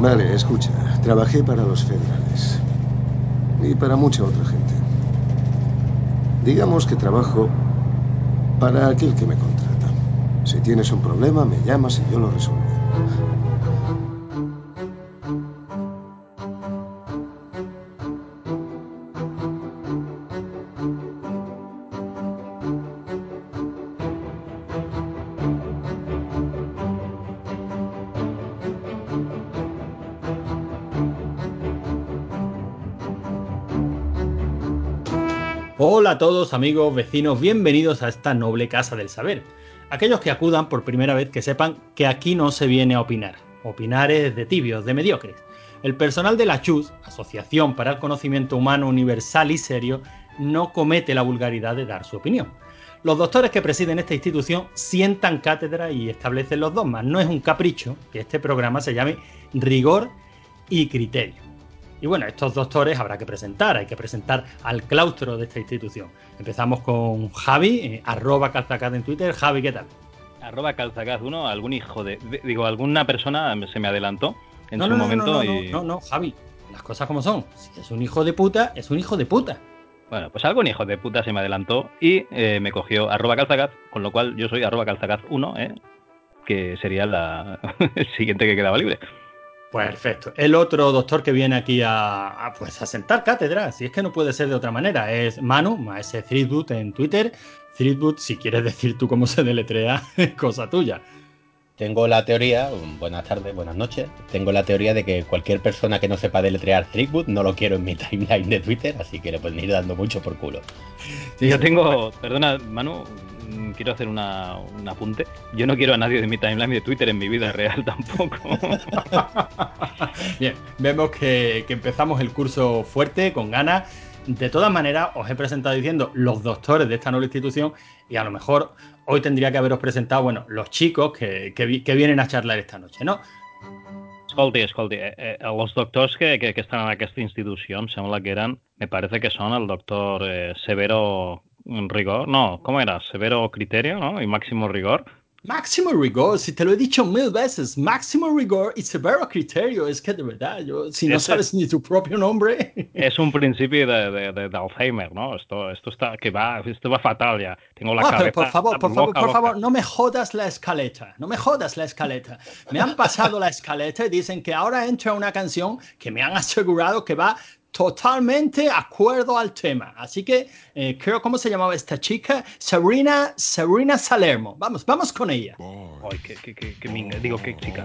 Vale, escucha. Trabajé para los federales. Y para mucha otra gente. Digamos que trabajo para aquel que me contrata. Si tienes un problema, me llamas y yo lo resuelvo. Hola a todos amigos, vecinos, bienvenidos a esta noble casa del saber. Aquellos que acudan por primera vez que sepan que aquí no se viene a opinar. Opinar es de tibios, de mediocres. El personal de la CHUS, Asociación para el Conocimiento Humano Universal y Serio, no comete la vulgaridad de dar su opinión. Los doctores que presiden esta institución sientan cátedra y establecen los dogmas. No es un capricho que este programa se llame rigor y criterio. Y bueno, estos doctores habrá que presentar, hay que presentar al claustro de esta institución. Empezamos con Javi, eh, arroba calzacaz en Twitter. Javi, ¿qué tal? Arroba calzacaz 1, algún hijo de, Digo, alguna persona se me adelantó en no, su no, momento no, y... No, no, Javi, las cosas como son. Si es un hijo de puta, es un hijo de puta. Bueno, pues algún hijo de puta se me adelantó y eh, me cogió arroba calzacaz, con lo cual yo soy arroba calzacaz 1, ¿eh? que sería la... el siguiente que quedaba libre. Perfecto. El otro doctor que viene aquí a, pues a sentar cátedra, si es que no puede ser de otra manera, es Manu, maese Threadboot en Twitter. Threadboot, si quieres decir tú cómo se deletrea, es cosa tuya. Tengo la teoría, buenas tardes, buenas noches, tengo la teoría de que cualquier persona que no sepa deletrear Threadboot no lo quiero en mi timeline de Twitter, así que le pueden ir dando mucho por culo. Sí, yo tengo, perdona Manu, mm, quiero hacer una, un apunte. Yo no quiero a nadie de mi timeline de Twitter en mi vida real tampoco. Bien, vemos que, que, empezamos el curso fuerte, con ganas. De todas maneras, os he presentado diciendo los doctores de esta nueva institución y a lo mejor hoy tendría que haberos presentado, bueno, los chicos que, que, vienen a charlar esta noche, ¿no? Escolti, escolti, eh, eh, els doctors que, que, que en aquesta institució em sembla que eren, me parece que són el doctor eh, Severo Rigor, no, ¿cómo era? Severo Criterio, ¿no? Y Máximo Rigor. Máximo rigor, si te lo he dicho mil veces, máximo rigor y severo criterio. Es que de verdad, yo, si no Ese- sabes ni tu propio nombre. Es un principio de, de, de- de Alzheimer, ¿no? Esto, esto está, que va, esto va fatal ya. Tengo la Ah, cabeza. por favor, por favor, por favor, no me jodas la escaleta, no me jodas la escaleta. Me han pasado la escaleta y dicen que ahora entra una canción que me han asegurado que va totalmente acuerdo al tema. Así que eh, creo cómo se llamaba esta chica, Serena, Serena Salermo. Vamos, vamos con ella. Ay, qué, qué, qué, qué minga, digo, qué chica.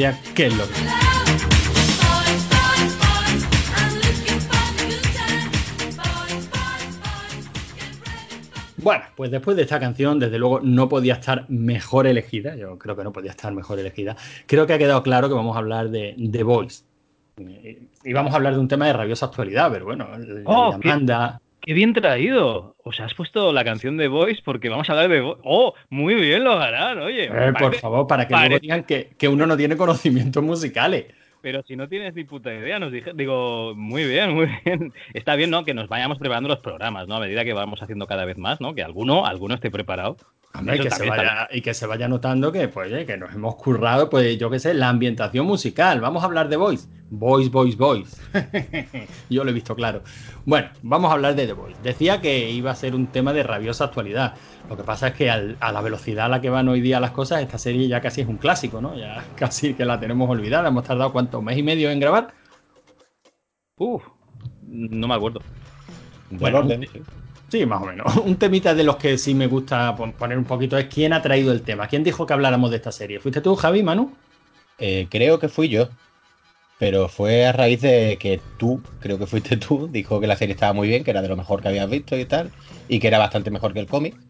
Wikipedia, ¿qué es lo que... Bueno, pues después de esta canción, desde luego no podía estar mejor elegida. Yo creo que no podía estar mejor elegida. Creo que ha quedado claro que vamos a hablar de The Voice. Y vamos a hablar de un tema de rabiosa actualidad, pero bueno, Oh, la qué- Amanda. Qué bien traído. O sea, has puesto la canción de Voice porque vamos a hablar de Voice. Oh, muy bien lo harán, oye. Eh, por favor, para que luego digan que, que uno no tiene conocimientos musicales. Pero si no tienes ni puta idea, nos dije, digo, muy bien, muy bien. Está bien, ¿no? Que nos vayamos preparando los programas, ¿no? A medida que vamos haciendo cada vez más, ¿no? Que alguno, alguno esté preparado. Hombre, Eso que se vaya, y que se vaya notando que, pues, oye, que nos hemos currado, pues, yo qué sé, la ambientación musical. Vamos a hablar de Voice. Voice, Voice, Voice. yo lo he visto claro. Bueno, vamos a hablar de The Voice. Decía que iba a ser un tema de rabiosa actualidad. Lo que pasa es que al- a la velocidad a la que van hoy día las cosas, esta serie ya casi es un clásico, ¿no? Ya casi que la tenemos olvidada. Hemos tardado, ¿cuánto? ¿Mes y medio en grabar? Uf, no me acuerdo. Bueno, orden, sí. Más o menos. Un temita de los que sí me gusta pon- poner un poquito es quién ha traído el tema. ¿Quién dijo que habláramos de esta serie? ¿Fuiste tú, Javi, Manu? Eh, creo que fui yo. Pero fue a raíz de que tú, creo que fuiste tú, dijo que la serie estaba muy bien, que era de lo mejor que habías visto y tal, y que era bastante mejor que el cómic.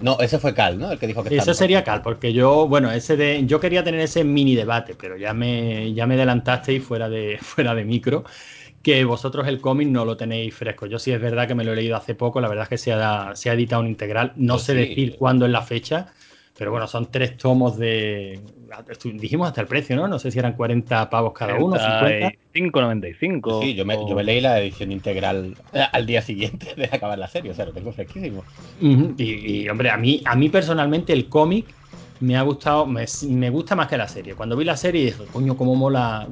No, ese fue Cal, ¿no? El que dijo que Ese mejor. sería Cal, porque yo, bueno, ese de, yo quería tener ese mini debate, pero ya me, ya me adelantasteis fuera de, fuera de micro, que vosotros el cómic no lo tenéis fresco. Yo sí es verdad que me lo he leído hace poco, la verdad es que se ha, se ha editado un integral, no Pues sé sí. decir cuándo es la fecha, pero bueno, son tres tomos de... Dijimos hasta el precio, ¿no? No sé si eran 40 pavos cada uno, 50. 5.95. Sí, yo me, o- yo me leí la edición integral eh, al día siguiente de acabar la serie, o sea, lo tengo fresquísimo. Y, y, hombre, a mí, a mí personalmente el cómic me ha gustado, me, me gusta más que la serie. Cuando vi la serie dije, coño, cómo mola.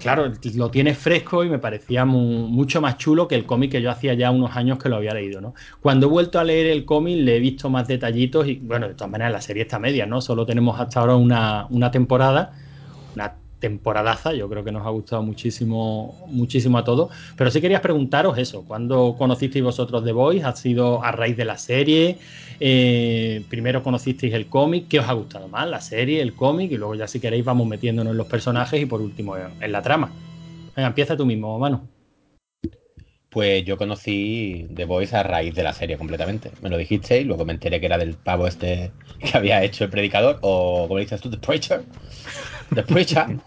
Claro, lo tiene fresco y me parecía mu- mucho más chulo que el cómic que yo hacía ya unos años que lo había leído, ¿no? Cuando he vuelto a leer el cómic le he visto más detallitos y, bueno, de todas maneras la serie está media, ¿no? Solo tenemos hasta ahora una, una temporada, una temporadaza, yo creo que nos ha gustado muchísimo, muchísimo a todos. Pero sí quería preguntaros eso, ¿cuándo conocisteis vosotros The Voice? ¿Ha sido a raíz de la serie? Eh, primero conocisteis el cómic, ¿qué os ha gustado más? ¿La serie, el cómic? Y luego ya si queréis vamos metiéndonos en los personajes y por último en, la trama. Venga, empieza tú mismo, mano. Pues yo conocí The Voice a raíz de la serie completamente. Me lo dijiste y luego me enteré que era del pavo este que había hecho el predicador, o como dices tú, The Preacher. The Preacher.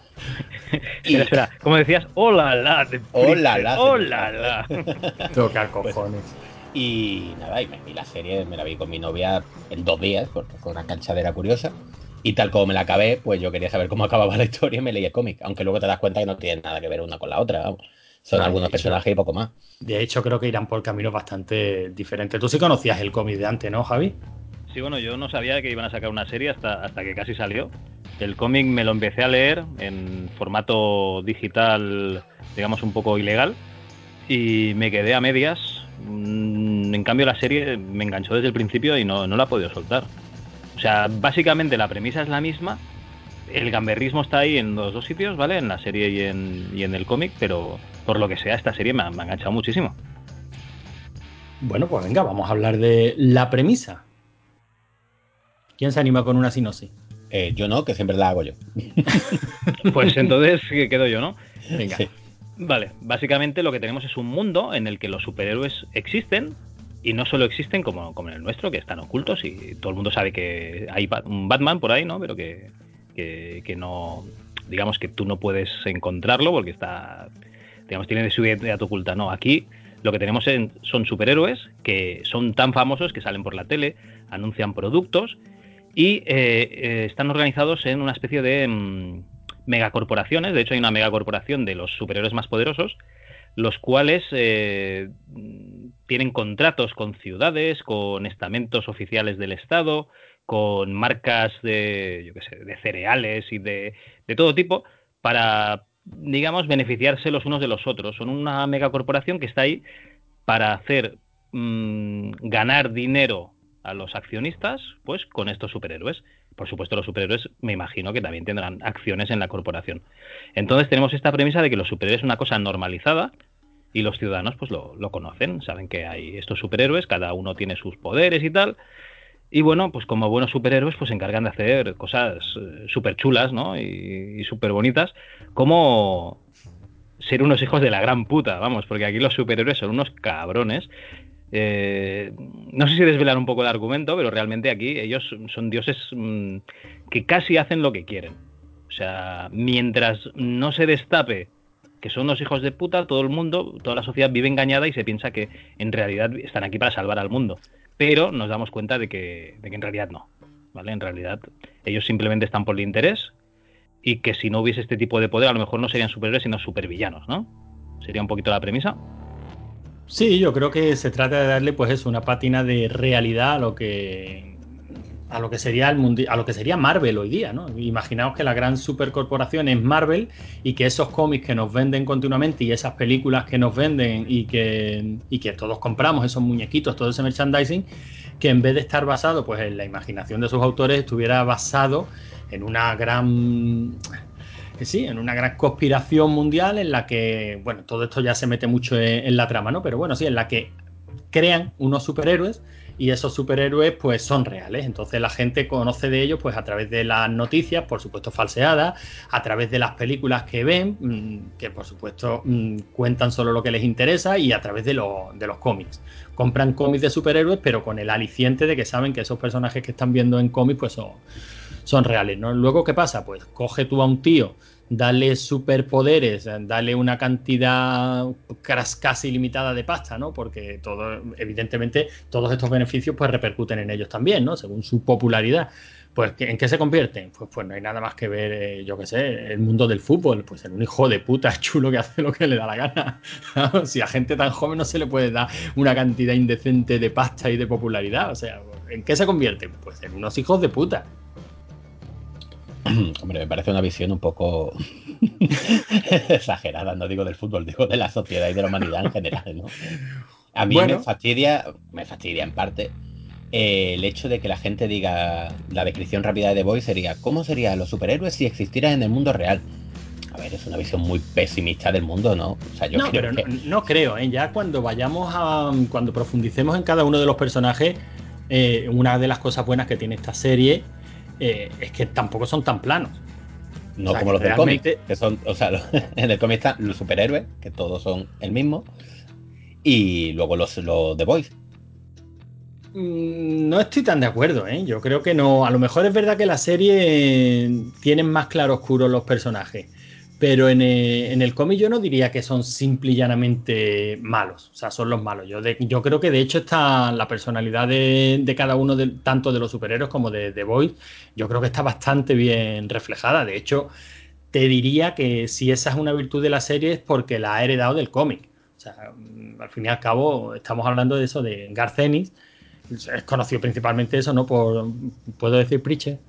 Y- Espera, espera, como decías, hola la, de Hola, la, hola la. Toca cojones. Y nada, y me vi la serie, me la vi con mi novia en dos días, porque fue una canchadera curiosa. Y tal como me la acabé, pues yo quería saber cómo acababa la historia y me leí el cómic. Aunque luego te das cuenta que no tiene nada que ver una con la otra, vamos. Son de algunos hecho. personajes y poco más. De hecho, creo que irán por caminos bastante diferentes. Tú sí conocías el cómic de antes, ¿no, Javi? Sí, bueno, yo no sabía que iban a sacar una serie hasta, hasta que casi salió. El cómic me lo empecé a leer en formato digital, digamos, un poco ilegal, y me quedé a medias. Mm, En cambio, la serie me enganchó desde el principio y no, no la he podido soltar. O sea, básicamente la premisa es la misma. El gamberrismo está ahí en los dos sitios, ¿vale? En la serie y en, y en el cómic, pero por lo que sea, esta serie me ha, enganchado muchísimo. Bueno, pues venga, vamos a hablar de la premisa. ¿Quién se anima con una sinopsis? Eh, yo no, que siempre la hago yo. Pues entonces que quedo yo, ¿no? Venga. Sí. Vale, básicamente lo que tenemos es un mundo en el que los superhéroes existen y no solo existen como, como en el nuestro, que están ocultos y todo el mundo sabe que hay un Batman por ahí, ¿no? Pero que, que, que no, digamos que tú no puedes encontrarlo porque está, digamos, tiene su identidad oculta. No, aquí lo que tenemos en- son superhéroes que son tan famosos que salen por la tele, anuncian productos y eh, eh, están organizados en una especie de, mm, megacorporaciones, de hecho hay una megacorporación de los superhéroes más poderosos, los cuales eh, tienen contratos con ciudades, con estamentos oficiales del Estado, con marcas de, yo qué sé, de cereales y de, de todo tipo, para, digamos, beneficiarse los unos de los otros. Son una megacorporación que está ahí para hacer mm, ganar dinero a los accionistas, pues con estos superhéroes. Por supuesto, los superhéroes me imagino que también tendrán acciones en la corporación. Entonces tenemos esta premisa de que los superhéroes es una cosa normalizada y los ciudadanos pues lo, lo conocen, saben que hay estos superhéroes, cada uno tiene sus poderes y tal. Y bueno, pues como buenos superhéroes, pues se encargan de hacer cosas súper chulas, ¿no? Y, y súper bonitas, como ser unos hijos de la gran puta, vamos, porque aquí los superhéroes son unos cabrones. Eh, no sé si desvelar un poco el argumento, pero realmente aquí ellos son dioses mm, que casi hacen lo que quieren. O sea, mientras no se destape que son unos hijos de puta, todo el mundo, toda la sociedad vive engañada y se piensa que en realidad están aquí para salvar al mundo. Pero nos damos cuenta de que, de que en realidad no. ¿Vale? En realidad ellos simplemente están por el interés y que si no hubiese este tipo de poder a lo mejor no serían superhéroes sino supervillanos, ¿no? Sería un poquito la premisa. Sí, yo creo que se trata de darle pues eso, una pátina de realidad a lo que a lo que sería el mundi a lo que sería Marvel hoy día, ¿no? Imaginaos que la gran supercorporación es Marvel y que esos cómics que nos venden continuamente y esas películas que nos venden y que, y que todos compramos, esos muñequitos, todo ese merchandising, que en vez de estar basado pues en la imaginación de sus autores, estuviera basado en una gran que sí, en una gran conspiración mundial en la que, bueno, todo esto ya se mete mucho en, en la trama, ¿no? Pero bueno, sí, en la que crean unos superhéroes y esos superhéroes pues son reales. Entonces la gente conoce de ellos pues a través de las noticias, por supuesto falseadas, a través de las películas que ven, mmm, que por supuesto mmm, cuentan solo lo que les interesa y a través de, lo, de los cómics. Compran cómics de superhéroes pero con el aliciente de que saben que esos personajes que están viendo en cómics pues son, son reales. ¿no? Luego, ¿qué pasa? Pues coge tú a un tío dale superpoderes, dale una cantidad casi ilimitada de pasta, ¿no? Porque todo, evidentemente, todos estos beneficios pues repercuten en ellos también, ¿no? Según su popularidad. Pues, ¿en qué se convierten? Pues, pues no hay nada más que ver, eh, yo qué sé, el mundo del fútbol. Pues en un hijo de puta chulo que hace lo que le da la gana. si a gente tan joven no se le puede dar una cantidad indecente de pasta y de popularidad. O sea, ¿en qué se convierten? Pues en unos hijos de puta. Hombre, me parece una visión un poco exagerada, no digo del fútbol, digo de la sociedad y de la humanidad en general, ¿no? A mí bueno. me fastidia, me fastidia en parte, eh, el hecho de que la gente diga, la descripción rápida de The Boy sería, ¿cómo serían los superhéroes si existieran en el mundo real? A ver, es una visión muy pesimista del mundo, ¿no? O sea, yo no, creo pero que... no, no, creo, ¿eh? Ya cuando vayamos a. Cuando profundicemos en cada uno de los personajes, eh, una de las cosas buenas que tiene esta serie eh, es que tampoco son tan planos. No o sea, como los del cómic, que son, o sea, en el cómic están los superhéroes, que todos son el mismo, y luego los, los The Boys. Mm, No estoy tan de acuerdo, ¿eh? Yo creo que no. A lo mejor es verdad que la serie tienen más claroscuros los personajes. Pero en el, en el cómic yo no diría que son simple y llanamente malos. O sea, son los malos. Yo, de, yo creo que de hecho está la personalidad de, cada uno, de, tanto de los superhéroes como de The Boys, yo creo que está bastante bien reflejada. De hecho, te diría que si esa es una virtud de la serie es porque la ha heredado del cómic. O sea, al fin y al cabo, estamos hablando de eso de Garcenis. Es conocido principalmente eso, ¿no? Por, ¿puedo decir Pritchett?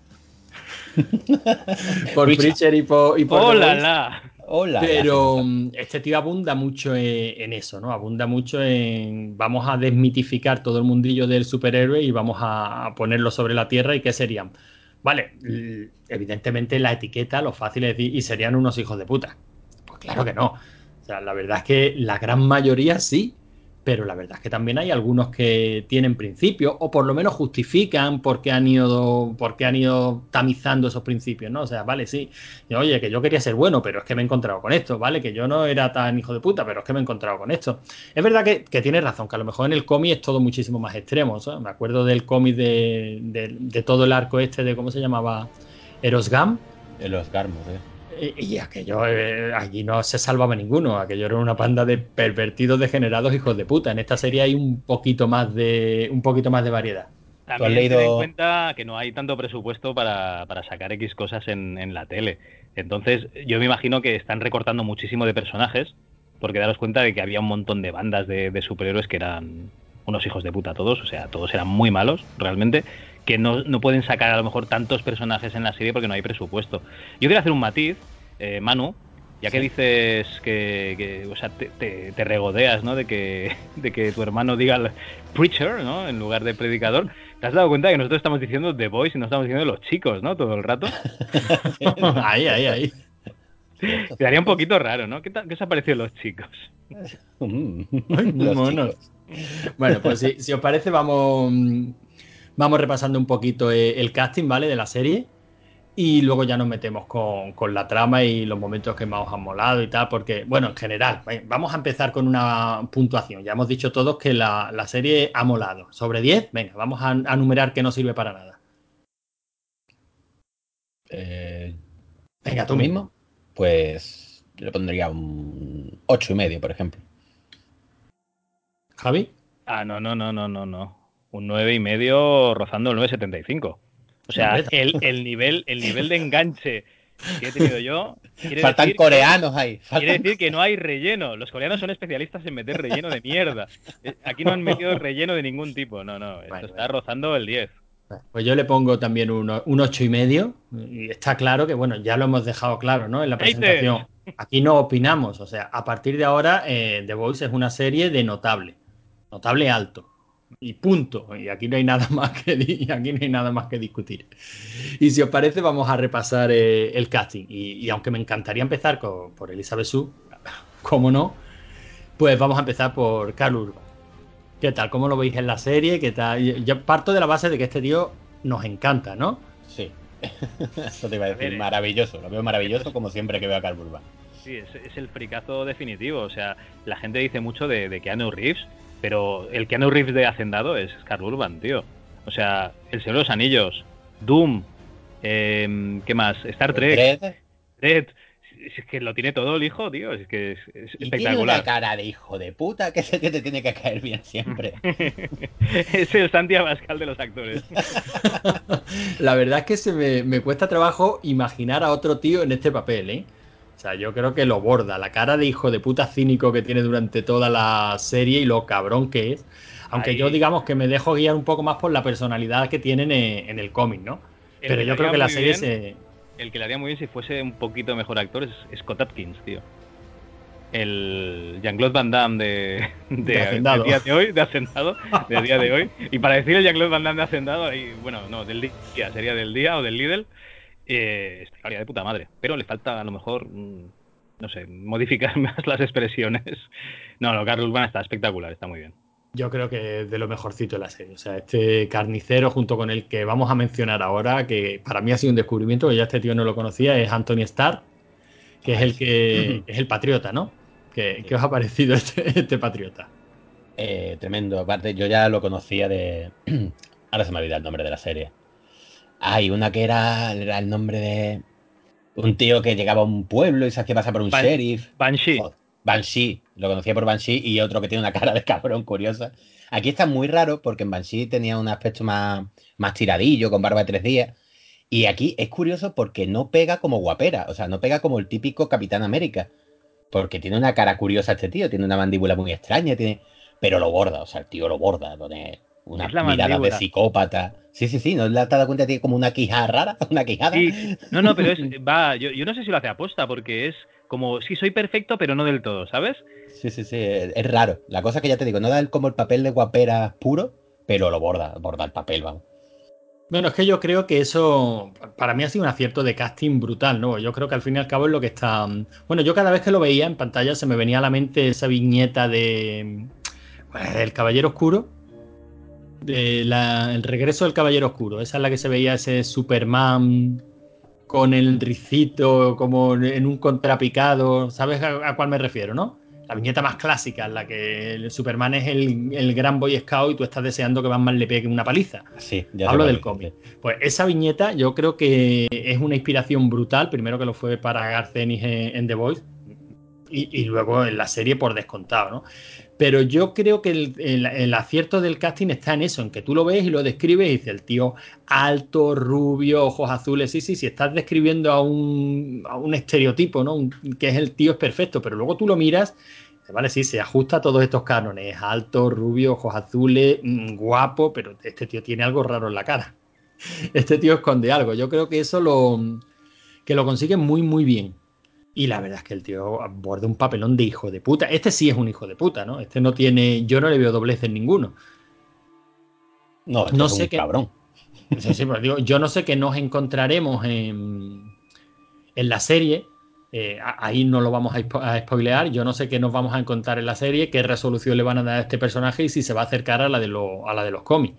por Preacher y por, y por ¡Hola, la! Hola, Pero la. este tío abunda mucho en, en, eso, ¿no? Abunda mucho en. Vamos a desmitificar todo el mundillo del superhéroe y vamos a ponerlo sobre la tierra. ¿Y qué serían? Vale, evidentemente la etiqueta, lo fácil es decir, y serían unos hijos de puta. Pues claro que no. O sea, la verdad es que la gran mayoría sí, pero la verdad es que también hay algunos que tienen principios o por lo menos justifican por qué han ido, por qué han ido tamizando esos principios, ¿no? O sea, vale, sí, oye, que yo quería ser bueno, pero es que me he encontrado con esto, ¿vale? Que yo no era tan hijo de puta, pero es que me he encontrado con esto. Es verdad que, que tienes razón, que a lo mejor en el cómic es todo muchísimo más extremo. Me acuerdo del cómic de, de, todo el arco este de, ¿cómo se llamaba? Erosgam. Erosgam, ¿eh? Y aquello eh, allí no se salvaba ninguno, aquello era una panda de pervertidos degenerados hijos de puta. En esta serie hay un poquito más de un poquito más de variedad. También leído... ten en cuenta que no hay tanto presupuesto para, para sacar X cosas en, en, la tele. Entonces, yo me imagino que están recortando muchísimo de personajes, porque daros cuenta de que había un montón de bandas de, de superhéroes que eran unos hijos de puta todos, o sea, todos eran muy malos, realmente, que no, no pueden sacar a lo mejor tantos personajes en la serie porque no hay presupuesto. Yo quería hacer un matiz, eh, Manu, ya que dices que, que, o sea, te, te- te regodeas, ¿no? De que, de que tu hermano diga el preacher, ¿no? En lugar de predicador. ¿Te has dado cuenta que nosotros estamos diciendo The Boys y no estamos diciendo los chicos, ¿no? Todo el rato. ahí, ahí, ahí. Quedaría un poquito raro, ¿no? ¿Qué, tal- qué os ha parecido los chicos? Mm. Los monos. chicos. Bueno, pues si, si os parece, vamos, vamos repasando un poquito eh, el casting, ¿vale? De la serie. Y luego ya nos metemos con, con la trama y los momentos que más os han molado y tal, porque, bueno, en general, eh, vamos a empezar con una puntuación. Ya hemos dicho todos que la, la serie ha molado. Sobre 10, venga, vamos a, a numerar que no sirve para nada. Eh, Venga, tú ¿tú mismo. Pues yo le pondría un ocho y medio, por ejemplo. Javi. Ah, no, no, no, no, no, no. Un nueve y medio rozando el 9.75. O sea, el, el nivel, el nivel de enganche que he tenido yo. Quiere Faltan decir que- coreanos ahí. Quiere decir que no hay relleno. Los coreanos son especialistas en meter relleno de mierda. Eh, Aquí no han metido relleno de ningún tipo. No, no. Esto Bueno, está rozando el 10. Pues yo le pongo también un, un ocho y medio. Y está claro que, bueno, ya lo hemos dejado claro, ¿no? En la presentación. Aquí no opinamos. O sea, a partir de ahora, eh, The Voice es una serie de notable. Notable alto. Y punto. Y aquí no hay nada más que aquí no hay nada más que discutir. Y si os parece, vamos a repasar eh, el casting. Y, y aunque me encantaría empezar con- por Elizabeth Sue, cómo no, pues vamos a empezar por Carl Urban. ¿Qué tal? ¿Cómo lo veis en la serie? ¿Qué tal? Yo parto de la base de que este tío nos encanta, ¿no? Sí. Eso te iba a A decir. ver, eh. maravilloso. Lo veo maravilloso como siempre que veo a Carl Urban. Sí, es, es el fricazo definitivo. O sea, la gente dice mucho de, de Keanu Reeves, pero el Keanu Reeves de Hacendado es Carl Urban, tío. O sea, El Señor de los Anillos, Doom, em, ¿qué más? Star Trek, Red. Es que lo tiene todo el hijo, tío. Es que es, es Y tiene una espectacular. cara de hijo de puta que es el que te tiene que caer bien siempre. es el Santi Abascal de los actores. La verdad es que se me, me cuesta trabajo imaginar a otro tío en este papel, ¿eh? O sea, yo creo que lo borda. La cara de hijo de puta cínico que tiene durante toda la serie y lo cabrón que es. Aunque Ahí. yo digamos que me dejo guiar un poco más por la personalidad que tienen en, en el cómic, ¿no? El Pero yo creo que la serie bien- se... El que le haría muy bien si fuese un poquito mejor actor es Scott Atkins, tío. El Jean-Claude Van Damme de, de, De de día de hoy, de Hacendado, de día de hoy. Y para decir el Jean-Claude Van Damme de Hacendado, bueno, no, del día, sería del día o del Lidl, eh, estaría de puta madre. Pero le falta a lo mejor, mm, no sé, modificar más las expresiones. No, no, Carlos Urban está espectacular, está muy bien. Yo creo que es de lo mejorcito de la serie. O sea, este carnicero junto con el que vamos a mencionar ahora, que para mí ha sido un descubrimiento, que ya este tío no lo conocía, es Anthony Starr, que es el que es el patriota, ¿no? ¿Qué, qué os ha parecido este, este patriota? Eh, tremendo. Aparte, yo ya lo conocía de. Ahora se me olvida el nombre de la serie. Hay una que era, era el nombre de. Un tío que llegaba a un pueblo y se hacía pasar por un Ban- sheriff. Banshee. Banshee, lo conocía por Banshee y otro que tiene una cara de cabrón curiosa. Aquí está muy raro porque en Banshee tenía un aspecto más, más tiradillo, con barba de tres días. Y aquí es curioso porque no pega como guapera, o sea, no pega como el típico Capitán América. Porque tiene una cara curiosa este tío, tiene una mandíbula muy extraña, tiene... pero lo borda, o sea, el tío lo borda, tiene una Es la mirada de psicópata. Sí, sí, sí, ¿no te has dado cuenta? Tiene como una quijada rara, una quijada. Sí, no, no, pero es, va, yo, yo no sé si lo hace aposta, porque es como, sí, soy perfecto, pero no del todo, ¿sabes? Sí, sí, sí, es es raro. La cosa que ya te digo, no da el- como el papel de guapera puro, pero lo borda, borda el papel, vamos. Bueno, es que yo creo que eso para mí ha sido un acierto de casting brutal, ¿no? Yo creo que al fin y al cabo es lo que está. Bueno, yo cada vez que lo veía en pantalla se me venía a la mente esa viñeta de. pues, El Caballero Oscuro. De la- el regreso del Caballero Oscuro. Esa es la que se veía ese Superman con el ricito como en un contrapicado. ¿Sabes a, a cuál me refiero, no? La viñeta más clásica, en la que el Superman es el, el gran Boy Scout y tú estás deseando que Batman le pegue una paliza. Sí, ya Hablo del cómic. Pues esa viñeta yo creo que es una inspiración brutal, primero que lo fue para Garcenis en, en The Voice y, y luego en la serie por descontado, ¿no? Pero yo creo que el, acierto del casting está en eso, en que tú lo ves y lo describes y dices, el tío alto, rubio, ojos azules, sí, sí, si estás describiendo a un, a un estereotipo, ¿no? Un- que es el tío es perfecto, pero luego tú lo miras, vale, sí, se ajusta a todos estos cánones, alto, rubio, ojos azules, mm, guapo, pero este tío tiene algo raro en la cara. Este tío esconde algo. Yo creo que eso lo, que lo consigue muy, muy bien. Y la verdad es que el tío aborda un papelón de hijo de puta. Este sí es un hijo de puta, ¿no? Este no tiene. Yo no le veo doblez en ninguno. No, este No es sé un qué- cabrón. Sí, sí, pues digo, yo no sé qué nos encontraremos en, en la serie. eh, ahí no lo vamos a spoilear. Yo no sé qué nos vamos a encontrar en la serie, qué resolución le van a dar a este personaje y si se va a acercar a la de, lo- a la de los cómics.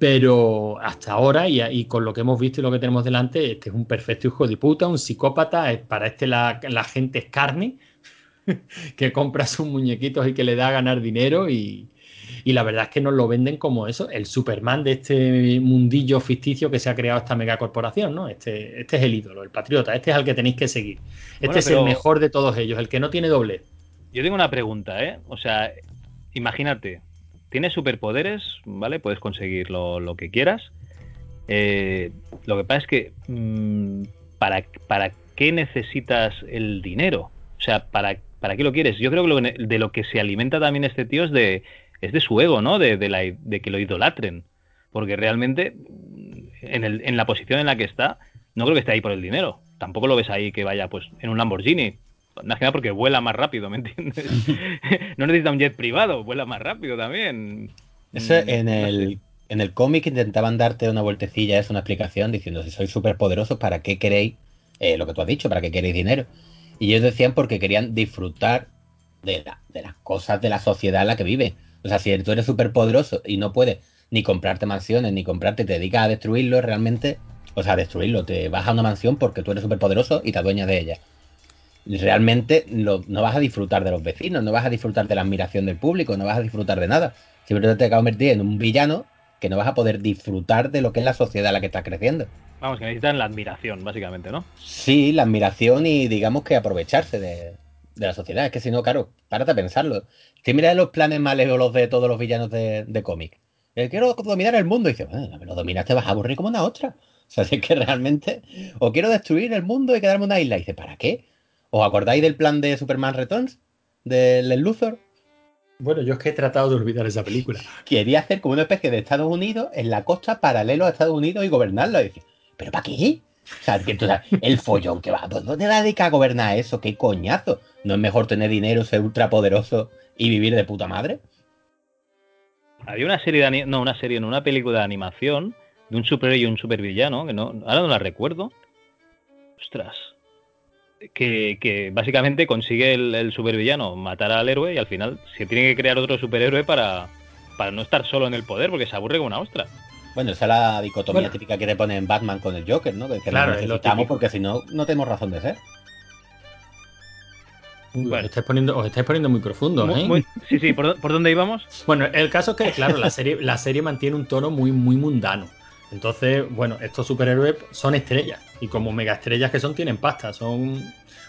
Pero hasta ahora, y, y con lo que hemos visto y lo que tenemos delante, este es un perfecto hijo de puta, un psicópata. es- Para este la, la gente es carne, que compra sus muñequitos y que le da a ganar dinero. Y, y la verdad es que nos lo venden como eso, el Superman de este mundillo ficticio que se ha creado esta megacorporación, ¿no? Este, este es el ídolo, el patriota, este es al que tenéis que seguir. Este Bueno, es el mejor de todos ellos, el que no tiene doble. Yo tengo una pregunta, ¿eh? O sea, imagínate, tienes superpoderes, ¿vale? Puedes conseguir lo, que quieras. Eh, lo que pasa es que, mm, ¿para, ¿para qué necesitas el dinero? O sea, ¿para, ¿para qué lo quieres? Yo creo que lo de lo que se alimenta también este tío es de, es de su ego, ¿no? De, de, la, de que lo idolatren. Porque realmente, mm, en, el, en la posición en la que está, no creo que esté ahí por el dinero. Tampoco lo ves ahí que vaya pues en un Lamborghini. Más que nada porque vuela más rápido, ¿me entiendes? no necesita un jet privado, vuela más rápido también. Eso Mm, en el, en el cómic intentaban darte una vueltecilla, es una explicación diciendo si sois súper poderosos, ¿para qué queréis eh, lo que tú has dicho? ¿Para qué queréis dinero? Y ellos decían porque querían disfrutar de, la- de las cosas de la sociedad en la que vive. O sea, si tú eres súper poderoso y no puedes ni comprarte mansiones, ni comprarte, te dedicas a destruirlo, realmente, o sea, a destruirlo, te vas a una mansión porque tú eres súper poderoso y te adueñas de ella. Realmente lo- no vas a disfrutar de los vecinos, no vas a disfrutar de la admiración del público, no vas a disfrutar de nada. Simplemente te a convertir en un villano que no vas a poder disfrutar de lo que es la sociedad en la que estás creciendo. Vamos, que necesitan la admiración, básicamente, ¿no? Sí, la admiración y digamos que aprovecharse de, de la sociedad. Es que si no, claro, párate a pensarlo. Si miras los planes malévolos de todos los villanos de, de cómic, eh, quiero dominar el mundo, y dices, bueno, me lo dominas, te vas a aburrir como una ostra. O sea, si es que realmente, o quiero destruir el mundo y quedarme en una isla, y dices, ¿para qué? ¿Os acordáis del plan de Superman Returns? Del Luthor. Bueno, yo es que he tratado de olvidar esa película. Quería hacer como una especie de Estados Unidos en la costa paralelo a Estados Unidos y gobernarlo. Y decir, ¿pero para qué? O sea, que tú sabes, el follón que va. ¿Dónde te vas a gobernar eso? ¿Qué coñazo? ¿No es mejor tener dinero, ser ultra poderoso y vivir de puta madre? Había una serie de no, una serie, no, una película de animación de un superhéroe y un supervillano, que no, ahora no la recuerdo. Ostras. Que, que básicamente consigue el, el supervillano matar al héroe y al final se tiene que crear otro superhéroe para, para no estar solo en el poder porque se aburre como una ostra. Bueno, esa es la dicotomía Bueno. típica que te pone en Batman con el Joker, ¿no? Que, que Claro, lo es lo necesitamos porque si no, no tenemos razón de ser. Uy, Bueno. os, estáis poniendo, os estáis poniendo muy profundos, Muy- ¿eh? muy- sí, sí, ¿por, por dónde íbamos? Bueno, el caso es que, claro, la serie, la serie mantiene un tono muy, muy mundano. Entonces, bueno, estos superhéroes son estrellas. Y como mega estrellas que son, tienen pasta. Son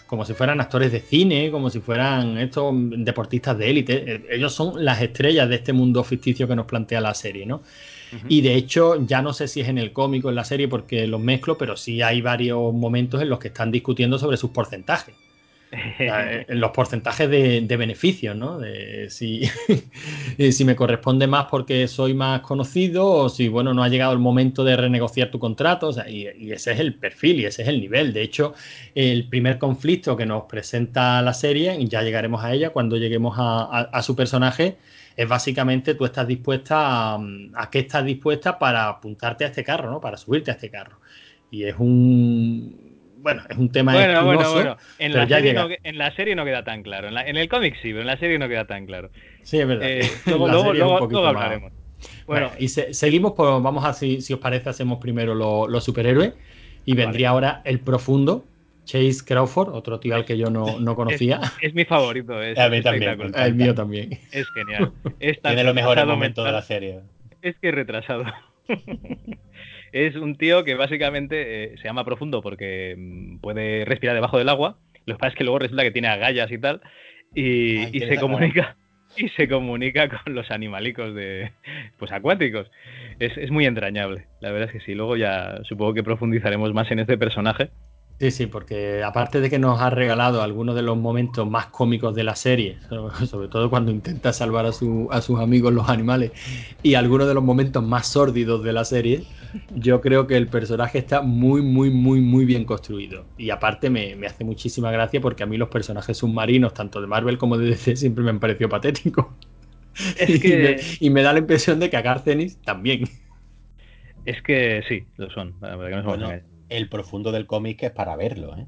como si fueran actores de cine, como si fueran estos deportistas de élite. Eh, Ellos son las estrellas de este mundo ficticio que nos plantea la serie, ¿no? Y de hecho, ya no sé si es en el cómico en la serie porque los mezclo, pero sí hay varios momentos en los que están discutiendo sobre sus porcentajes. Eh, en los porcentajes de, beneficios, ¿no? De si, eh, si me corresponde más porque soy más conocido o si, bueno, no ha llegado el momento de renegociar tu contrato. o sea, y, ese es el perfil y ese es el nivel. De hecho, el primer conflicto que nos presenta la serie, y ya llegaremos a ella cuando lleguemos a su personaje, es básicamente tú estás dispuesta a, a qué estás dispuesta para apuntarte a este carro, ¿no? Para subirte a este carro. Y es un... Bueno, es un tema Bueno, bueno, espinoso, bueno. En pero la, serie no, en la serie no queda tan claro. En, la- en el cómic sí, pero en la serie no queda tan claro. Sí, es verdad. Eh, En luego luego, luego- hablaremos. Bueno, Bueno, y se- seguimos, por, vamos a, si, si os parece, hacemos primero lo- los superhéroes y vendría ahora el profundo, Chase Crawford, otro tío al que yo no, no conocía. es mi favorito. Es, A mí también, el mío también. Es genial. Es Tiene los mejores momentos de la serie. Es que es retrasado. es un tío que básicamente eh, se llama profundo porque mm, puede respirar debajo del agua. Lo que pasa es que luego resulta que tiene agallas y tal. Y, Ay, y se comunica. y se comunica con los animalicos de pues acuáticos. Es, es muy entrañable, la verdad es que sí. Luego ya supongo que profundizaremos más en este personaje. Sí, sí, porque aparte de que nos ha regalado algunos de los momentos más cómicos de la serie, sobre, todo cuando intenta salvar a, su- a sus amigos los animales, y algunos de los momentos más sórdidos de la serie, yo creo que el personaje está muy, muy, muy, muy bien construido. Y aparte me, me hace muchísima gracia porque a mí los personajes submarinos, tanto de Marvel como de DC, siempre me han parecido patéticos. Es y, me, y me da la impresión de que a Garcenis también. Es que sí, lo son. La verdad que no somos Bueno. El profundo del cómic es para verlo, ¿eh?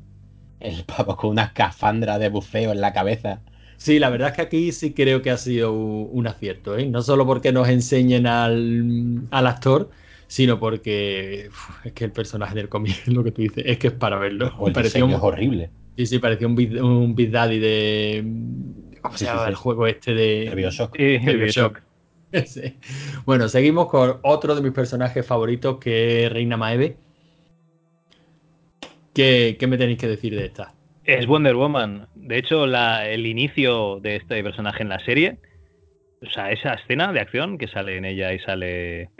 El pavo con una escafandra de bufeo en la cabeza. Sí, la verdad es que aquí sí creo que ha sido un acierto, ¿eh? No solo porque nos enseñen al, al actor, sino porque uf, es que el personaje del cómic, lo que tú dices, es que es para verlo. O el un, es horrible. sí, sí, parecía un Big, un Big Daddy de... ¿Cómo se sí, llama sí. el juego este de... El Bioshock. Sí, de Bioshock. Sí. Bueno, seguimos con otro de mis personajes favoritos, que es Reina Maeve. ¿Qué, qué me tenéis que decir de esta? Es Wonder Woman. De hecho, la- el inicio de este personaje en la serie, o sea, esa escena de acción que sale en ella y sale.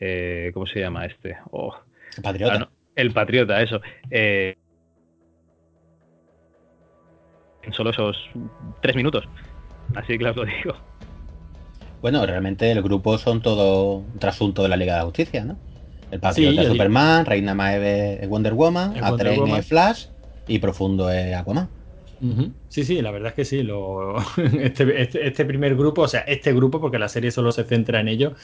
eh, ¿Cómo se llama este? Oh, Patriota. ah, no, el patriota, eso. Eh, en solo esos tres minutos. Así que os lo digo. Bueno, realmente el grupo son todo un trasunto de la Liga de la Justicia, ¿no? El Patriota Sí, es Superman, Reina Maeve es Wonder Woman, Es Wonder Atrein Woman. es Flash y Profundo es Aquaman. Sí, sí, la verdad es que sí. Lo... Este, este- este primer grupo, o sea, este grupo, porque la serie solo se centra en ello.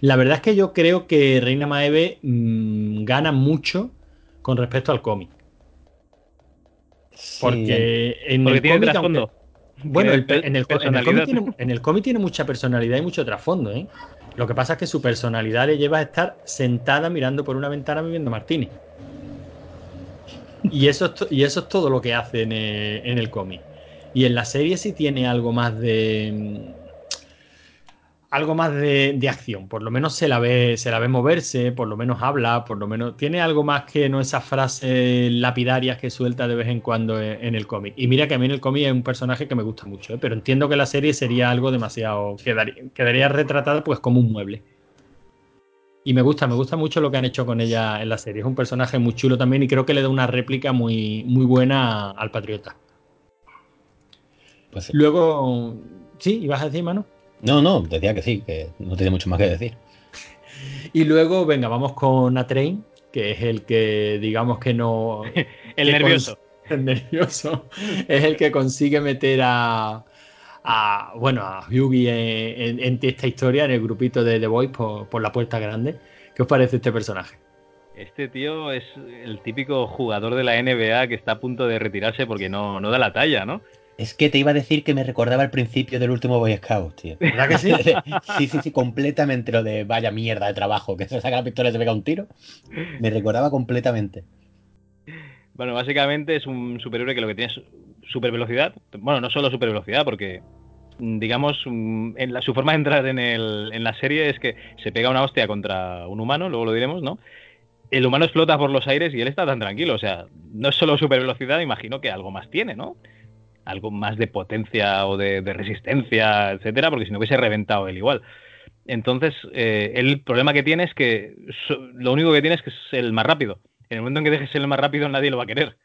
La verdad es que yo creo que Reina Maeve mm, gana mucho con respecto al cómic. Porque en Porque el tiene cómic, trasfondo. aunque- bueno, el Tiene pe- en, el, co- en el personalidad. cómic tiene, en el cómic tiene mucha personalidad y mucho trasfondo, ¿eh? Lo que pasa es que su personalidad le lleva a estar sentada mirando por una ventana viviendo Martini. Y eso es, y eso es todo lo que hace en el, en el cómic. Y en la serie sí tiene algo más de. Algo más de, de acción. Por lo menos se la ve, se la ve moverse, por lo menos habla, por lo menos. Tiene algo más que no esas frases lapidarias que suelta de vez en cuando en, en el cómic. Y mira que a mí en el cómic es un personaje que me gusta mucho, ¿eh? pero entiendo que la serie sería algo demasiado. Quedaría, quedaría retratada pues como un mueble. Y me gusta, me gusta mucho lo que han hecho con ella en la serie. Es un personaje muy chulo también y creo que le da una réplica muy, muy buena al Patriota. Pues sí. Luego, sí, ibas a decir, mano. No, no, decía que sí, que no tiene mucho más que decir. Y luego, venga, vamos con Atrain, que es el que, digamos que no. El que nervioso. El nervioso. Es el que consigue meter a. a, bueno, a en, en- en esta historia, en el grupito de The Boys por, por la puerta grande. ¿Qué os parece este personaje? Este tío es el típico jugador de la NBA que está a punto de retirarse porque no, no da la talla, ¿no? Es que te iba a decir que me recordaba el principio del último Boy Scout, tío. ¿Verdad que sí? sí, sí, sí, completamente lo de vaya mierda de trabajo, que se saca la pistola y se pega un tiro. Me recordaba completamente. Bueno, básicamente es un superhéroe que lo que tiene es super velocidad. Bueno, no solo super velocidad, porque mm, digamos, mm, en la, su forma de entrar en, el, en la serie es que se pega una hostia contra un humano, luego lo diremos, ¿no? El humano explota por los aires y él está tan tranquilo. O sea, no es solo super velocidad, imagino que algo más tiene, ¿no? Algo más de potencia o de, resistencia, etcétera, porque si no hubiese reventado él igual. Entonces, eh, el problema que tiene es que lo único que tiene es que es el más rápido. En el momento en que dejes el más rápido, nadie lo va a querer.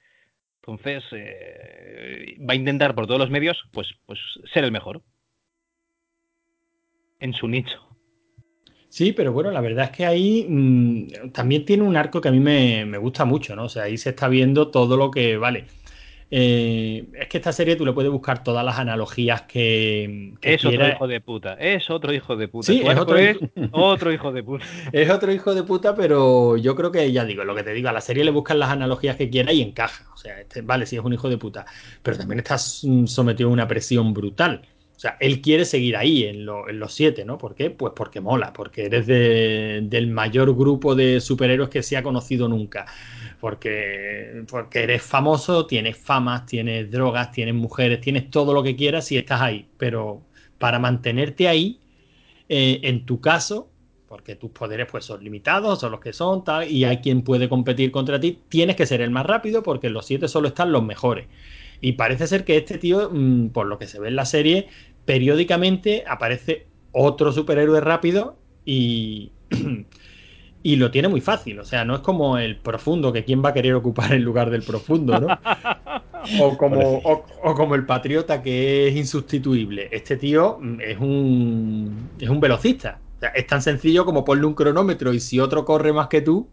Entonces, eh, va a intentar por todos los medios, pues, pues ser el mejor. En su nicho. Sí, pero bueno, la verdad es que ahí mm, también tiene un arco que a mí me, me gusta mucho, ¿no? O sea, ahí se está viendo todo lo que vale. Eh, es que esta serie tú le puedes buscar todas las analogías que, que Es otro hijo de puta. Es otro hijo de puta. Sí, es otro es hijo- otro hijo de puta. Es otro hijo de puta, pero yo creo que ya digo, lo que te digo, a la serie le buscan las analogías que quiera y encaja. O sea, este, vale, sí es un hijo de puta, pero también estás mm, sometido a una presión brutal. Sea, él quiere seguir ahí en, lo- en los siete, ¿no? ¿Por qué? Pues porque mola, porque eres de- del mayor grupo de superhéroes que se ha conocido nunca. Porque, porque eres famoso, tienes famas, tienes drogas, tienes mujeres, tienes todo lo que quieras y estás ahí. Pero para mantenerte ahí, eh, en tu caso, porque tus poderes pues son limitados, son los que son, tal, y hay quien puede competir contra ti, tienes que ser el más rápido porque en los siete solo están los mejores. Y parece ser que este tío, mm, por lo que se ve en la serie, periódicamente aparece otro superhéroe rápido y, y lo tiene muy fácil. O sea, no es como el profundo, que quién va a querer ocupar el lugar del profundo, ¿no? O como, o, o como el patriota que es insustituible. Este tío mm, es un, es un velocista. O sea, es tan sencillo como ponle un cronómetro y si otro corre más que tú,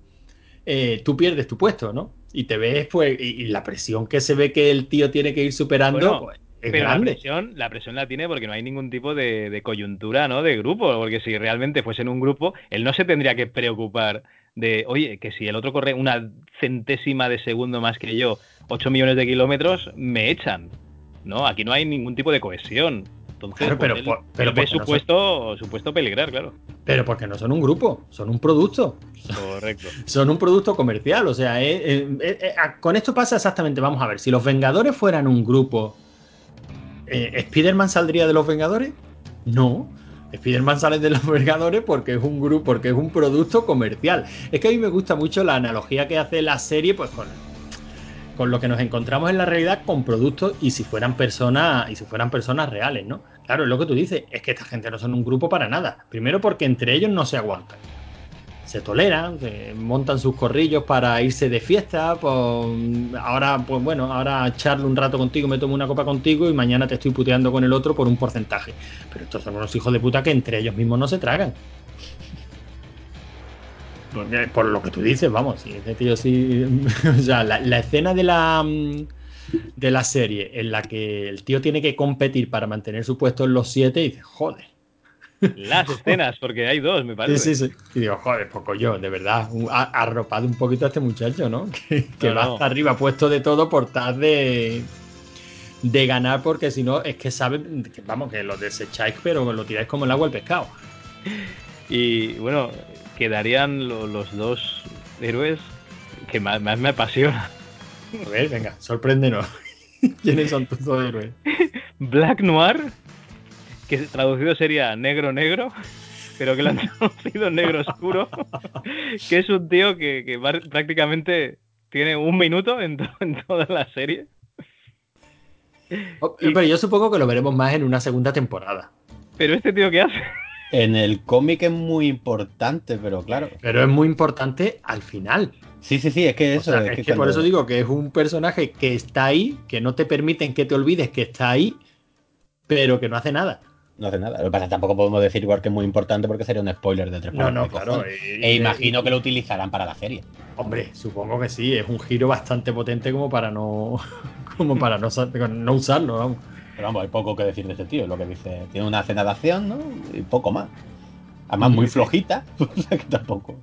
eh, tú pierdes tu puesto, ¿no? Y te ves, pues, y, y la presión que se ve que el tío tiene que ir superando, Bueno, pues, es Pero la presión, la presión la tiene porque no hay ningún tipo de, de coyuntura, ¿no? De grupo, porque si realmente fuese en un grupo, él no se tendría que preocupar de, oye, que si el otro corre una centésima de segundo más que yo, 8 millones de kilómetros, me echan. No, aquí no hay ningún tipo de cohesión. Entonces, Claro, pues, pero él, pero él ve porque su no son- puesto, su puesto peligrar, claro. Pero porque no son un grupo, son un producto. Correcto. Son un producto comercial. O sea, eh, eh, eh, con esto pasa exactamente. Vamos a ver, si los Vengadores fueran un grupo, eh, ¿Spider-Man saldría de los Vengadores? No. Spider-Man sale de los Vengadores porque es un grupo, porque es un producto comercial. Es que a mí me gusta mucho la analogía que hace la serie, pues con, con lo que nos encontramos en la realidad con productos y si fueran personas, y si fueran personas reales, ¿no? Claro, es lo que tú dices, es que esta gente no son un grupo para nada. Primero porque entre ellos no se aguantan. Se toleran, se montan sus corrillos para irse de fiesta. Pues, ahora, pues bueno, ahora charlo un rato contigo, me tomo una copa contigo y mañana te estoy puteando con el otro por un porcentaje. Pero estos son unos hijos de puta que entre ellos mismos no se tragan. Por lo que tú dices, vamos, tío sí. o sea, la, la escena de la. de la serie en la que el tío tiene que competir para mantener su puesto en los siete y dices, joder. Las escenas, porque hay dos, me Sí, parece. sí, sí. Y digo, joder, poco yo, de verdad, ha arropado un poquito a este muchacho, ¿no? Que, que No, va no. hasta arriba puesto de todo por tal de, de ganar, porque si no, es que saben, vamos, que lo desecháis, pero lo tiráis como el agua al pescado. Y bueno, quedarían lo- los dos héroes que más, más me apasiona. A ver, venga, sorpréndenos. ¿Quiénes son tus dos héroes? Black Noir, que traducido sería negro negro, pero que lo han traducido negro oscuro, que es un tío que, que va- prácticamente tiene un minuto en, to- en toda la serie. Oh, Pero yo supongo que lo veremos más en una segunda temporada. Pero este tío que hace, En el cómic es muy importante, pero claro. Pero es muy importante al final. Sí, sí, sí, es que O eso. sea, es es que que por cuando- eso digo que es un personaje que está ahí, que no te permiten que te olvides que está ahí, pero que no hace nada. No hace nada. Lo que pasa es que tampoco podemos decir igual que es muy importante porque sería un spoiler de tres No, no, claro. y- E y- imagino que lo utilizarán para la serie. Hombre, supongo que sí, es un giro bastante potente como para no como para no, no usarlo, vamos. Pero vamos, hay poco que decir de este tío. Lo que dice, tiene una escena de acción, ¿no? Y poco más. Además, muy flojita. O sea que tampoco.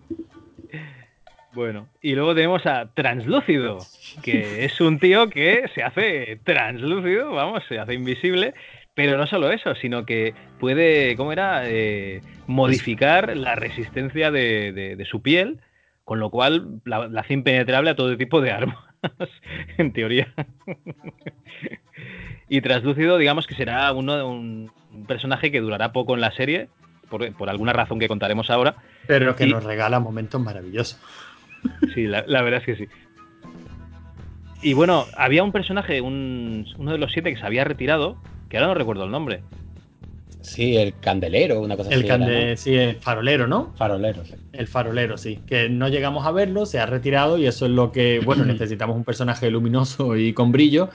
Bueno, y luego tenemos a Translúcido, que es un tío que se hace translúcido, vamos, se hace invisible, pero no solo eso, sino que puede, ¿cómo era? Eh, modificar la resistencia de, de- de su piel, con lo cual la, la hace impenetrable a todo tipo de armas, en teoría. y Translúcido, digamos que será uno un, un personaje que durará poco en la serie, por, por alguna razón que contaremos ahora, Pero que Y- nos regala momentos maravillosos. Sí, la, la verdad es que sí. Y bueno, había un personaje, un- uno de los siete que se había retirado, que ahora no recuerdo el nombre. Sí, el candelero, una cosa El así. era, cande, ¿no? sí, el farolero, ¿no? Farolero, sí. El farolero, sí. Que no llegamos a verlo, se ha retirado y eso es lo que, bueno, necesitamos un personaje luminoso y con brillo.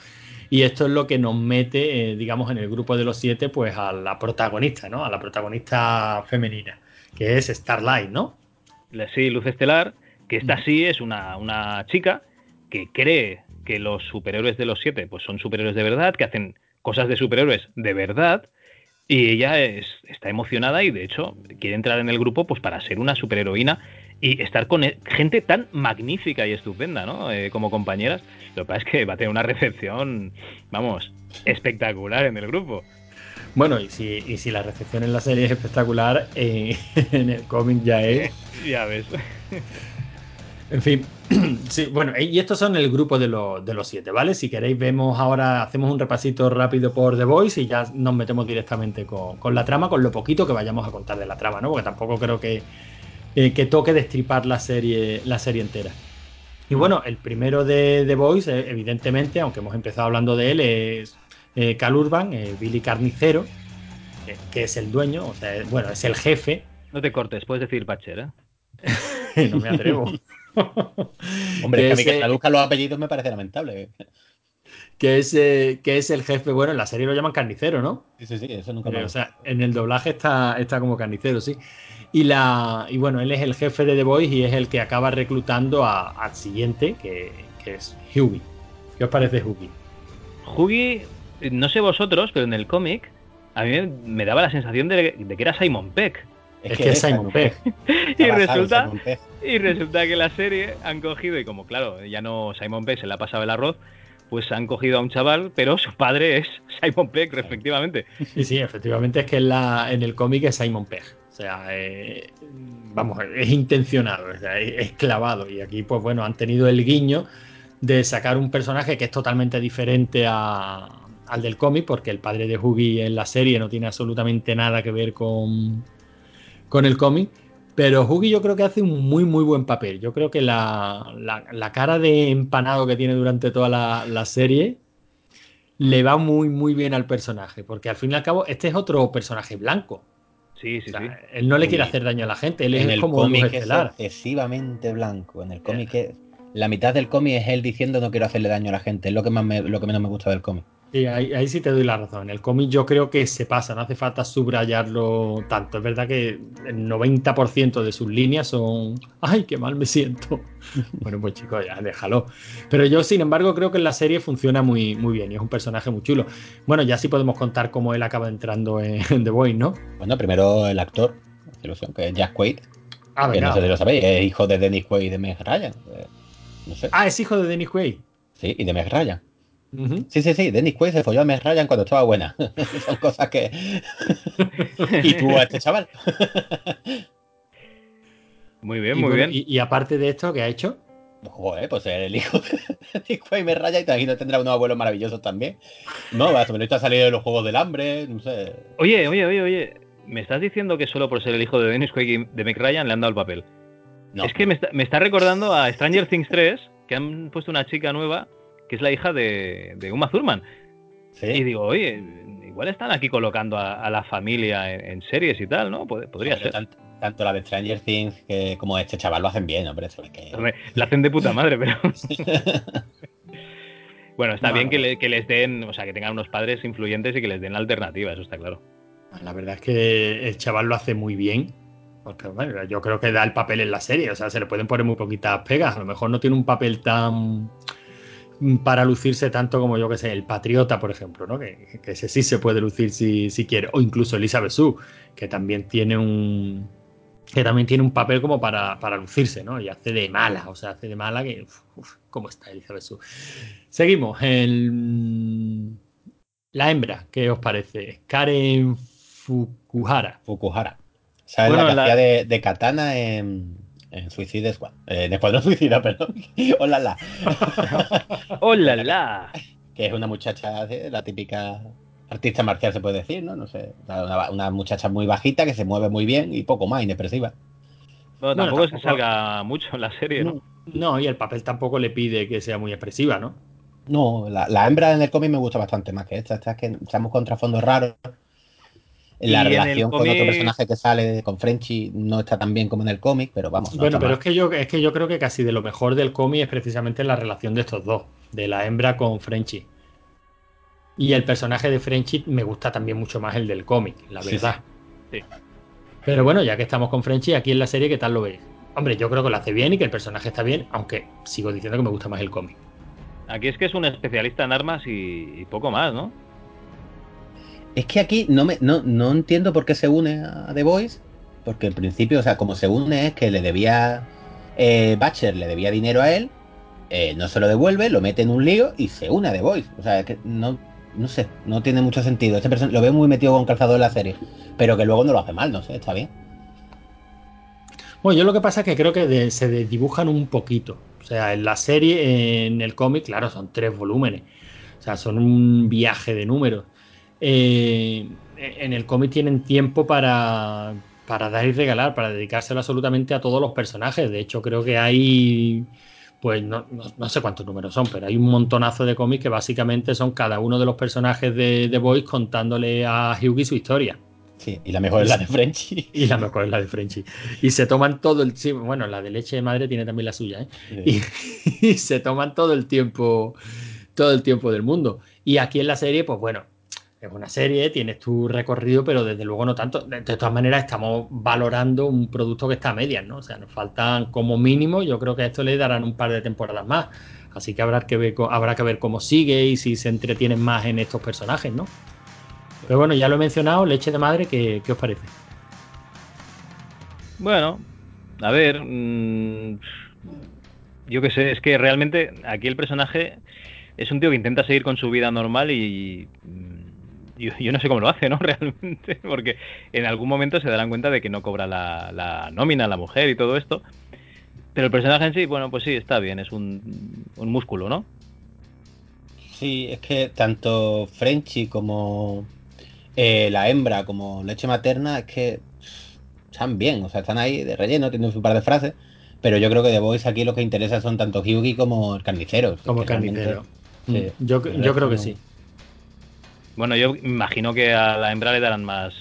Y esto es lo que nos mete, eh, digamos, en el grupo de los siete, pues a la protagonista, ¿no? A la protagonista femenina, que es Starlight, ¿no? Sí, Luz Estelar, que esta sí es una, una chica que cree que los superhéroes de los siete pues son superhéroes de verdad, que hacen cosas de superhéroes de verdad, y ella es, está emocionada y de hecho quiere entrar en el grupo pues para ser una superheroína y estar con e- gente tan magnífica y estupenda, ¿no? Eh, como compañeras. Lo que pasa es que va a tener una recepción, vamos, espectacular en el grupo. Bueno, y si, y si la recepción en la serie es espectacular, eh, en el cómic ya es Ya ves. En fin, sí, bueno, y estos son el grupo de, los- de los siete, ¿vale? Si queréis, vemos ahora, hacemos un repasito rápido por The Voice y ya nos metemos directamente con, con la trama, con lo poquito que vayamos a contar de la trama, ¿no? Porque tampoco creo que, eh, que toque destripar la serie, la serie entera. Y bueno, el primero de The Voice, eh, evidentemente, aunque hemos empezado hablando de él, es eh, Cal Urban, eh, Billy Carnicero, que, es el dueño, o sea, bueno, es el jefe, No te cortes, puedes decir Batcher, ¿eh? no me atrevo. Hombre, Que es que a mí que traduzcan los apellidos me parece lamentable. que es, eh, que es el jefe, bueno, en la serie lo llaman carnicero, ¿no? Sí, sí, sí, eso nunca me Eh, o sea, en el doblaje está, está como carnicero, sí. Y, la, y bueno, él es el jefe de The Boys y es el que acaba reclutando a- al siguiente, que, que es Hughie. ¿Qué os parece Hughie? Huggy, no sé vosotros, pero en el cómic a mí me- me daba la sensación de, de que era Simon Peck. Es que es Simon Pegg. Y resulta, Simon Pegg. y resulta que la serie han cogido, y como claro, ya no Simon Peck se le ha pasado el arroz, pues han cogido a un chaval, pero su padre es Simon Peck, efectivamente. Y sí, efectivamente es que en, la, en el cómic es Simon Pegg. O sea, eh, vamos, es intencionado, o sea, es, es clavado. Y aquí, pues bueno, han tenido el guiño de sacar un personaje que es totalmente diferente a- al del cómic, porque el padre de Huggy en la serie no tiene absolutamente nada que ver con, con el cómic. Pero Huggy yo creo que hace un muy, muy buen papel. Yo creo que la, la- la cara de empanado que tiene durante toda la, la serie le va muy, muy bien al personaje. Porque al fin y al cabo, este es otro personaje blanco. Sí, sí, O sea, sí. Él no le quiere hacer daño a la gente. Él En es el como cómic es excesivamente blanco. En el cómic es... La mitad del cómic es él diciendo no quiero hacerle daño a la gente. Es lo que, más me- lo que menos me gusta del cómic. Sí, ahí, ahí sí te doy la razón. En el cómic yo creo que se pasa, no hace falta subrayarlo tanto. Es verdad que el 90% de sus líneas son, ay, qué mal me siento. bueno, pues chicos, ya déjalo. Pero yo, sin embargo, creo que en la serie funciona muy, muy bien y es un personaje muy chulo. Bueno, ya sí podemos contar cómo él acaba entrando en, en The Voice, ¿no? Bueno, primero el actor, ilusión, que es Jack Quaid, Ah, que no sé si lo sabéis, es hijo de Dennis Quaid y de Meg Ryan. Eh, No sé. Ah, es hijo de Dennis Quaid. Sí, y de Meg Ryan. Sí, sí, sí, Dennis Quaid se folló a Meg Ryan cuando estaba buena. Son cosas que... y tuvo a este chaval. Muy bien, Y muy bueno, bien. Y, y aparte de esto, ¿qué ha hecho? Joder, pues el hijo de Dennis Quaid y Meg Ryan y imagino tendrá unos abuelos maravillosos también. No, más o menos ha salido de los Juegos del Hambre, no sé. Oye, oye, oye, oye. ¿Me estás diciendo que solo por ser el hijo de Dennis Quaid y de Meg Ryan le han dado el papel? No. Es que me está, me está recordando a Stranger Things 3, que han puesto una chica nueva, que es la hija de, de Uma Thurman. Sí. Y digo, oye, igual están aquí colocando a, a la familia en, en series y tal, ¿no? Pod- Podría ser. Tanto, tanto la de Stranger Things que como este chaval lo hacen bien, hombre. Que... La hacen de puta madre, pero. bueno, está No, bien que, no. le- que les den, o sea, que tengan unos padres influyentes y que les den la alternativa, eso está claro. La verdad es que el chaval lo hace muy bien. Porque bueno, yo creo que da el papel en la serie. O sea, se le pueden poner muy poquitas pegas. A lo mejor no tiene un papel tan para lucirse tanto como yo que sé, el Patriota, por ejemplo, ¿no? Que, que ese sí se puede lucir si, si quiere. O incluso Elizabeth Sue, que también tiene un. Que también tiene un papel como para, para lucirse, ¿no? Y hace de mala, o sea, hace de mala que. Uf, uf, ¿Cómo está Elizabeth Sue? Seguimos. El, la hembra, ¿qué os parece? Karen Fukuhara. Fukuhara. O sea, es Bueno, la que la- hacía de, de katana en, en Suicide Squad. Eh, en Escuadrón Suicida, perdón. Hola, la. ¡Hola, la! Que es una muchacha, eh, la típica artista marcial, se puede decir, ¿no? No sé. Una, una muchacha muy bajita que se mueve muy bien y poco más, inexpresiva. Bueno, Bueno, tampoco es que tampoco- salga mucho en la serie, ¿no? No, y el papel tampoco le pide que sea muy expresiva, ¿no? No, la, la hembra en el cómic me gusta bastante más que esta. Esta es que estamos con trasfondos raros. La relación con otro personaje que sale con Frenchy no está tan bien como en el cómic, pero vamos. no bueno, pero mal. es que yo es que yo creo que casi de lo mejor del cómic es precisamente la relación de estos dos, de la hembra con Frenchy. Y el personaje de Frenchy me gusta también mucho más el del cómic, la Sí, verdad. sí. Sí. Pero bueno, ya que estamos con Frenchy, aquí en la serie, ¿qué tal lo veis? Hombre, yo creo que lo hace bien y que el personaje está bien, aunque sigo diciendo que me gusta más el cómic. Aquí es que es un especialista en armas y, y poco más, ¿no? Es que aquí no, me, no, no entiendo por qué se une a The Voice, porque al principio, o sea, como se une es que le debía, eh, Batcher le debía dinero a él, eh, no se lo devuelve, lo mete en un lío y se une a The Voice. O sea, es que no, no sé, no tiene mucho sentido. Este person- lo veo muy metido con calzado en la serie, pero que luego no lo hace mal, no sé, está bien. Bueno, yo lo que pasa es que creo que se dibujan un poquito. O sea, en la serie, en el cómic, claro, son tres volúmenes. O sea, son un viaje de números. Eh, en el cómic tienen tiempo para, para dar y regalar, para dedicárselo absolutamente a todos los personajes. De hecho, creo que hay, pues no, no- no sé cuántos números son, pero hay un montonazo de cómics que básicamente son cada uno de los personajes de The Voice contándole a Hughie su historia. Sí, y la mejor es la de Frenchy. Y la mejor es la de Frenchy. Y se toman todo el sí, bueno, la de leche de madre tiene también la suya, ¿eh? Y, y se toman todo el tiempo, todo el tiempo del mundo. Y aquí en la serie, pues bueno, es una serie, tienes tu recorrido, pero desde luego no tanto. De, todas maneras, estamos valorando un producto que está a medias, ¿no? O sea, nos faltan como mínimo, yo creo que a esto le darán un par de temporadas más. Así que habrá que ver, habrá que ver cómo sigue y si se entretienen más en estos personajes, ¿no? Pero bueno, ya lo he mencionado, leche de madre, ¿qué, qué os parece? Bueno, a ver, mm, yo qué sé, es que realmente aquí el personaje es un tío que intenta seguir con su vida normal y mm, yo, yo no sé cómo lo hace, ¿no? Realmente, porque en algún momento se darán cuenta de que no cobra la, la nómina la mujer y todo esto. Pero el personaje en sí, bueno, pues sí, está bien, es un, un músculo, ¿no? Sí, es que tanto Frenchy como eh, la hembra como leche materna es que están bien, o sea, están ahí de relleno, tienen su par de frases, pero yo creo que de Voice aquí lo que interesa son tanto Hyugi como el carnicero. Como realmente- carnicero. sí, yo, el yo creo que sí. Bueno, yo imagino que a la hembra le darán más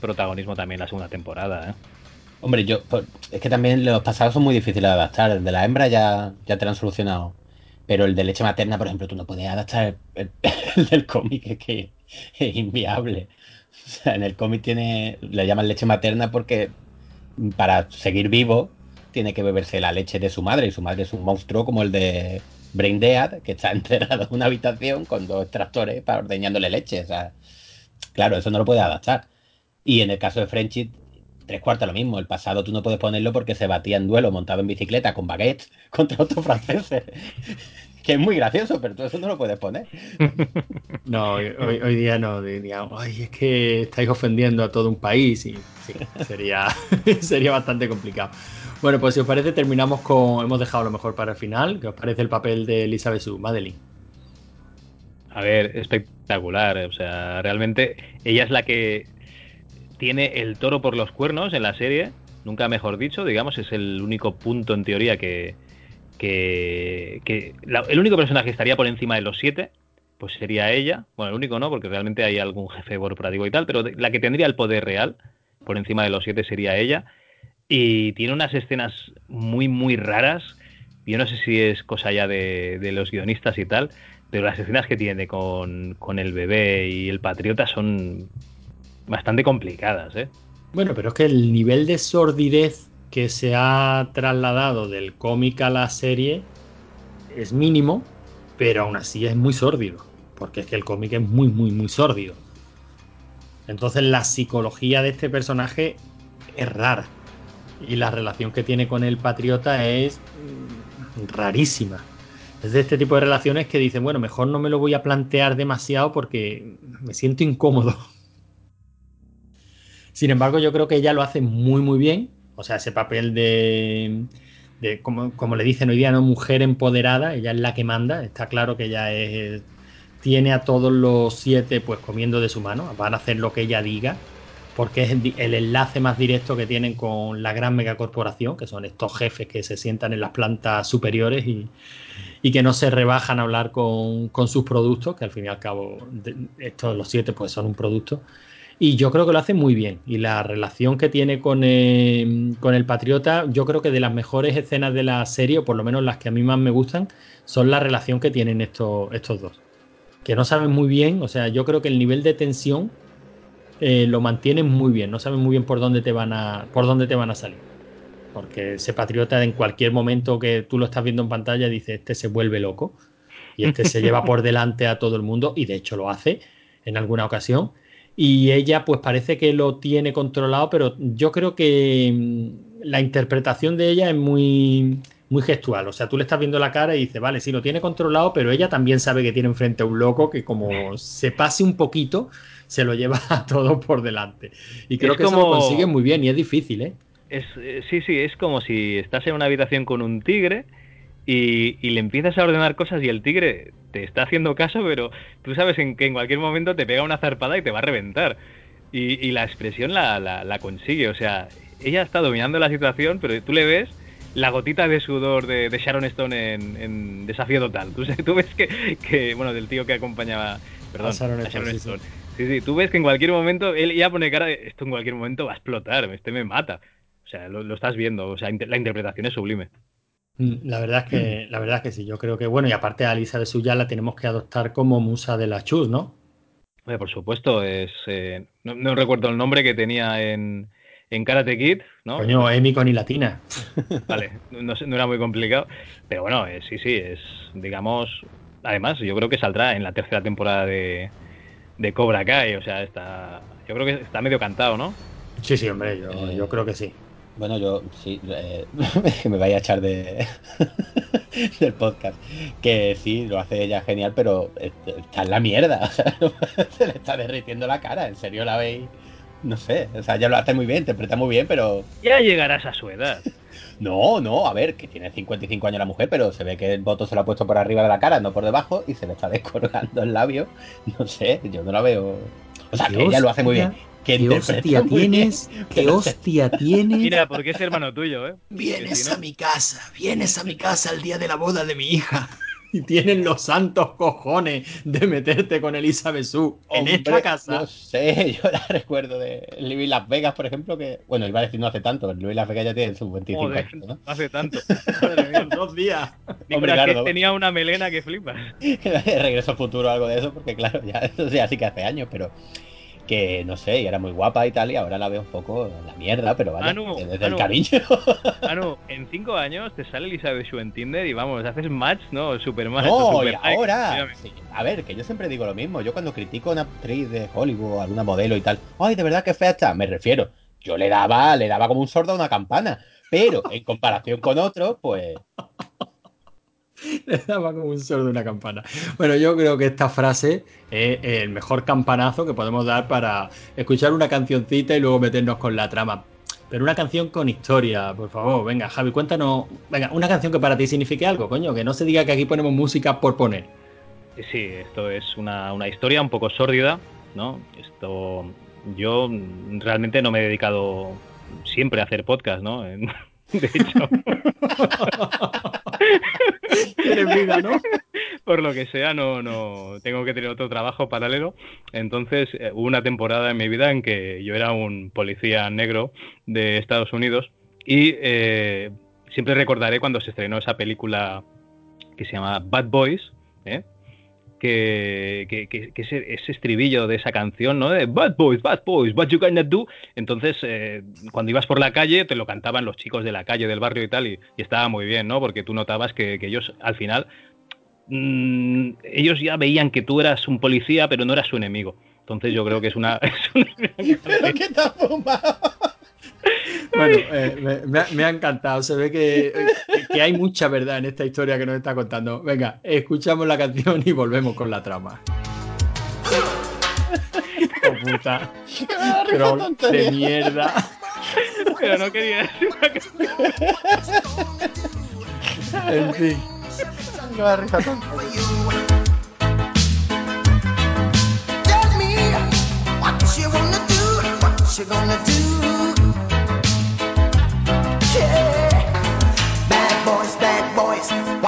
protagonismo también la segunda temporada, ¿eh? Hombre, yo es que también los pasados son muy difíciles de adaptar. El de la hembra ya, ya te lo han solucionado. Pero el de leche materna, por ejemplo, tú no puedes adaptar el, el del cómic, es que es inviable. O sea, en el cómic tiene, le llaman leche materna porque para seguir vivo tiene que beberse la leche de su madre y su madre es un monstruo como el de Brain Dead, que está encerrado en una habitación con dos tractores para ordeñándole leche. O sea, claro, eso no lo puede adaptar. Y en el caso de Frenchy, tres cuartos lo mismo. El pasado tú no puedes ponerlo porque se batía en duelo montado en bicicleta con baguettes contra otros franceses. que es muy gracioso, pero tú eso no lo puedes poner. No, hoy, día no, diría, ay, es que estáis ofendiendo a todo un país y sí, sería, sería bastante complicado. Bueno, pues si os parece, terminamos con, hemos dejado lo mejor para el final, ¿qué os parece el papel de Elizabeth Madeline? A ver, espectacular. O sea, realmente ella es la que tiene el toro por los cuernos en la serie. Nunca mejor dicho, digamos, es el único punto en teoría que. que, que- la- el único personaje que estaría por encima de los siete, pues sería ella. Bueno, el único no, porque realmente hay algún jefe corporativo y tal, pero la que tendría el poder real por encima de los siete sería ella. Y tiene unas escenas muy, muy raras. Yo no sé si es cosa ya de, de los guionistas y tal, pero las escenas que tiene con, con el bebé y el patriota son bastante complicadas, ¿eh? Bueno, pero es que el nivel de sordidez que se ha trasladado del cómic a la serie es mínimo, pero aún así es muy sórdido, porque es que el cómic es muy, muy, muy sórdido. Entonces la psicología de este personaje es rara y la relación que tiene con el patriota es mm, rarísima. Es de este tipo de relaciones que dicen, bueno, mejor no me lo voy a plantear demasiado porque me siento incómodo. Sin embargo, yo creo que ella lo hace muy, muy bien. O sea, ese papel de, de como, como le dicen hoy día, ¿no? mujer empoderada, ella es la que manda. Está claro que ella es, tiene a todos los siete pues comiendo de su mano, van a hacer lo que ella diga, porque es el, enlace más directo que tienen con la gran megacorporación, que son estos jefes que se sientan en las plantas superiores y, y que no se rebajan a hablar con, con sus productos, que al fin y al cabo de- estos los siete pues son un producto. Y yo creo que lo hace muy bien. Y la relación que tiene con, eh, con el Patriota, yo creo que de las mejores escenas de la serie, o por lo menos las que a mí más me gustan, son la relación que tienen estos, estos dos. Que no saben muy bien, o sea, yo creo que el nivel de tensión eh, lo mantienen muy bien. No saben muy bien por dónde te van a, por dónde te van a salir. Porque ese Patriota en cualquier momento que tú lo estás viendo en pantalla dice, este se vuelve loco. Y este se lleva por delante a todo el mundo, y de hecho lo hace en alguna ocasión y ella pues parece que lo tiene controlado, pero yo creo que mm, la interpretación de ella es muy, muy gestual. O sea, tú le estás viendo la cara y dices, vale, sí, lo tiene controlado, pero ella también sabe que tiene enfrente a un loco que como se pase un poquito, se lo lleva a todo por delante. Y creo Es que eso lo como- consigue muy bien y es difícil, ¿eh? Es, eh, sí, sí, es como si estás en una habitación con un tigre y, y le empiezas a ordenar cosas y el tigre te está haciendo caso, pero tú sabes en que en cualquier momento te pega una zarpada y te va a reventar. Y, y la expresión la, la- la consigue, o sea, ella está dominando la situación, pero tú le ves la gotita de sudor de, de Sharon Stone en, en Desafío Total. Tú, tú ves que, que, bueno, del tío que acompañaba, perdón, A Sharon a Stone, Sharon sí, sí. Sí, sí, tú ves que en cualquier momento, él ya pone cara de, esto en cualquier momento va a explotar, este me mata. O sea, lo, lo estás viendo, o sea, inter- la interpretación es sublime. Mm, La verdad es que, la verdad es que sí, yo creo que, bueno, y aparte a Lisa de Suya la tenemos que adoptar como musa de la chus, ¿no? Oye, por supuesto, es eh, no, no recuerdo el nombre que tenía en, en Karate Kid, ¿no? Coño, Emi con y latina. Vale, no, no era muy complicado, pero bueno, eh, sí, sí, es, digamos, además, yo creo que saldrá en la tercera temporada de, de Cobra Kai, o sea, está, yo creo que está medio cantado, ¿no? Sí, sí, hombre, yo, Eh. yo creo que sí. Bueno, yo sí, eh, que me vaya a echar de del podcast. Que sí, lo hace ella genial, pero está en la mierda. O sea, se le está derritiendo la cara. En serio la veis. No sé, o sea, ella lo hace muy bien, interpreta muy bien, pero. Ya llegarás a su edad. No, no, a ver, que tiene 55 años la mujer, pero se ve que el voto se lo ha puesto por arriba de la cara, no por debajo, y se le está descolgando el labio. No sé, yo no la veo. O sea, que ella lo hace muy bien. Que ¿Qué hostia muy bien, tienes? ¿Qué tienes? Mira, porque es hermano tuyo, ¿eh? Vienes si no- a mi casa, vienes a mi casa el día de la boda de mi hija. Y tienen los santos cojones de meterte con Elizabeth Sue en Hombre, esta casa. No sé, yo la recuerdo de Living Las Vegas, por ejemplo, que. Bueno, iba a decir no hace tanto, pero Living Las Vegas ya tiene sus 25 Joder, años, ¿no? hace tanto. Madre mía. Dos días. Nicolás claro, no. tenía una melena que flipas. Regreso al futuro o algo de eso, porque claro, ya eso ya sí que hace años, pero que no sé, y era muy guapa y tal, y ahora la veo un poco en la mierda, pero no, que desde el cariño. No, en cinco años te sale Elizabeth Shue en Tinder y vamos, haces match, ¿no? Super match. No, y ahora. Sí, a ver, que yo siempre digo lo mismo. Yo cuando critico a una actriz de Hollywood, a alguna modelo y tal, ay, de verdad que fea está. Me refiero, yo le daba, le daba como un sordo a una campana. Pero en comparación con otros, pues. Le daba como un sordo una campana. Bueno, yo creo que esta frase es el mejor campanazo que podemos dar para escuchar una cancioncita y luego meternos con la trama. Pero una canción con historia, por favor. Venga, Javi, cuéntanos. Venga, una canción que para ti signifique algo, coño. Que no se diga que aquí ponemos música por poner. Sí, esto es una, una historia un poco sórdida, ¿no? Esto. Yo realmente no me he dedicado siempre a hacer podcast, ¿no? De hecho, Tienes vida, ¿no? por lo que sea, no, no tengo que tener otro trabajo paralelo. Entonces, eh, hubo una temporada en mi vida en que yo era un policía negro de Estados Unidos y eh, siempre recordaré cuando se estrenó esa película que se llama Bad Boys, ¿eh? Que, que, ese, ese estribillo de esa canción, ¿no? De Bad Boys, Bad Boys, what you gonna do? Entonces, eh, cuando ibas por la calle, te lo cantaban los chicos de la calle, del barrio y tal, y, y estaba muy bien, ¿no? Porque tú notabas que, que ellos, al final, mm, ellos ya veían que tú eras un policía, pero no eras su enemigo. Entonces yo creo que es una... es una- ¿Pero qué te has fumado? Bueno, eh, me, me ha, me ha encantado. Se ve que, que hay mucha verdad en esta historia que nos está contando. Venga, escuchamos la canción y volvemos con la trama. Oh, puta. Pero de mierda. pero no quería decir una cosa. En fin. Me da risa tonta. Tell me what you wanna do, what you gonna do.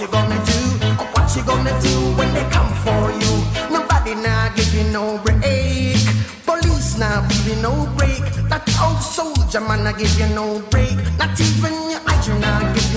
You gonna do? What you gonna do when they come for you? Nobody now give you no break. Police now give you no break. That old soldier man I give you no break. Not even your eyes now give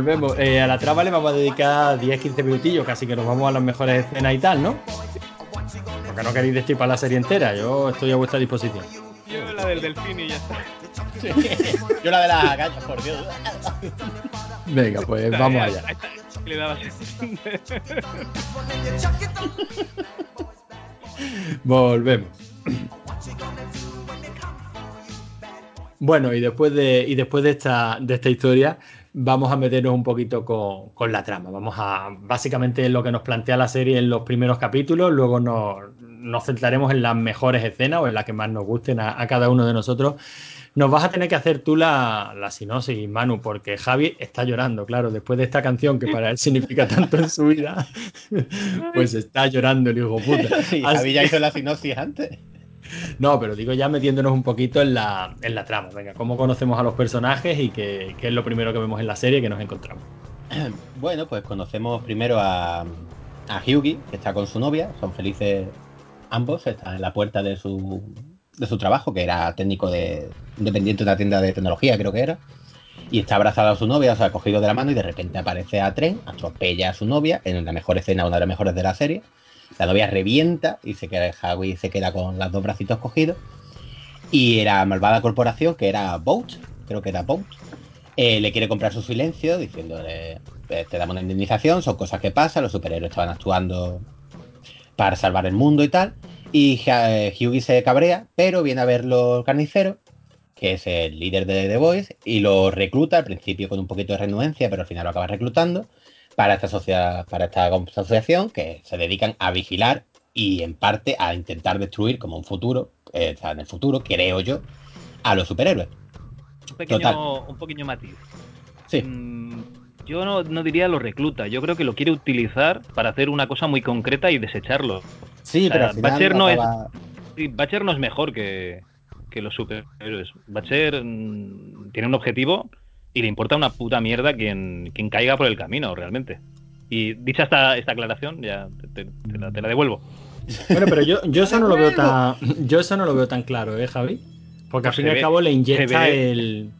volvemos. Eh, a la trama le vamos a dedicar 10-15 minutillos, casi que nos vamos a las mejores escenas y tal, ¿no? Porque no queréis destripar la serie entera, yo estoy a vuestra disposición. Yo la del delfín y ya está. Yo la de las gallas, por Dios. Venga, pues vamos allá. Ahí está, Le daba Volvemos. Bueno, y después de, y después de esta, de esta historia, vamos a meternos un poquito con, con la trama. Vamos a, básicamente, lo que nos plantea la serie en los primeros capítulos, luego nos, nos centraremos en las mejores escenas o en las que más nos gusten a, a cada uno de nosotros. Nos vas a tener que hacer tú la, la sinopsis, Manu, porque Javi está llorando, claro, después de esta canción que para él significa tanto en su vida, pues está llorando el hijo puta. Sí, Javi ya hizo la sinopsis antes. No, pero digo ya metiéndonos un poquito en la, en la trama. Venga, cómo conocemos a los personajes y qué, qué es lo primero que vemos en la serie que nos encontramos. Bueno, pues conocemos primero a, a que está con su novia, son felices ambos, están en la puerta de su, de su trabajo, que era técnico de independiente de una tienda de tecnología, creo que era, y está abrazado a su novia, o sea, cogido de la mano y de repente aparece a Tren, atropella a su novia, en la mejor escena, una de las mejores de la serie. La novia revienta y se queda Hyugi se queda con los dos bracitos cogidos. Y la malvada corporación, que era Boat, creo que era Boat, eh, le quiere comprar su silencio diciéndole "Eh, te damos una indemnización, son cosas que pasan, los superhéroes estaban actuando para salvar el mundo y tal. Y eh, Hughie se cabrea, pero viene a verlo carnicero, que es el líder de The Voice, y lo recluta al principio con un poquito de renuencia, pero al final lo acaba reclutando para esta, socia- para esta asociación que se dedican a vigilar y en parte a intentar destruir como un futuro, eh, en el futuro, creo yo, a los superhéroes. Un pequeño, Total. un pequeño matiz. Sí. Mm, Yo no, no diría lo recluta, yo creo que lo quiere utilizar para hacer una cosa muy concreta y desecharlo. Sí, O sea, pero al final Batcher no es- acaba- Batcher no es mejor que, que los superhéroes. Batcher mm, tiene un objetivo y le importa una puta mierda quien, quien caiga por el camino, realmente. Y dicha esta, esta aclaración, ya te, te- te la, te la devuelvo. Bueno, pero yo, yo eso no lo veo tan. Yo eso no lo veo tan claro, ¿eh, Javi? Porque al Pues fin y al cabo le inyecta el.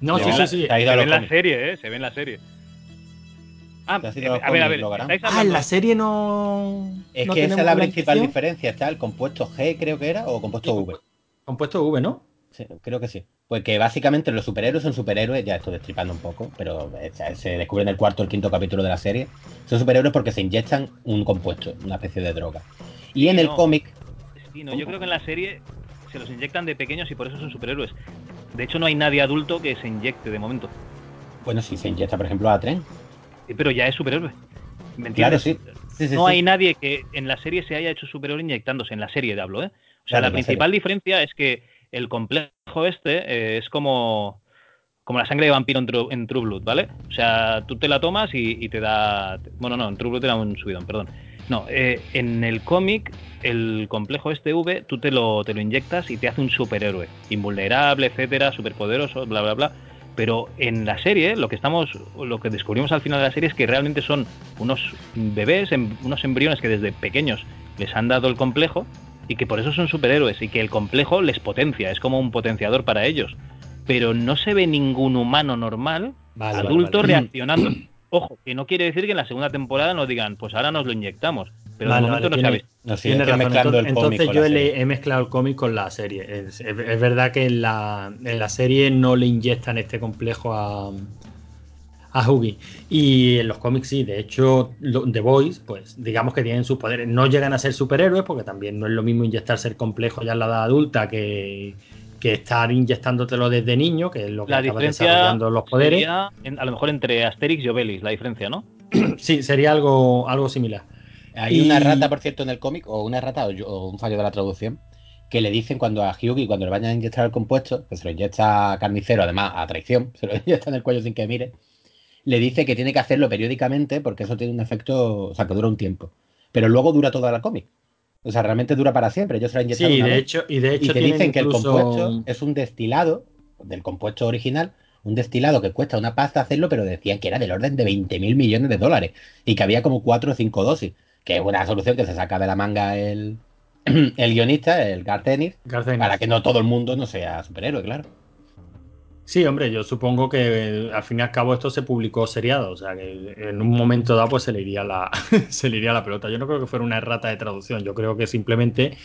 No, sí, sí, la- sí. se ve en la serie, ¿eh? Se ve en la serie. Ah, eh, a ver, a ver. Logarán. ¿estáis Ah, en la serie no. Es no que esa es la principal diferencia. Está el compuesto G, creo que era, o compuesto Sí, V. Compuesto V, ¿no? Sí, creo que sí. Pues que básicamente los superhéroes son superhéroes, ya estoy destripando un poco, pero eh, se- descubre en el cuarto o el quinto capítulo de la serie. Son superhéroes porque se inyectan un compuesto, una especie de droga. Y en el cómic, Sí, no, yo creo que en la serie se los inyectan de pequeños y por eso son superhéroes. De hecho, no hay nadie adulto que se inyecte de momento. bueno, si se inyecta, por ejemplo, a Tren. Pero ya es superhéroe. ¿Me Claro, sí. Sí, sí, no hay nadie que en la serie se haya hecho superhéroe inyectándose, en la serie de hablo, ¿eh? O sea, Claro, la en la principal diferencia es que el complejo este eh, es como, como la sangre de vampiro en True, en True Blood, ¿vale? O sea, tú te la tomas y, y te da... Bueno, no, en True Blood te da un subidón, perdón. No, eh, en el cómic, el complejo este V, tú te lo, te lo inyectas y te hace un superhéroe. Invulnerable, etcétera, superpoderoso, bla, bla, bla. Pero en la serie, lo que estamos, lo que descubrimos al final de la serie es que realmente son unos bebés, em- unos embriones que desde pequeños les han dado el complejo y que por eso son superhéroes y que el complejo les potencia, es como un potenciador para ellos. Pero no se ve ningún humano normal, Vale, adulto, vale. reaccionando. Ojo, que no quiere decir que en la segunda temporada nos digan, pues ahora nos lo inyectamos. Pero Vale, de momento vale, no visto. No, sí, razón. Entonces, yo le- he mezclado el cómic con la serie. Es, es- es verdad que en la, en la serie no le inyectan este complejo a, a Hughie. Y en los cómics sí, de hecho, lo- The Boys, pues digamos que tienen sus poderes. No llegan a ser superhéroes, porque también no es lo mismo inyectarse el complejo ya en la edad adulta que, que estar inyectándotelo desde niño, que es lo que La diferencia desarrollando los poderes. sería, a lo mejor entre Asterix y Obelix, la diferencia, ¿no? Sí, sería algo, algo similar. Hay Y- una rata, por cierto, en el cómic, o una rata o, yo- o un fallo de la traducción, que le dicen cuando a Hyugi, cuando le vayan a inyectar el compuesto, que se lo inyecta carnicero, además a traición, se lo inyecta en el cuello sin que mire, le dice que tiene que hacerlo periódicamente porque eso tiene un efecto, o sea, que dura un tiempo. Pero luego dura toda la cómic. O sea, realmente dura para siempre. Ellos se lo han inyectado Sí, una de hecho, y de y hecho te dicen que el compuesto es un destilado del compuesto original, un destilado que cuesta una pasta hacerlo, pero decían que era del orden de 20 mil millones de dólares y que había como 4 o 5 dosis, que es una solución que se saca de la manga el, el guionista, el Ennis. para que no todo el mundo no sea superhéroe, claro. Sí, hombre, yo supongo que eh, al fin y al cabo esto se publicó seriado, o sea que en un momento dado pues se le iría la, se le iría la pelota. Yo no creo que fuera una errata de traducción, yo creo que simplemente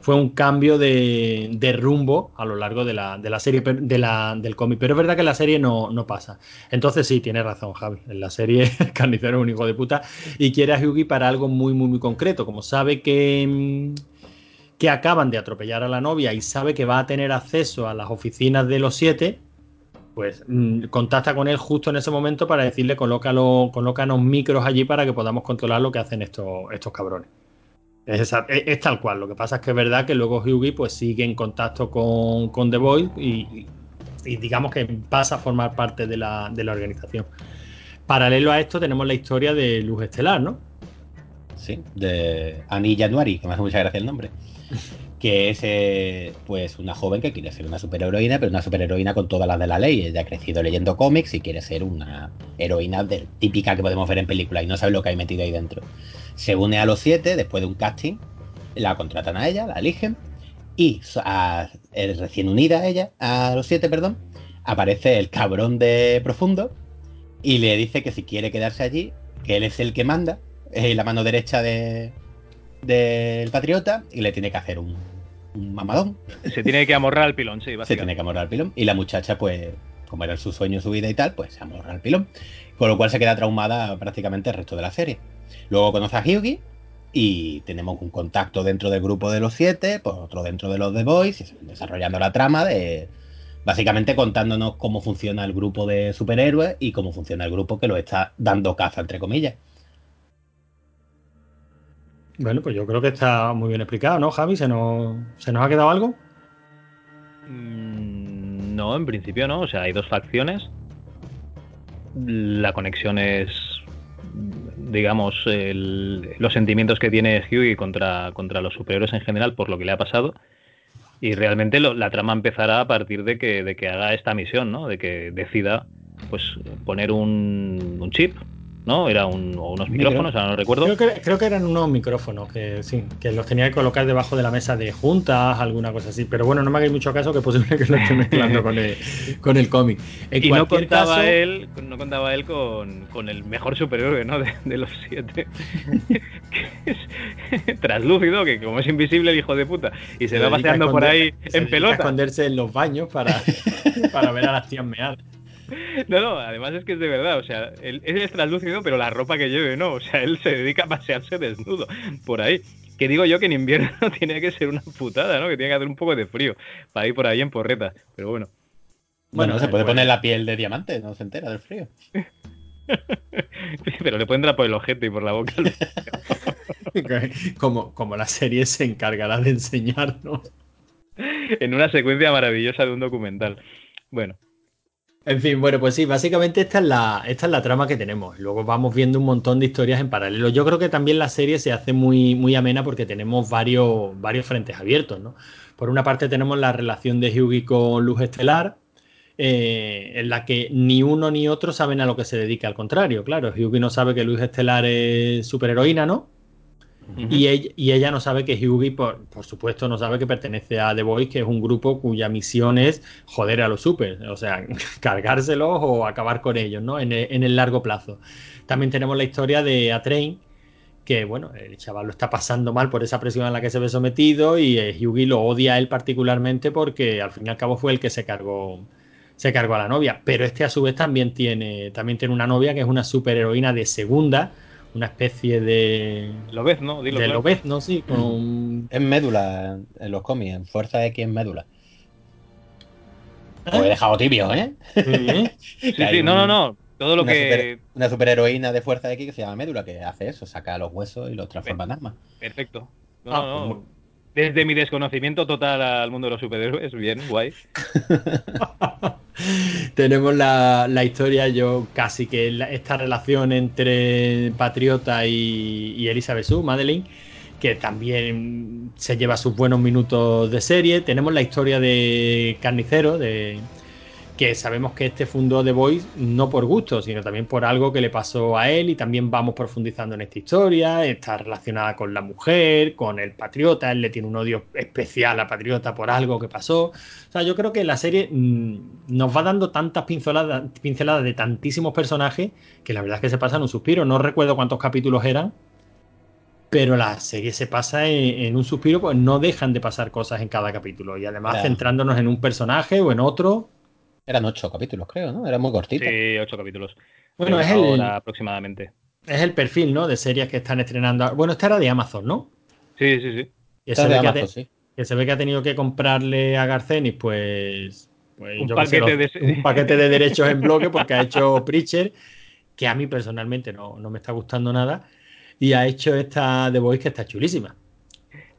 fue un cambio de, de rumbo a lo largo de la, de la serie, de la, del cómic. Pero es verdad que la serie no, no pasa. Entonces sí, tiene razón, Javi. En la serie Carnicero es un hijo de puta y quiere a Hyugi para algo muy, muy, muy concreto. Como sabe que, mm, que acaban de atropellar a la novia y sabe que va a tener acceso a las oficinas de los siete, pues mm, contacta con él justo en ese momento para decirle colócalo, colócanos micros allí para que podamos controlar lo que hacen estos, estos cabrones. Es, esa- es- es tal cual. Lo que pasa es que es verdad que luego Hughie pues sigue en contacto con, con The y- y digamos que pasa a formar parte de la, de la organización. Paralelo a esto tenemos la historia de Luz Estelar, ¿no? Sí, de Annie Januari, que me hace mucha gracia el nombre. Que es eh, pues una joven que quiere ser una superheroína, pero una superheroína con todas las de la ley. Ella ha crecido leyendo cómics y quiere ser una heroína típica que podemos ver en películas y no sabe lo que hay metido ahí dentro. Se une a los siete después de un casting, la contratan a ella, la eligen y a- eh, recién unida a ella, a los siete, perdón, aparece el cabrón de Profundo y le dice que si quiere quedarse allí, que él es el que manda, es la mano derecha de del patriota y le tiene que hacer un, un mamadón. Se tiene que amorrar al pilón, sí, Se tiene que amorrar al pilón. Y la muchacha, pues, como era su sueño, su vida y tal, pues se amorra al pilón. Con lo cual se queda traumada prácticamente el resto de la serie. Luego conoce a Hyugi y tenemos un contacto dentro del grupo de los siete, pues otro dentro de los The Boys, desarrollando la trama de básicamente contándonos cómo funciona el grupo de superhéroes y cómo funciona el grupo que lo está dando caza, entre comillas. Bueno, pues yo creo que está muy bien explicado, ¿no, Javi? ¿Se nos, ¿se ha quedado algo? Mm, No, en principio no. O sea, hay dos facciones. La conexión es, digamos, los sentimientos que tiene Hughie contra, contra los superhéroes en general por lo que le ha pasado. Y realmente la trama empezará a partir de que, de que haga esta misión, ¿no? De que decida pues poner un chip, ¿no? Era un, o unos Un micrófonos, ahora no recuerdo. Creo que, creo que eran unos micrófonos que sí, que los tenía que colocar debajo de la mesa de juntas, alguna cosa así. Pero bueno, no me hagáis mucho caso que es posible que lo esté mezclando con el, con el cómic. En y no contaba caso- él no contaba él con, con el mejor superhéroe ¿no? de, de los siete que es traslúcido que como es invisible el hijo de puta y se, se va paseando por ahí en pelota esconderse en los baños para, para ver a las tías mear. no no además es que es de verdad o sea él, él es traslúcido pero la ropa que lleve no o sea él se dedica a pasearse desnudo por ahí. Que digo yo que en invierno tiene que ser una putada no que tiene que hacer un poco de frío para ir por ahí en porreta pero bueno. Bueno, Bueno, se puede pues- poner la piel de diamante, no se entera del frío. pero le puede entrar por el ojete y por la boca. Como, como la serie se encargará de enseñarnos. en una secuencia maravillosa de un documental. Bueno En fin, bueno, pues sí, básicamente esta es la, esta es la trama que tenemos. Luego vamos viendo un montón de historias en paralelo. Yo creo que también la serie se hace muy, muy amena porque tenemos varios, frentes abiertos, ¿no? Por una parte tenemos la relación de Hughie con Luz Estelar, eh, en la que ni uno ni otro saben a lo que se dedica, al contrario, claro. Hughie no sabe que Luz Estelar es superheroína, ¿no? Y ella, y ella no sabe que Hughie, por, por supuesto, no sabe que pertenece a The Voice, que es un grupo cuya misión es joder a los super, o sea, cargárselos o acabar con ellos, ¿no? En el, en el largo plazo. También tenemos la historia de A-Train, que bueno, el chaval lo está pasando mal por esa presión a la que se ve sometido y eh, Hughie lo odia a él particularmente porque al fin y al cabo fue el que se cargó se cargó a la novia, pero este a su vez también tiene también tiene una novia que es una superheroína de segunda, una especie de lo ves no dilo de claro. Lobez, ¿no? Sí, con Es médula en los cómics, en Fuerza X es médula. ¿Eh? Os he dejado tibio, ¿eh? Sí. Sí, sí, no, un- no, no. todo lo una, que... super- una superheroína de fuerza X que se llama Médula, que hace eso, saca los huesos y los transforma en armas. Perfecto. No, Ah, no, pues Desde mi desconocimiento total al mundo de los superhéroes, bien, guay. Tenemos la, la historia, yo casi que esta relación entre Patriota y, y Elizabeth Sue, Madeline, que también se lleva sus buenos minutos de serie. Tenemos la historia de Carnicero, de que sabemos que este fundó The Voice no por gusto, sino también por algo que le pasó a él y también vamos profundizando en esta historia, está relacionada con la mujer, con el patriota, él le tiene un odio especial a patriota por algo que pasó. O sea, yo creo que la serie mm, nos va dando tantas pinceladas, pinceladas de tantísimos personajes que la verdad es que se pasa en un suspiro. No recuerdo cuántos capítulos eran, pero la serie se pasa en, en un suspiro, pues no dejan de pasar cosas en cada capítulo. Y además Claro. centrándonos en un personaje o en otro. Eran ocho capítulos, creo, ¿no? Era muy cortito. Sí, ocho capítulos. Bueno, es el- aproximadamente. Es el perfil, ¿no? De series que están estrenando. Bueno, esta era de Amazon, ¿no? Sí, sí, sí. Que se, ve que, ha Amazon, te- sí. que se ve que ha tenido que comprarle a Garcenis, pues. pues, Un yo paquete de- un paquete de derechos en bloque porque ha hecho Preacher, que a mí personalmente no, no me está gustando nada. Y ha hecho esta The Voice que está chulísima.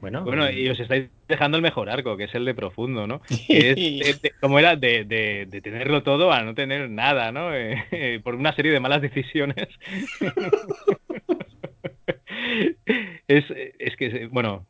Bueno, Bueno, eh, y os estáis dejando el mejor arco, que es el de profundo, ¿no? Que es como era de, de- de tenerlo todo a no tener nada, ¿no? Eh, por una serie de malas decisiones. es, es que, bueno,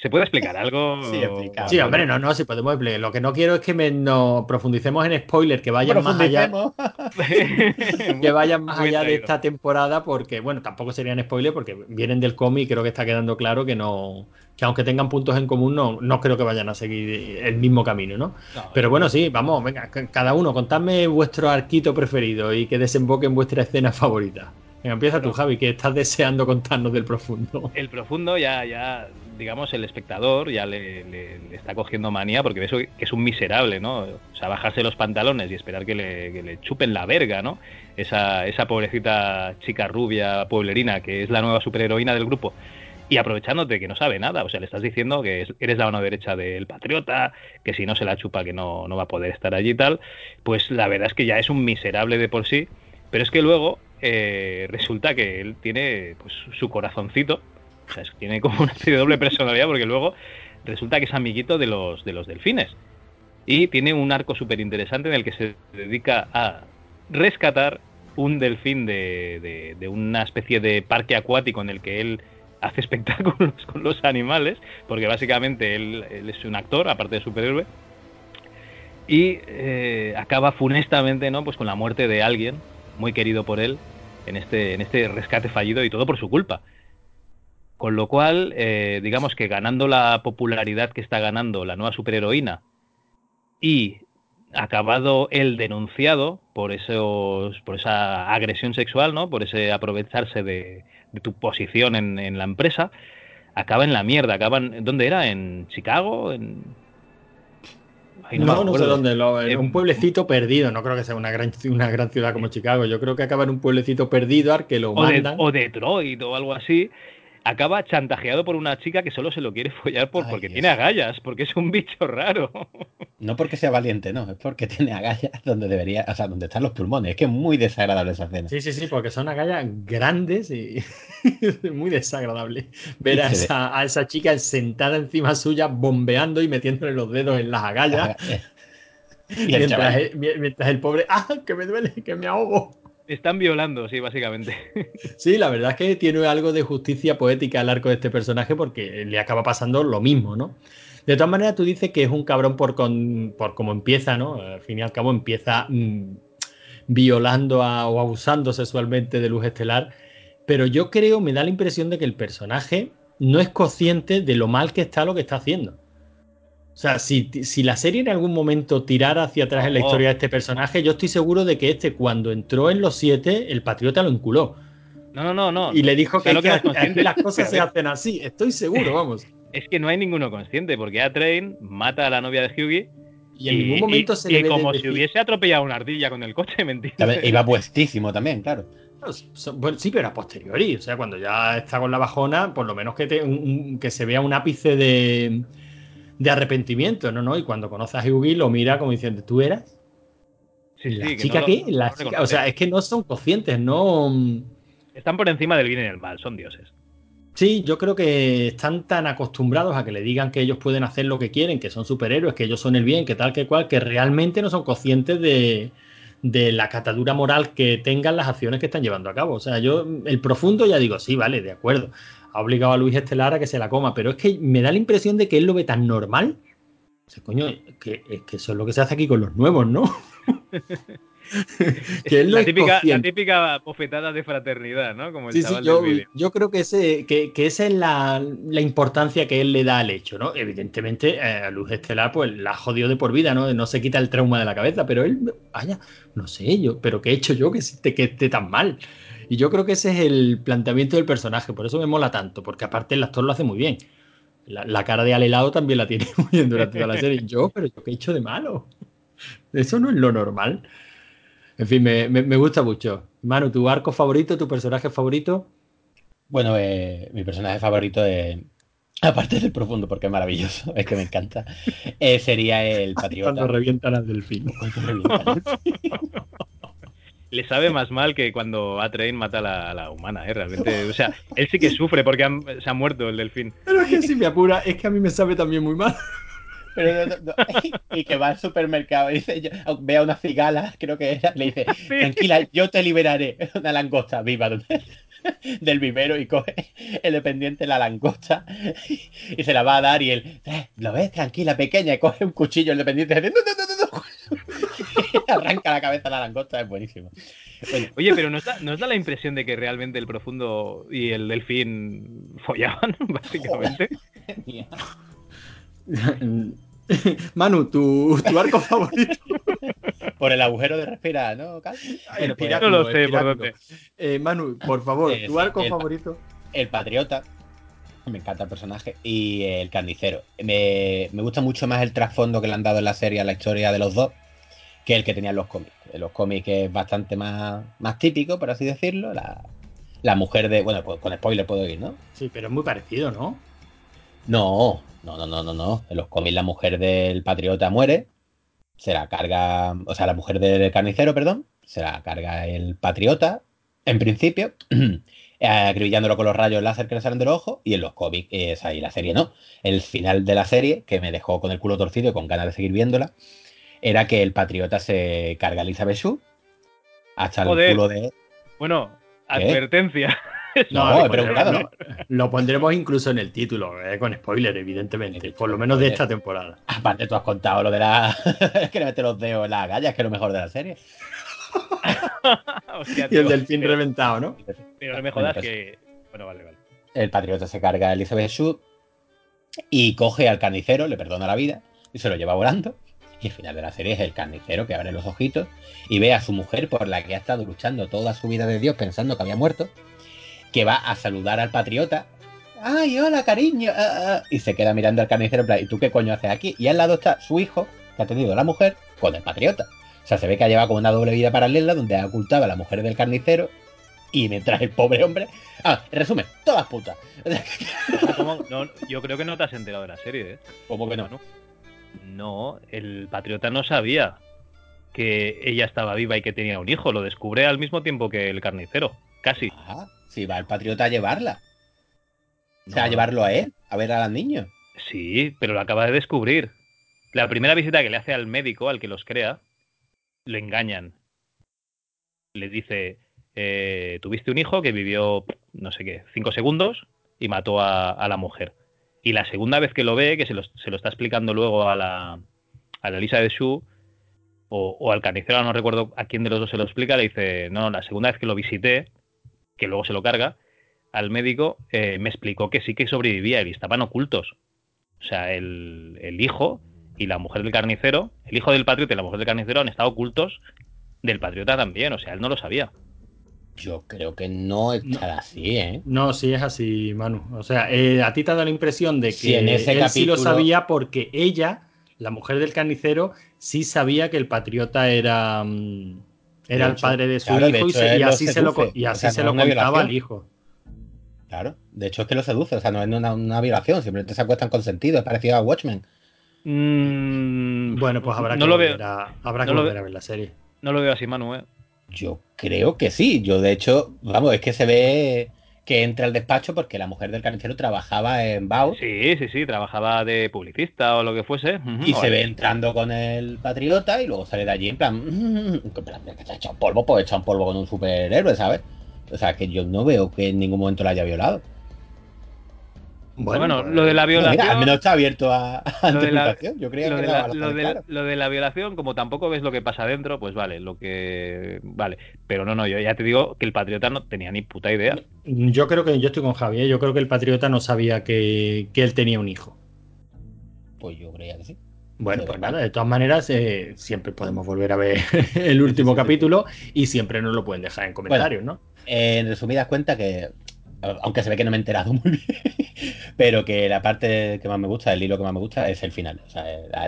¿se puede explicar algo? Sí, explicar. Sí, hombre, no, no, si podemos explicar. Lo que no quiero es que me, no profundicemos en spoilers, que vayan más allá. Que vayan más allá de esta temporada porque, bueno, tampoco serían spoilers porque vienen del cómic y creo que está quedando claro que no, que aunque tengan puntos en común, no, no creo que vayan a seguir el mismo camino, ¿no? No, Pero bueno, sí, vamos, venga, cada uno, contadme vuestro arquito preferido y que desemboque en vuestra escena favorita. Venga, empieza tú, Javi, que estás deseando contarnos del profundo. el profundo ya, ya, digamos, el espectador ya le, le- le está cogiendo manía porque ve eso que es un miserable, ¿no? O sea, bajarse los pantalones y esperar que le, que le chupen la verga, ¿no? Esa, esa pobrecita chica rubia pueblerina que es la nueva superheroína del grupo. Y aprovechándote que no sabe nada, o sea, le estás diciendo que es- eres la mano derecha del patriota, que si no se la chupa que no, no va a poder estar allí y tal, pues la verdad es que ya es un miserable de por sí, pero es que luego eh, resulta que él tiene pues, su corazoncito, o sea, tiene como una especie de doble personalidad porque luego resulta que es amiguito de los, de los delfines. Y tiene un arco súper interesante en el que se dedica a rescatar un delfín de, de- una especie de parque acuático en el que él hace espectáculos con los animales, porque básicamente él, él es un actor, aparte de superhéroe, y eh, acaba funestamente ¿no? pues con la muerte de alguien muy querido por él en este, en este rescate fallido y todo por su culpa. Con lo cual, eh, digamos que ganando la popularidad que está ganando la nueva superheroína y acabado el denunciado por esos por esa agresión sexual, ¿no? Por ese aprovecharse de, tu posición en, en la empresa, acaba en la mierda, acaban ¿dónde era? En Chicago, en Ay, No, no, sé dónde, lo- en Eh, un pueblecito perdido, no creo que sea una gran, una gran ciudad como Chicago, yo creo que acaba en un pueblecito perdido al que lo o, de, o Detroit o algo así, acaba chantajeado por una chica que solo se lo quiere follar por, Ay, porque Dios. tiene agallas, porque es un bicho raro. No porque sea valiente, no, es porque tiene agallas donde debería, o sea, donde están los pulmones. Es que es muy desagradable esa escena. Sí, sí, sí, porque son agallas grandes y muy desagradable ver a esa, a esa chica sentada encima suya, bombeando y metiéndole los dedos en las agallas, y el mientras, el, mientras el pobre, ¡ah, que me duele, que me ahogo! Están violando, sí, básicamente. Sí, la verdad es que tiene algo de justicia poética al arco de este personaje porque le acaba pasando lo mismo, ¿no? De todas maneras, tú dices que es un cabrón por, con, por cómo empieza, ¿no? Al fin y al cabo empieza mm, violando a- o abusando sexualmente de luz estelar, pero yo creo, me da la impresión de que el personaje no es consciente de lo mal que está lo que está haciendo. O sea, si, si la serie en algún momento tirara hacia atrás en la historia de este personaje, yo estoy seguro de que este, cuando entró en los siete, el patriota lo enculó. No, no, no, no. Y le dijo O sea, que, lo que que aquí las cosas se hacen así. Estoy seguro, vamos. Es que no hay ninguno consciente, porque A-Train mata a la novia de Hughie Y en ningún momento y- se le y ve como de si decir- hubiese atropellado una ardilla con el coche, ¿me entiendes? ¿sabes? iba puestísimo también, claro. Bueno, sí, pero a posteriori. O sea, cuando ya está con la bajona, por lo menos que, te- un- que se vea un ápice de, de arrepentimiento, ¿no? ¿no? Y cuando conoce a Hughie lo mira como diciendo, ¿tú eras? Sí, ¿La sí, que chica no no reconoce. o sea, es que no son conscientes, no... Están por encima del bien y del mal, son dioses. Sí, yo creo que están tan acostumbrados a que le digan que ellos pueden hacer lo que quieren, que son superhéroes, que ellos son el bien, que tal que cual, que realmente no son conscientes de, de la catadura moral que tengan las acciones que están llevando a cabo. O sea, yo, el profundo ya digo, sí, vale, de acuerdo. Ha obligado a Luis Estelar a que se la coma, pero es que me da la impresión de que él lo ve tan normal. O sea, coño, que, es que eso es lo que se hace aquí con los nuevos, ¿no? que la, típica, la típica bofetada de fraternidad, ¿no? Como el Sí, sí, yo, yo creo que, ese, que, que esa es la, la importancia que él le da al hecho, ¿no? Evidentemente, eh, a Luz Estelar, pues la jodió de por vida, ¿no? No se quita el trauma de la cabeza, pero él, vaya, no sé yo, pero ¿qué he hecho yo que esté tan mal? Y yo creo que ese es el planteamiento del personaje, por eso me mola tanto, porque aparte el actor lo hace muy bien. La, la cara de Alelado también la tiene muy bien durante toda la serie. Yo, pero yo qué he hecho de malo. Eso no es lo normal. En fin, me, me- me gusta mucho. Manu, ¿tu arco favorito, tu personaje favorito? Bueno, eh, mi personaje favorito es, aparte del profundo, porque es maravilloso, es que me encanta, eh, sería el patriota. Cuando revientan al delfín. Cuando revientan. Le sabe más mal que cuando A-Train mata a la, a la humana, ¿eh? Realmente. O sea, él sí que sufre porque han- se ha muerto el delfín. Pero es que si me apura, es que a mí me sabe también muy mal. Pero no. Y que va al supermercado y dice, yo- ve a una cigala, creo que era, le dice, tranquila, yo te liberaré. Una langosta viva del vivero y coge el dependiente la langosta y se la va a dar y él, "Eh, ¿lo ves? Tranquila, pequeña, y coge un cuchillo el dependiente y dice, no, no, no, no, arranca la cabeza a la langosta, es buenísimo. Bueno, Oye, pero ¿nos da, nos da la impresión de que realmente el profundo y el delfín follaban, básicamente? Manu, tu, tu arco favorito. por el agujero de respirar, ¿no? Cal? Bueno, pues, No lo sé por dónde. Eh, Manu, por favor, tu arco el- favorito. el patriota, me encanta el personaje, y el carnicero. Me, me gusta mucho más el trasfondo que le han dado en la serie a la historia de los dos que el que tenían los cómics. En los cómics es bastante más, más típico, por así decirlo. La, la mujer de. Bueno, pues con spoiler puedo ir, ¿no? Sí, pero es muy parecido, ¿no? No, no, no, no, no, no. En los cómics la mujer del patriota muere. Se la carga. O sea, la mujer del carnicero, perdón. Se la carga el patriota. En principio. eh, acribillándolo con los rayos láser que le salen de los ojos. Y en los cómics, eh, sea, y la serie no. El final de la serie, que me dejó con el culo torcido y con ganas de seguir viéndola, era que el patriota se carga a Elizabeth Shue. Hasta Joder. el culo de. Bueno, advertencia. No, lo he preguntado, pondremos- Lo pondremos incluso en el título, eh, con spoiler, evidentemente. Por lo menos de esta temporada. Aparte, tú has contado lo de la. que le mete los dedos en las gallas, que es lo mejor de la serie. Hostia, Y el delfín pero, reventado, ¿no? pero no me jodas Bueno, pues- que... Bueno, vale, vale. El patriota se carga a Elizabeth Shue y coge al carnicero, le perdona la vida y se lo lleva volando. Y el final de la serie es el carnicero que abre los ojitos y ve a su mujer por la que ha estado luchando toda su vida de Dios pensando que había muerto, que va a saludar al patriota. ¡Ay, hola, cariño! ah, ah", Y se queda mirando al carnicero en plan, ¿y tú qué coño haces aquí? Y al lado está su hijo, que ha tenido la mujer, con el patriota. O sea, se ve que ha llevado como una doble vida paralela donde ha ocultado a la mujer del carnicero y mientras el pobre hombre... Ah, en resumen, todas putas. No, yo creo que no te has enterado de la serie, ¿eh? ¿Cómo que no? Manu. No, el patriota no sabía que ella estaba viva y que tenía un hijo. Lo descubre al mismo tiempo que el carnicero. Casi. Ah, si va el patriota a llevarla. O sea, a No. llevarlo a él, a ver a los niños. Sí, pero lo acaba de descubrir. La primera visita que le hace al médico, al que los crea, le engañan. Le dice, eh, tuviste un hijo que vivió, no sé qué, cinco segundos y mató a, a la mujer. Y la segunda vez que lo ve, que se lo, se lo está explicando luego a la, a la Elisa de Shu, o, o al carnicero, no recuerdo a quién de los dos se lo explica, le dice, no, la segunda vez que lo visité, que luego se lo carga, al médico eh, me explicó que sí que sobrevivía y estaban ocultos. O sea, el, el hijo y la mujer del carnicero, el hijo del patriota y la mujer del carnicero han estado ocultos del patriota también. O sea, él no lo sabía. Yo creo que no estará así, ¿eh? No, sí es así, Manu. O sea, eh, a ti te da la impresión de que Sí, en ese él sí lo sabía porque ella, la mujer del carnicero, sí sabía que el patriota era, mm, era el padre de su claro, hijo y, hecho, así se lo, y O así sea, se no lo contaba al hijo. Claro. De hecho, es que lo seduce. O sea, no es una, una violación. Simplemente se acuestan consentido. Es parecido a Watchmen. Mm, Bueno, pues habrá que, no lo volver, veo, a, habrá no que lo volver ve- a ver la serie. No lo veo así, Manu, ¿eh? Yo creo que sí. Yo, de hecho, vamos, es que se ve que entra al despacho porque la mujer del carnicero trabajaba en Bau Sí, sí, sí, trabajaba de publicista o lo que fuese. Y se ve entrando con el patriota y luego sale de allí en plan, "Mm", en plan, que se ha echado un polvo, pues echa un polvo con un superhéroe, ¿sabes? O sea, que yo no veo que en ningún momento la haya violado. Bueno, lo de la No, mira, violación... al menos está abierto a, a lo de la- interpretación. Yo creía lo que de la, lo de- claro. lo de la violación, como tampoco ves lo que pasa dentro, pues vale, lo que vale. Pero no, no, yo ya te digo que el patriota no tenía ni puta idea. Yo creo que yo estoy con Javier. Yo creo que el patriota no sabía que, que él tenía un hijo. Pues yo creía que sí. Bueno, pues nada, de todas maneras, eh, siempre podemos volver a ver el último capítulo y siempre nos lo pueden dejar en comentarios, ¿no? Eh, en resumidas cuentas que, aunque se ve que no me he enterado muy bien, pero que la parte que más me gusta, el hilo que más me gusta es el final.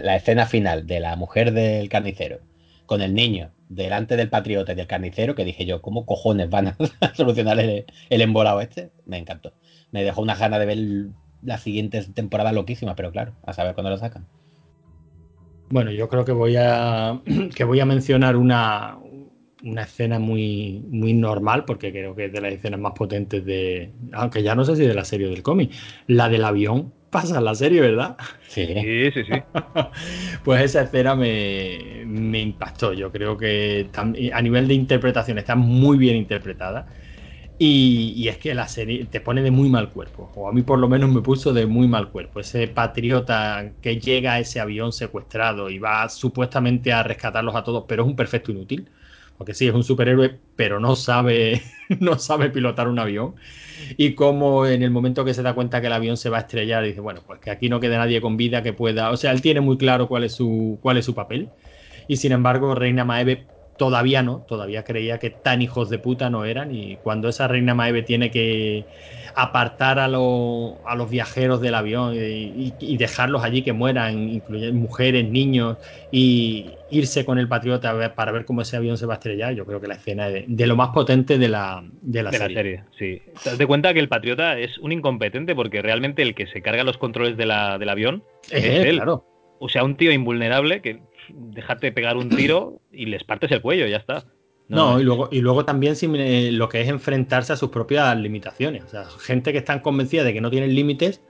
La escena final de la mujer del carnicero con el niño delante del patriota y del carnicero, que dije yo, ¿cómo cojones van a solucionar el, el embolado este? Me encantó. Me dejó una gana de ver las siguientes temporadas loquísimas, pero claro, a saber cuándo lo sacan. Bueno, yo creo que voy a que voy a mencionar una, una escena muy, muy normal, porque creo que es de las escenas más potentes de. Aunque ya no sé si de la serie o del cómic. La del avión pasa en la serie, ¿verdad? Sí, Sí, sí, sí. Pues esa escena me, me impactó. Yo creo que a nivel de interpretación está muy bien interpretada. Y, y es que la serie te pone de muy mal cuerpo, o a mí por lo menos me puso de muy mal cuerpo. Ese patriota que llega a ese avión secuestrado y va supuestamente a rescatarlos a todos, pero es un perfecto inútil, porque sí, es un superhéroe, pero no sabe, no sabe pilotar un avión. Y como en el momento que se da cuenta que el avión se va a estrellar, dice, bueno, pues que aquí no quede nadie con vida que pueda. O sea, él tiene muy claro cuál es su, cuál es su papel. Y sin embargo, Reina Maeve todavía no, todavía creía que tan hijos de puta no eran. Y cuando esa Reina Maeve tiene que apartar a, lo- a los viajeros del avión y, y- y dejarlos allí que mueran, incluyendo mujeres, niños, y irse con el patriota a ver- para ver cómo ese avión se va a estrellar, yo creo que la escena es de, de lo más potente de la, de la de serie. la serie, sí. Te das de cuenta que el patriota es un incompetente porque realmente el que se carga los controles de la, del avión es Eh, él. claro. O sea, un tío invulnerable que dejarte pegar un tiro y les partes el cuello, ya está. No, y luego, y luego también sin, eh, lo que es enfrentarse a sus propias limitaciones. O sea, gente que están convencida de que no tienen límites,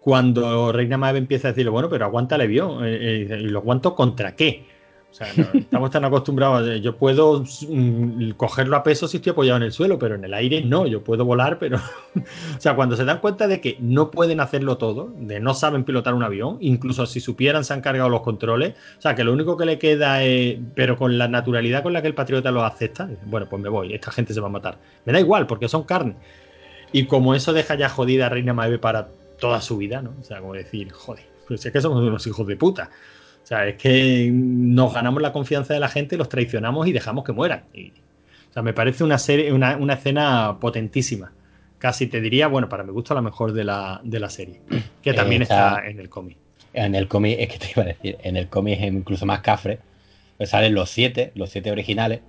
cuando Reina Maeve empieza a decirle, bueno, pero avión, eh, eh, ¿y lo aguanto contra qué? O sea, estamos tan acostumbrados, a- yo puedo mm, cogerlo a peso si estoy apoyado en el suelo, pero en el aire no, yo puedo volar, pero... o sea, cuando se dan cuenta de que no pueden hacerlo todo, de no saben pilotar un avión, incluso si supieran se han cargado los controles, o sea, que lo único que le queda es, pero con la naturalidad con la que el patriota lo acepta, bueno, pues me voy, esta gente se va a matar. Me da igual, porque son carne. Y como eso deja ya jodida a Reina Maeve para toda su vida, ¿no? O sea, como decir, joder, pues es que somos unos hijos de puta. O sea, es que nos ganamos la confianza de la gente, los traicionamos y dejamos que mueran. Y, o sea, me parece una serie, una, una escena potentísima. Casi te diría, bueno, para mi gusto la mejor de la, de la serie. Que también Está- está en el cómic. En el cómic, es que te iba a decir, en el cómic es incluso más cafre. Pues salen los siete, los siete originales,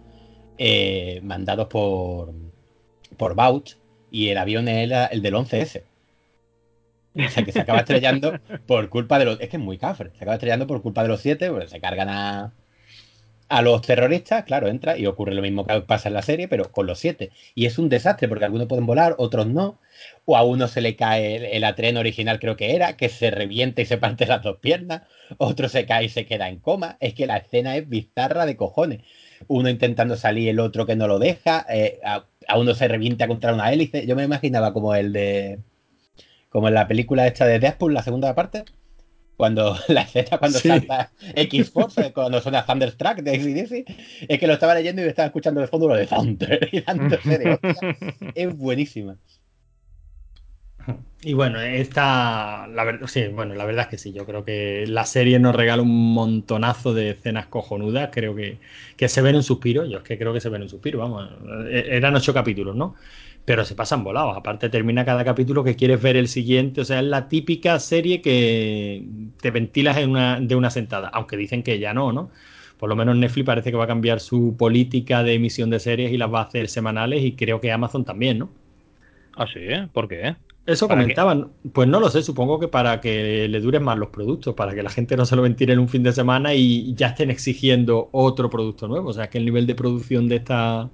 eh, mandados por, por Bouch, y el avión era el del 11S. O sea, que se acaba estrellando por culpa de los... Es que es muy cafre. Se acaba estrellando por culpa de los siete, pues se cargan a, a los terroristas, claro, entra y ocurre lo mismo que pasa en la serie, pero con los siete. Y es un desastre, porque algunos pueden volar, otros no. O a uno se le cae el, el atreno original, creo que era, que se revienta y se parte las dos piernas. Otro se cae y se queda en coma. Es que la escena es bizarra de cojones. Uno intentando salir, el otro que no lo deja. eh, a, a uno se revienta contra una hélice. Yo me imaginaba como el de. Como en la película esta de Deadpool, la segunda parte. Cuando la escena cuando Sí. salta X-Force, cuando suena Thunderstruck de ACDC, es que lo estaba leyendo y estaba escuchando de fondo lo de Thunder y dándose de hostia. Es buenísima. Y bueno, esta, la verdad, sí, bueno, la verdad es que sí, yo creo que la serie nos regala un montonazo de escenas cojonudas, creo que, que se ven un suspiro, yo es que creo que se ven un suspiro, vamos, eh, eran ocho capítulos, ¿no? Pero se pasan volados, aparte termina cada capítulo que quieres ver el siguiente, o sea, es la típica serie que te ventilas en una, de una sentada, aunque dicen que ya no, ¿no? Por lo menos Netflix parece que va a cambiar su política de emisión de series y las va a hacer semanales y creo que Amazon también, ¿no? Ah, sí, ¿eh? ¿Por qué? Eso comentaban. Pues no lo sé, supongo que para que le duren más los productos, para que la gente no se lo ventile en un fin de semana y ya estén exigiendo otro producto nuevo. O sea, que el nivel de producción de esta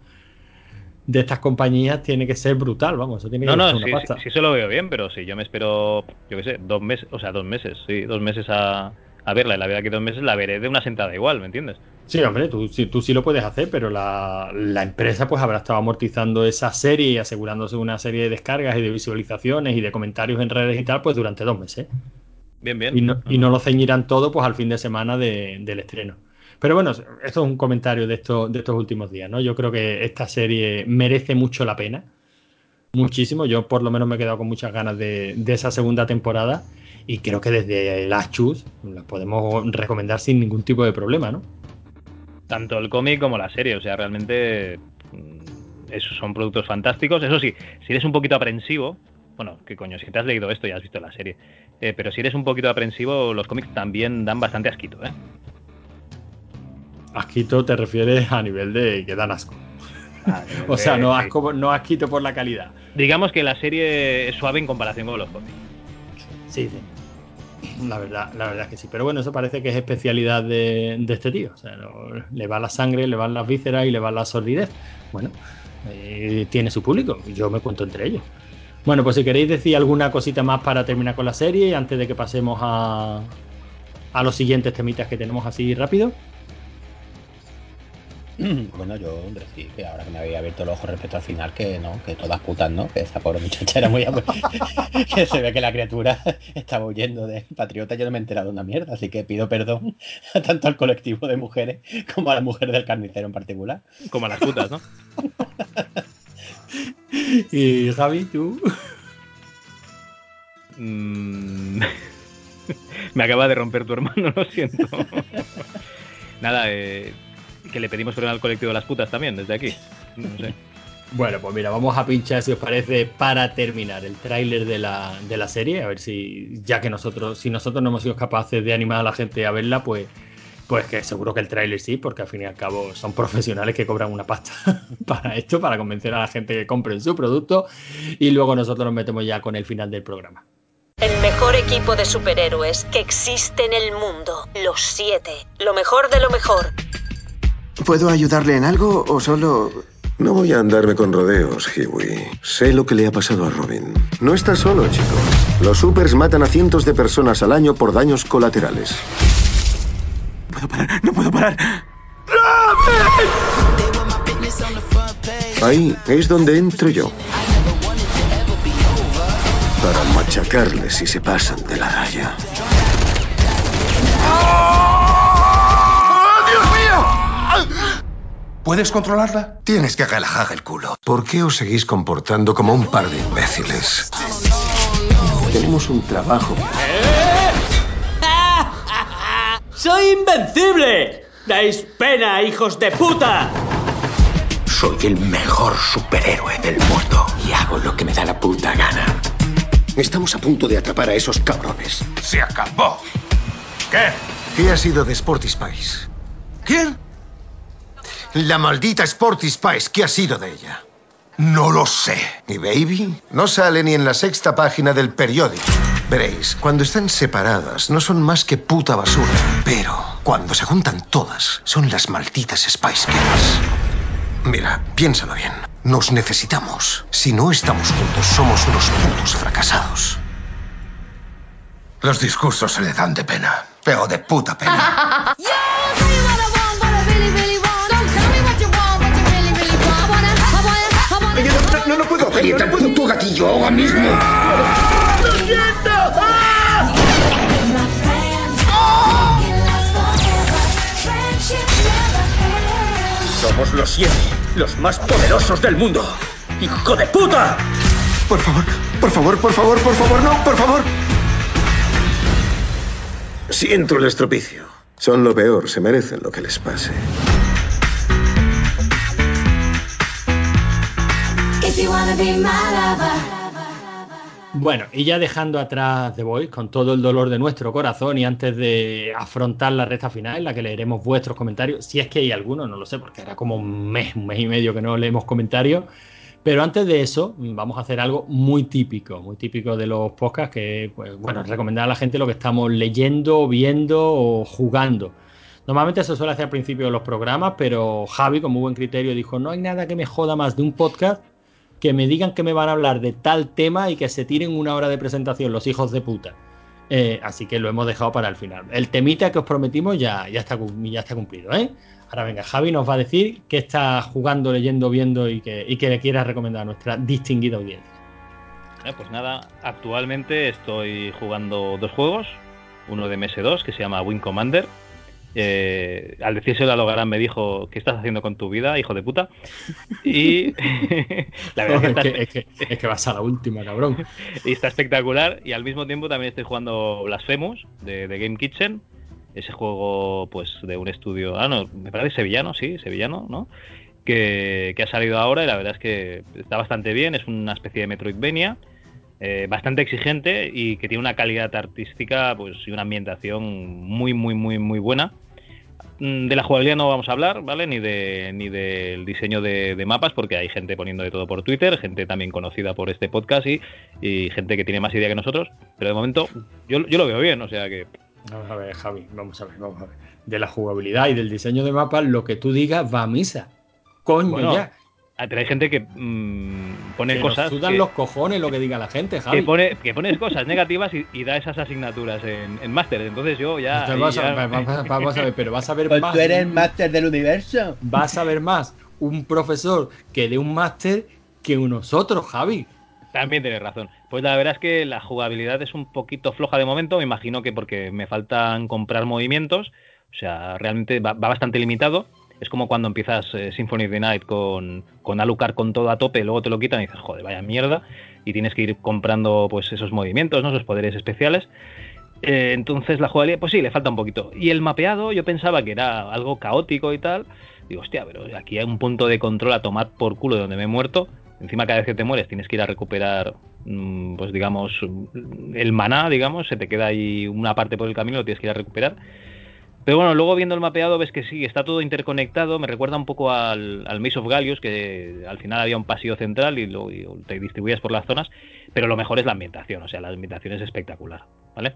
de estas compañías tiene que ser brutal, vamos, eso tiene que No, no, sí, una sí, pasta. sí se lo veo bien, pero si yo me espero, yo qué sé, dos meses, o sea, dos meses, sí, dos meses a, a verla, y la verdad que dos meses la veré de una sentada igual, ¿me entiendes? Sí, hombre, tú, sí- tú sí lo puedes hacer, pero la, la empresa pues habrá estado amortizando esa serie y asegurándose una serie de descargas y de visualizaciones y de comentarios en redes y tal, pues durante dos meses. Bien, bien. Y no, y no lo ceñirán todo pues al fin de semana de- del estreno. Pero bueno, esto es un comentario de estos, últimos días, ¿no? Yo creo que esta serie merece mucho la pena. Muchísimo. Yo por lo menos me he quedado con muchas ganas de, esa segunda temporada. Y creo que desde Las Chus la podemos recomendar sin ningún tipo de problema, ¿no? Tanto el cómic como la serie, o sea, realmente mm, esos son productos fantásticos. Eso sí, si eres un poquito aprensivo, bueno, que coño, si te has leído esto ya has visto la serie, Eh, pero si eres un poquito aprensivo, los cómics también dan bastante asquito, ¿eh? Asquito te refieres a nivel de que dan asco. O sea, no asco, no asquito por la calidad. Digamos que la serie es suave en comparación con los cómics. Sí, sí. La verdad, la verdad es que sí. Pero bueno, eso parece que es especialidad de, de este tío. O sea, le va la sangre, le van las vísceras y le va la sordidez. Bueno, eh, tiene su público. y Yo me cuento entre ellos. Bueno, pues si queréis decir alguna cosita más para terminar con la serie, antes de que pasemos a, a los siguientes temitas que tenemos así rápido. Bueno, yo decir que ahora que me había abierto los ojos respecto al final, que no, que todas putas, ¿no? Que esa pobre muchacha era muy... que se ve que la criatura estaba huyendo del patriota, yo no me he enterado de una mierda, así que pido perdón tanto al colectivo de mujeres como a la mujer del carnicero en particular. Como a las putas, ¿no? Y Javi, tú. Mm, Me acaba de romper tu hermano, lo siento. Nada, eh, que le pedimos perdón al colectivo de las putas también, desde aquí. No sé. Bueno, pues mira, vamos a pinchar, si os parece, para terminar el tráiler de la, de la serie. A ver si, ya que nosotros, si nosotros no hemos sido capaces de animar a la gente a verla, pues, pues que seguro que el tráiler sí, porque al fin y al cabo son profesionales que cobran una pasta para esto, para convencer a la gente que compren su producto. Y luego nosotros nos metemos ya con el final del programa. El mejor equipo de superhéroes que existe en el mundo. Los siete. Lo mejor de lo mejor. ¿Puedo ayudarle en algo o solo...? No voy a andarme con rodeos, Huey. Sé lo que le ha pasado a Robin. No estás solo, chico. Los supers matan a cientos de personas al año por daños colaterales. No puedo parar, no puedo parar. Ahí es donde entro yo. Para machacarles si se pasan de la raya. ¿Puedes controlarla? Tienes que relajar el culo. ¿Por qué os seguís comportando como un par de imbéciles? Tenemos un trabajo. ¡Soy invencible! ¡Dais pena, hijos de puta! Soy el mejor superhéroe del mundo y hago lo que me da la puta gana. Estamos a punto de atrapar a esos cabrones. Se acabó. ¿Qué? ¿Qué ha sido de Sporty Spice? ¿Quién? La maldita Sporty Spice, ¿qué ha sido de ella? No lo sé. ¿Y Baby? No sale ni en la sexta página del periódico. Veréis, cuando están separadas no son más que puta basura. Pero cuando se juntan todas, son las malditas Spice Girls. Mira, piénsalo bien. Nos necesitamos. Si no estamos juntos, somos unos putos fracasados. Los discursos se le dan de pena. Pero de puta pena. no, no puedo aprietar el puto gatillo ahora mismo. Somos los siete, los más poderosos del mundo. ¡Hijo de puta! Por favor, por favor, por favor, por favor, no, por favor. Siento el estropicio. Son lo peor, se merecen lo que les pase. Bueno, y ya dejando atrás The Voice con todo el dolor de nuestro corazón y antes de afrontar la recta final en la que leeremos vuestros comentarios, si es que hay alguno, no lo sé, porque era como un mes, un mes y medio que no leemos comentarios, Pero antes de eso, vamos a hacer algo muy típico, muy típico de los podcasts, que, pues, bueno, recomendar a la gente lo que estamos leyendo, viendo o jugando. Normalmente eso suele hacer al principio de los programas, pero Javi, con muy buen criterio, dijo, no hay nada que me joda más de un podcast que me digan que me van a hablar de tal tema y que se tiren una hora de presentación los hijos de puta. Eh, así que lo hemos dejado para el final. El temita que os prometimos ya, ya, está, ya está cumplido, ¿eh? Ahora venga, Javi nos va a decir qué está jugando, leyendo, viendo y que, y que le quiera recomendar a nuestra distinguida audiencia. Pues nada, actualmente estoy jugando dos juegos. Uno de MS2 que se llama Wing Commander. Eh, al decírselo a Logarán me dijo, ¿qué estás haciendo con tu vida, hijo de puta? Y la verdad es, es, que que, es, que, es, que, vas a la última, cabrón. Y está espectacular. Y al mismo tiempo también estoy jugando Blasphemous de, de Game Kitchen ese juego pues de un estudio, ah no, me parece sevillano, sí, sevillano, ¿no? Que, que, ha salido ahora y la verdad es que está bastante bien, es una especie de Metroidvania, eh, bastante exigente y que tiene una calidad artística pues y una ambientación muy muy muy muy buena. Mm, De la jugabilidad no vamos a hablar, ¿vale? Ni de ni del diseño de, de, mapas, porque hay gente poniendo de todo por Twitter, gente también conocida por este podcast y, y gente que tiene más idea que nosotros. Pero de momento yo, yo lo veo bien, o sea que Vamos a ver, Javi, vamos a ver, vamos a ver. De la jugabilidad y del diseño de mapas, lo que tú digas va a misa. Coño, bueno, ya. Pero hay gente que mmm, pone que cosas. Nos sudan que, los cojones lo que diga la gente, Javi. Que, pone, que pones cosas negativas y, y, da esas asignaturas en, en máster. Entonces yo ya. Entonces vas, ya... A, vamos, vamos, a ver, pero vas a ver pues más. Tú eres el máster del universo. Vas a ver más un profesor que de un máster que nosotros, Javi. También tienes razón. Pues la verdad es que la jugabilidad es un poquito floja de momento. Me imagino que porque me faltan comprar movimientos. O sea, realmente va, va bastante limitado. Es como cuando empiezas eh, Symphony of the Night con, con Alucard con todo a tope, luego te lo quitan y dices, joder, vaya mierda. Y tienes que ir comprando pues esos movimientos, ¿no? esos poderes especiales. Eh, entonces la jugabilidad, pues sí, le falta un poquito. Y el mapeado, yo pensaba que era algo caótico y tal. Digo, hostia, pero aquí hay un punto de control a tomar por culo de donde me he muerto. Encima cada vez que te mueres tienes que ir a recuperar, mm, pues digamos, el maná, digamos, se te queda ahí una parte por el camino, lo tienes que ir a recuperar. Pero bueno, luego viendo el mapeado ves que sí, está todo interconectado, me recuerda un poco al, Maze of Gallius, que al final había un pasillo central y, lo, y te distribuías por las zonas, pero lo mejor es la ambientación, o sea, la ambientación es espectacular, ¿vale?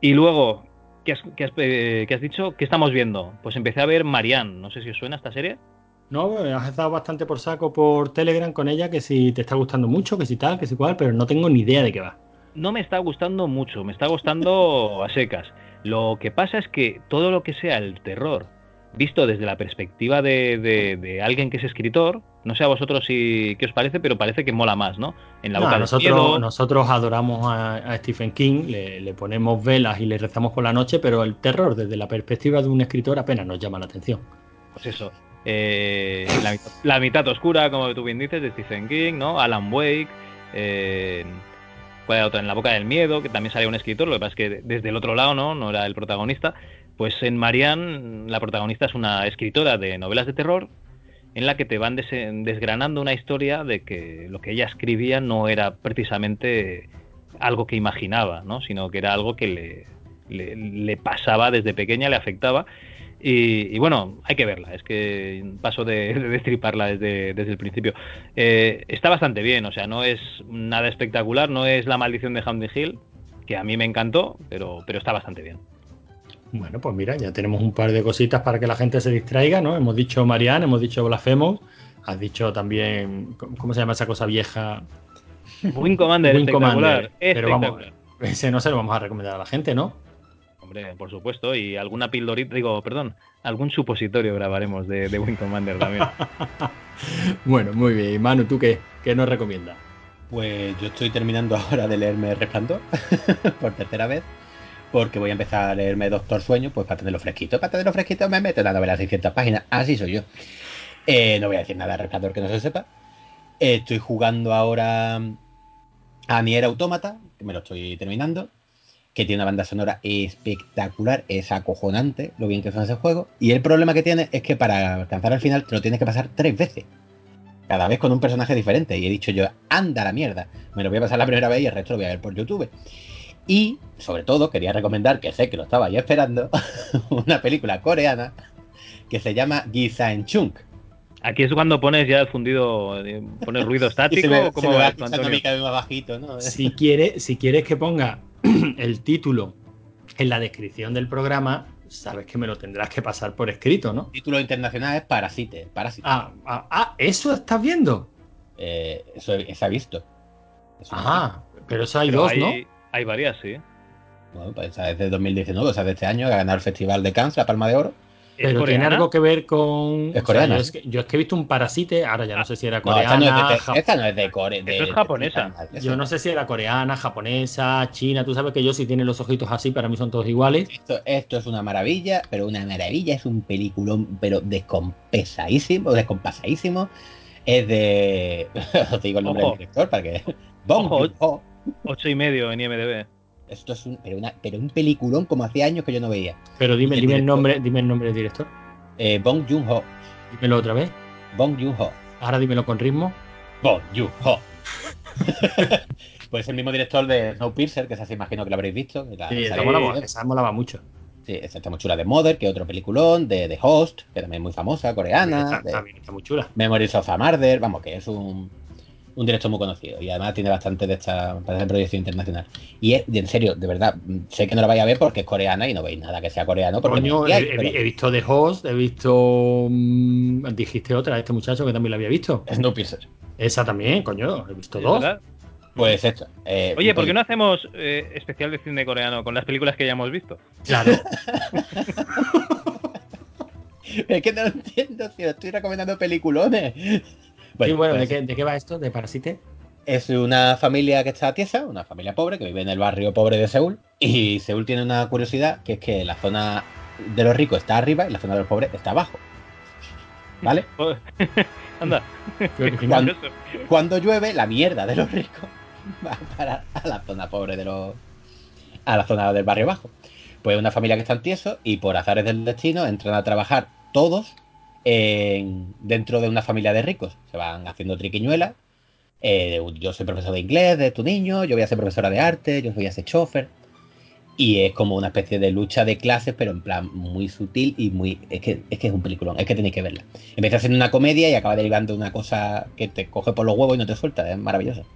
Y luego, ¿qué has, eh, dicho? ¿Qué estamos viendo? Pues empecé a ver Marianne, no sé si os suena esta serie. No, has estado bastante por saco por Telegram con ella, que si te está gustando mucho, que si tal, que si cual, pero no tengo ni idea de qué va. No me está gustando mucho, me está gustando a secas. Lo que pasa es que todo lo que sea el terror, visto desde la perspectiva de, de, de alguien que es escritor, no sé a vosotros si qué os parece, pero parece que mola más, ¿no? En la boca no, nosotros, nosotros adoramos a, a Stephen King, le, le, ponemos velas y le rezamos por la noche, pero el terror desde la perspectiva de un escritor apenas nos llama la atención. Pues eso, eh, la, la, mitad oscura, como tú bien dices, de Stephen King, ¿no? Alan Wake, eh. En la boca del miedo, que también sale un escritor, lo que pasa es que desde el otro lado, ¿no? No era el protagonista. Pues en Marianne, la protagonista es una escritora de novelas de terror en la que te van des desgranando una historia de que lo que ella escribía no era precisamente algo que imaginaba, ¿no? Sino que era algo que le, le pasaba desde pequeña, le afectaba y, y, bueno, hay que verla, es que paso de, de destriparla desde, desde, el principio. Eh, está bastante bien, o sea, no es nada espectacular, no es la maldición de Hamden Hill, que a mí me encantó, pero, pero está bastante bien. Bueno, pues mira, ya tenemos un par de cositas para que la gente se distraiga, ¿no? Hemos dicho Marianne, hemos dicho Blasphemous, has dicho también, ¿cómo se llama esa cosa vieja? Wing Commander, Wing espectacular, Commander. Pero vamos, ese no se lo vamos a recomendar a la gente, ¿no? Hombre, por supuesto, y alguna pildorita, digo, perdón, algún supositorio grabaremos de, de Wing Commander también. bueno, muy bien. Manu, ¿tú qué? ¿Qué nos recomiendas? Pues yo estoy terminando ahora de leerme Resplandor por tercera vez. Porque voy a empezar a leerme Doctor Sueño, pues para tenerlo fresquito. Para tenerlo fresquito me meto en la novela 600 páginas. Así soy yo. Eh, no voy a decir nada de Resplandor que no se sepa. Eh, estoy jugando ahora a Nier Automata, que me lo estoy terminando que tiene una banda sonora espectacular, es acojonante lo bien que suena ese juego. Y el problema que tiene es que para alcanzar al final te lo tienes que pasar tres veces. Cada vez con un personaje diferente. Y he dicho yo, anda la mierda. Me lo voy a pasar la primera vez y el resto lo voy a ver por YouTube. Y, sobre todo, quería recomendar, que sé que lo estaba ya esperando, una película coreana que se llama Gisan Chunk. Aquí es cuando pones ya el fundido, eh, pones ruido estático se me, o se cómo me va vas tú, escuchando a mí Antonio. cada vez más bajito, ¿no? Si, quiere, si quieres que ponga el título en la descripción del programa, sabes que me lo tendrás que pasar por escrito, ¿no? El título internacional es Parasite. Parasite. Ah, ah, ah, ¿eso estás viendo? Eh, eso se ha visto. Ajá, pero eso hay Pero dos, hay, ¿no? hay varias, sí. Bueno, pues esa es de 2019, o sea, de este año, que ha ganado el Festival de Cannes, la Palma de Oro. ¿Es Pero tiene coreana? algo que ver con. Es coreana, yo, es que, yo es que he visto un parasite, ahora ya no sé si era No, esta coreana. no es de, esta no es de Corea. Eso es japonesa. de- Yo no sé si era coreana, japonesa, china. Tú sabes que yo si tiene los ojitos así, para mí son todos iguales. Esto, esto es una maravilla, pero una maravilla, es un peliculón, pero descompesadísimo, descompasadísimo. Es de. Os digo el nombre Ojo. del director para que. Ojo. Joon-ho. Ocho y medio en IMDB. Esto es un, pero, una- pero un peliculón como hacía años que yo no veía. Pero dime, ¿Y el dime el director? nombre, dime el nombre del director. Eh, Bong Joon-ho. Dímelo otra vez. Bong Joon-ho. Ahora dímelo con ritmo. Bong Joon-ho. pues el mismo director de Snowpiercer, que esa se imagino que lo habréis visto. la- Sí, esa sale- molaba, esa molaba mucho. Sí, esa está muy chula de Mother, que es otro peliculón, de The Host, que también es muy famosa, coreana. Está- de- también está muy chula. Memories of a Murder, vamos, que es un, un director muy conocido y además tiene bastante de esta parece proyección internacional. Y es, en serio, de verdad, mm, sé que no la vais a ver porque es coreana y no veis nada que sea coreano. Porque Coño, no he, hay, he- pero- he visto The Host, he visto. mm, dijiste otra, este muchacho que también la había visto. Snowpiercer. Esa también, coño, he visto ¿Es dos. verdad? Pues esto. eh, Oye, ¿por qué peli- no hacemos eh, especial de cine coreano con las películas que ya hemos visto? Claro. Es que no lo entiendo, si estoy recomendando peliculones. Sí, bueno, ¿de pues, qué, ¿de qué va esto? ¿De Parasite? Es una familia que está tiesa, una familia pobre que vive en el barrio pobre de Seúl. Y Seúl tiene una curiosidad que es que la zona de los ricos está arriba y la zona de los pobres está abajo. ¿Vale? Anda. Cuando, cuando llueve, la mierda de los ricos va a parar a la zona pobre de los. a la zona del barrio bajo. Pues una familia que están tiesos y por azares del destino entran a trabajar todos en- dentro de una familia de ricos. Se van haciendo triquiñuelas. Eh, yo soy profesor de inglés de tu niño, yo voy a ser profesora de arte, yo voy a ser chofer. Y es como una especie de lucha de clases, pero en plan muy sutil y muy. Es que es, que es un peliculón, es que tenéis que verla. Empieza siendo una comedia y acaba derivando una cosa que te coge por los huevos y no te suelta, es maravilloso.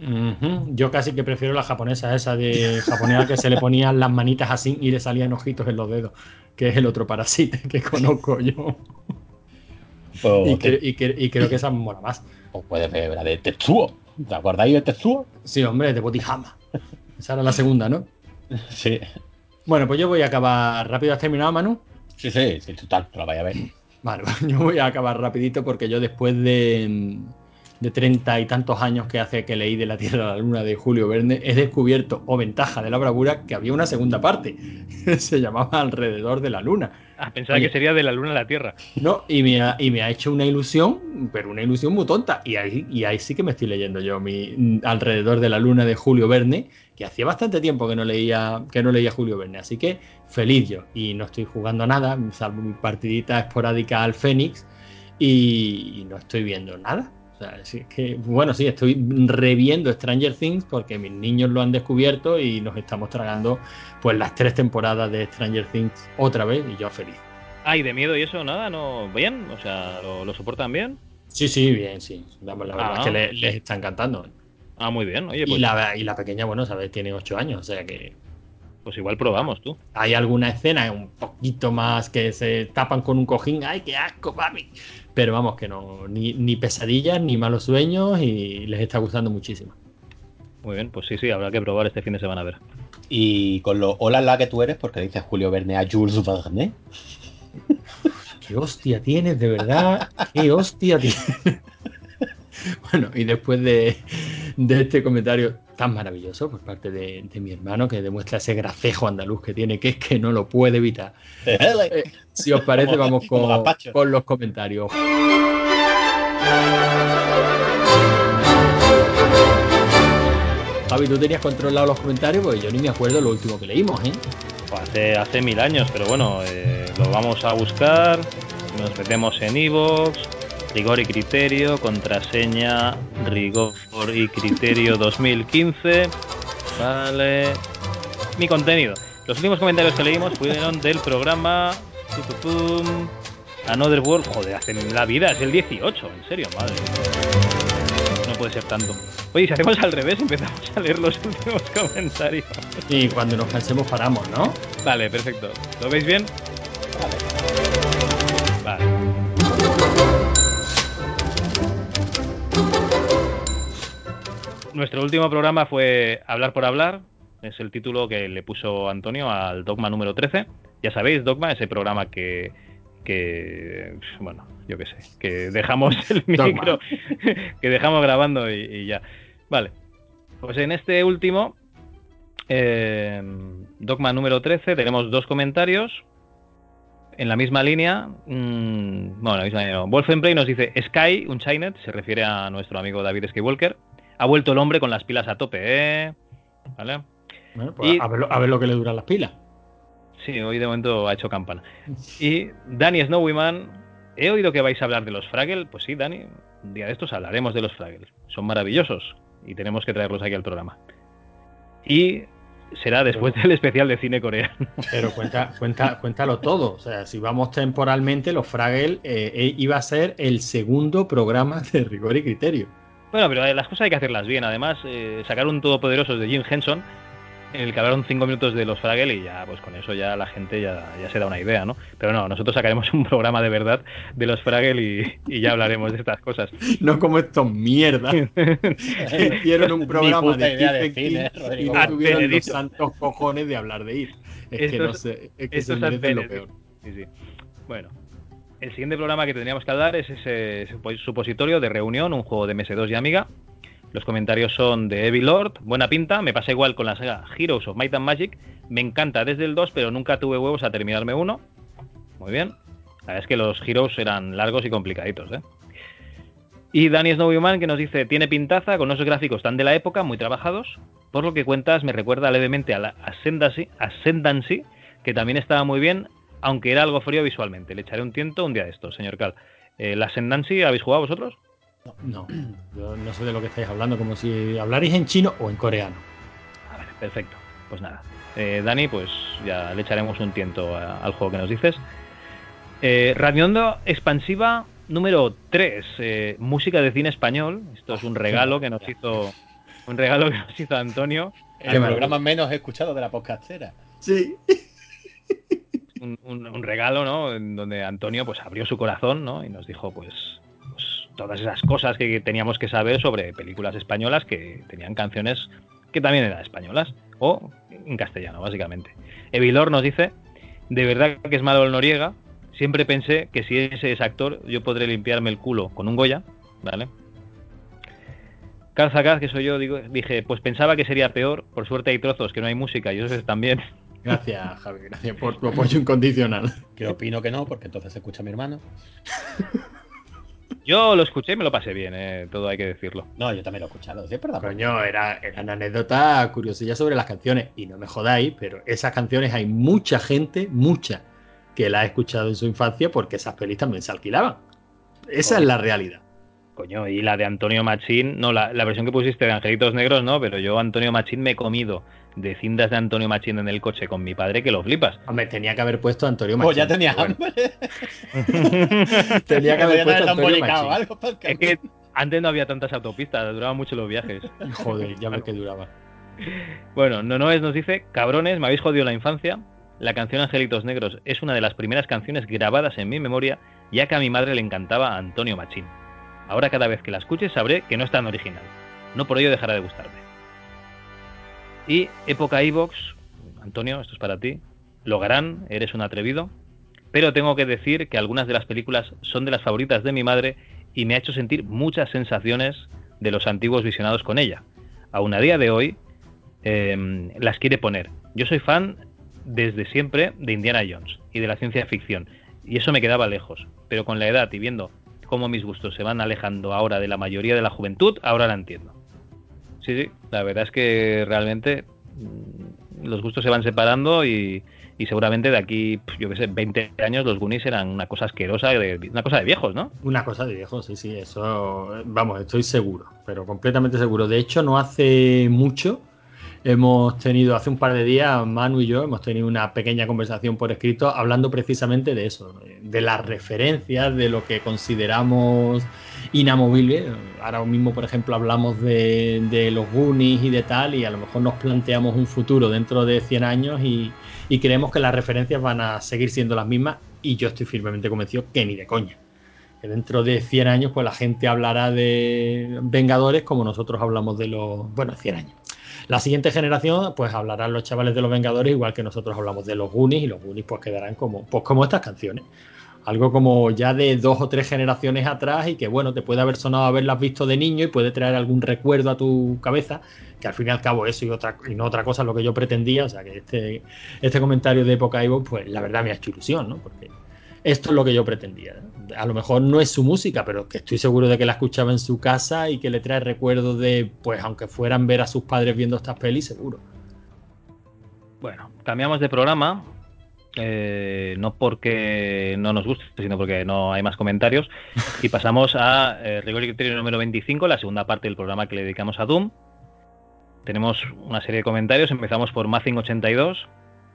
Ujú. Yo casi que prefiero la japonesa, esa de japonesa que se le ponían las manitas así y le salían ojitos en los dedos, que es el otro parasite que conozco yo. Y, te- que- y que- y creo que esa mola más. o puedes ver la de Tetsuo. ¿Te acordáis de Tetsuo? Sí, hombre, de Botihama. Esa era la segunda, ¿no? Sí. Bueno, pues yo voy a acabar rápido. ¿Has terminado, Manu? Sí, sí, sí, total, te la vaya a ver. Vale, yo voy a acabar rapidito porque yo después de de treinta y tantos años que hace que leí de la Tierra a la Luna de Julio Verne, he descubierto, o ventaja de la bravura, que había una segunda parte. Se llamaba Alrededor de la Luna. Ah, pensaba Oye. que sería de la luna a la tierra. No, y me, ha, y me ha hecho una ilusión, pero una ilusión muy tonta. Y ahí, y ahí sí que me estoy leyendo yo mi Alrededor de la Luna de Julio Verne, que hacía bastante tiempo que no leía, que no leía Julio Verne. Así que feliz yo. Y no estoy jugando nada, salvo mi partidita esporádica al Fénix, y, y no estoy viendo nada. O sea, sí, es que, bueno, sí, estoy reviendo Stranger Things porque mis niños lo han descubierto y nos estamos tragando pues las tres temporadas de Stranger Things otra vez y yo feliz. Ay, de miedo y eso, nada, no. ¿Bien? O sea, ¿lo, lo soportan bien? Sí, sí, bien, sí. La, la verdad Ah. es que le- les está encantando. Ah, muy bien. Oye, Y pues, la, y la pequeña, bueno, sabes, tiene 8 años, o sea que pues igual probamos tú. hay alguna escena un poquito más que se tapan con un cojín. ¡Ay, qué asco, papi! Pero vamos, que no, ni, ni pesadillas, ni malos sueños y les está gustando muchísimo. Muy bien, pues sí, sí, habrá que probar este fin de semana a ver. Y con lo hola la que tú eres, porque dices Julio Verne a Jules Verne. ¡Qué hostia tienes, de verdad! ¡Qué hostia tienes! Bueno, y después de, de este comentario tan maravilloso por parte de, de mi hermano, que demuestra ese gracejo andaluz que tiene, que es que no lo puede evitar. Eh, si os parece, vamos con los comentarios. Javi, ¿tú tenías controlado los comentarios? Pues yo ni me acuerdo lo último que leímos, ¿eh? Pues hace, hace mil años, pero bueno, eh, lo vamos a buscar. Nos metemos en Evox, rigor y criterio, contraseña, rigor y criterio 2015. Vale. Mi contenido. Los últimos comentarios que leímos fueron del programa tu, tu, tum, Another World, joder, hacen la vida, es el 18, en serio, madre. No puede ser tanto. Oye, si hacemos al revés, empezamos a leer los últimos comentarios. Y cuando nos cansemos paramos, ¿no? Vale, perfecto. ¿Lo veis bien? Vale. Nuestro último programa fue Hablar por Hablar. Es el título que le puso Antonio al Dogma número 13. Ya sabéis, Dogma, ese programa que, que bueno, yo qué sé, que dejamos el micro, que dejamos grabando y, y ya. Vale. Pues en este último, eh, Dogma número 13, tenemos dos comentarios. En la misma línea, mm, bueno, la misma línea. no. Wolfenplay nos dice Sky, un Chinet, se refiere a nuestro amigo David Skywalker. Ha vuelto el hombre con las pilas a tope, ¿eh? ¿Vale? Bueno, pues Y- a, ver, lo- a ver lo que le duran las pilas. Sí, hoy de momento ha hecho campana. Y Dani Snowyman, he oído que vais a hablar de los Fraggle. Pues sí, Dani, un día de estos hablaremos de los Fraggle. Son maravillosos y tenemos que traerlos aquí al programa. Y será después del especial de cine coreano. Pero cuenta, cuenta, cuéntalo todo. O sea, si vamos temporalmente, los Fraggle eh, eh, iba a ser el segundo programa de rigor y criterio. Bueno, pero eh, las cosas hay que hacerlas bien. Además, eh, sacar un todopoderoso de Jim Henson, en el que hablaron cinco minutos de los Fraggle y ya, pues con eso ya la gente ya, ya se da una idea, ¿no? Pero no, nosotros sacaremos un programa de verdad de los Fraggle y, y ya hablaremos de estas cosas. No como estos mierdas que hicieron un programa de de cine, y no tuvieron los santos cojones de hablar de ir. Es que no sé, es que se lo peor. Sí, sí. Bueno, el siguiente programa que tendríamos que hablar es ese supositorio de reunión, un juego de MS2 y Amiga. Los comentarios son de Evil Lord, buena pinta, me pasa igual con la saga Heroes of Might and Magic, me encanta desde el 2, pero nunca tuve huevos a terminarme uno. Muy bien. La verdad es que los Heroes eran largos y complicaditos, ¿eh? Y Danny Snowman que nos dice, tiene pintaza con unos gráficos tan de la época, muy trabajados. Por lo que cuentas, me recuerda levemente a la Ascendancy que también estaba muy bien, aunque era algo frío visualmente. Le echaré un tiento un día de estos, señor Cal. Eh, ¿La Ascendancy habéis jugado vosotros? No, yo no sé de lo que estáis hablando, como si hablarais en chino o en coreano. A ver, perfecto. Pues nada. Eh, Dani, pues ya le echaremos un tiento a- al juego que nos dices. Eh, Radiondo Expansiva número 3. eh, música de cine español. Esto es un regalo que nos hizo. Un regalo que nos hizo Antonio. El programa menos escuchado de la podcastera. Sí. Un, regalo, ¿no? En donde Antonio pues abrió su corazón, ¿no? Y nos dijo, pues, pues, todas esas cosas que teníamos que saber sobre películas españolas que tenían canciones que también eran españolas o en castellano, básicamente. Evilor nos dice, de verdad que es malo el Noriega. Siempre pensé que si ese es actor, yo podré limpiarme el culo con un Goya, ¿vale? Carl Zacaz, que soy yo, digo, dije, pues pensaba que sería peor. Por suerte hay trozos que no hay música y eso es también. Gracias, Javi, gracias por tu apoyo incondicional. Que opino que no, porque entonces se escucha a mi hermano. Yo lo escuché y me lo pasé bien, eh, todo hay que decirlo. No, yo también lo he escuchado, sí, es verdad. Coño, era, era una anécdota curiosilla sobre las canciones. Y no me jodáis, pero esas canciones hay mucha gente, mucha, que la ha escuchado en su infancia porque esas pelis también se alquilaban. Esa es la realidad. Coño, y la de Antonio Machín, no, la, la versión que pusiste de Angelitos Negros, no, pero yo Antonio Machín me he comido de cintas de Antonio Machín en el coche con mi padre que lo flipas. Hombre, tenía que haber puesto a Antonio Pues Machín. ya tenía bueno, hambre. tenía que haber puesto a Antonio Machín. algo para el Es que antes no había tantas autopistas, duraban mucho los viajes. Joder, ya ves que duraba. Bueno, Nonoes nos dice, cabrones, me habéis jodido la infancia. La canción Angelitos Negros es una de las primeras canciones grabadas en mi memoria, ya que a mi madre le encantaba Antonio Machín. Ahora cada vez que la escuches sabré que no es tan original. No por ello dejará de gustarme. Y época Evox, Antonio, esto es para ti. Logarán, eres un atrevido. Pero tengo que decir que algunas de las películas son de las favoritas de mi madre y me ha hecho sentir muchas sensaciones de los antiguos visionados con ella. Aún a día de hoy, eh, las quiere poner. Yo soy fan desde siempre de Indiana Jones y de la ciencia ficción, y eso me quedaba lejos, pero con la edad y viendo cómo mis gustos se van alejando ahora de la mayoría de la juventud, ahora la entiendo. Sí, sí, la verdad es que realmente mm, los gustos se van separando y, y seguramente de aquí, yo qué sé, 20 años los Goonies eran una cosa asquerosa, de, una cosa de viejos, ¿no? Una cosa de viejo, sí, sí, eso, vamos, estoy seguro, pero completamente seguro. De hecho, no hace mucho hemos tenido hace un par de días, Manu y yo, hemos tenido una pequeña conversación por escrito hablando precisamente de eso, de las referencias, de lo que consideramos inamovible. Ahora mismo, por ejemplo, hablamos de, los Goonies y de tal, y a lo mejor nos planteamos un futuro dentro de 100 años y, y creemos que las referencias van a seguir siendo las mismas, y yo estoy firmemente convencido que ni de coña que dentro de 100 años pues la gente hablará de Vengadores como nosotros hablamos de los, bueno, 100 años. La siguiente generación pues hablarán los chavales de los Vengadores igual que nosotros hablamos de los Goonies y los Goonies pues quedarán como, pues como estas canciones. Algo como ya de dos o tres generaciones atrás y que bueno, te puede haber sonado haberlas visto de niño y puede traer algún recuerdo a tu cabeza, que al fin y al cabo eso y, otra, y no otra cosa es lo que yo pretendía, o sea que este, este comentario de época Ivo pues la verdad me ha hecho ilusión, ¿no? Porque esto es lo que yo pretendía. A lo mejor no es su música, pero que estoy seguro de que la escuchaba en su casa y que le trae recuerdos de, pues aunque fueran ver a sus padres viendo estas pelis, seguro. Bueno, cambiamos de programa. Eh, no porque no nos guste, sino porque no hay más comentarios. Y pasamos a eh, Rigor y Criterio número 25, la segunda parte del programa que le dedicamos a Doom. Tenemos una serie de comentarios. Empezamos por Mazing82.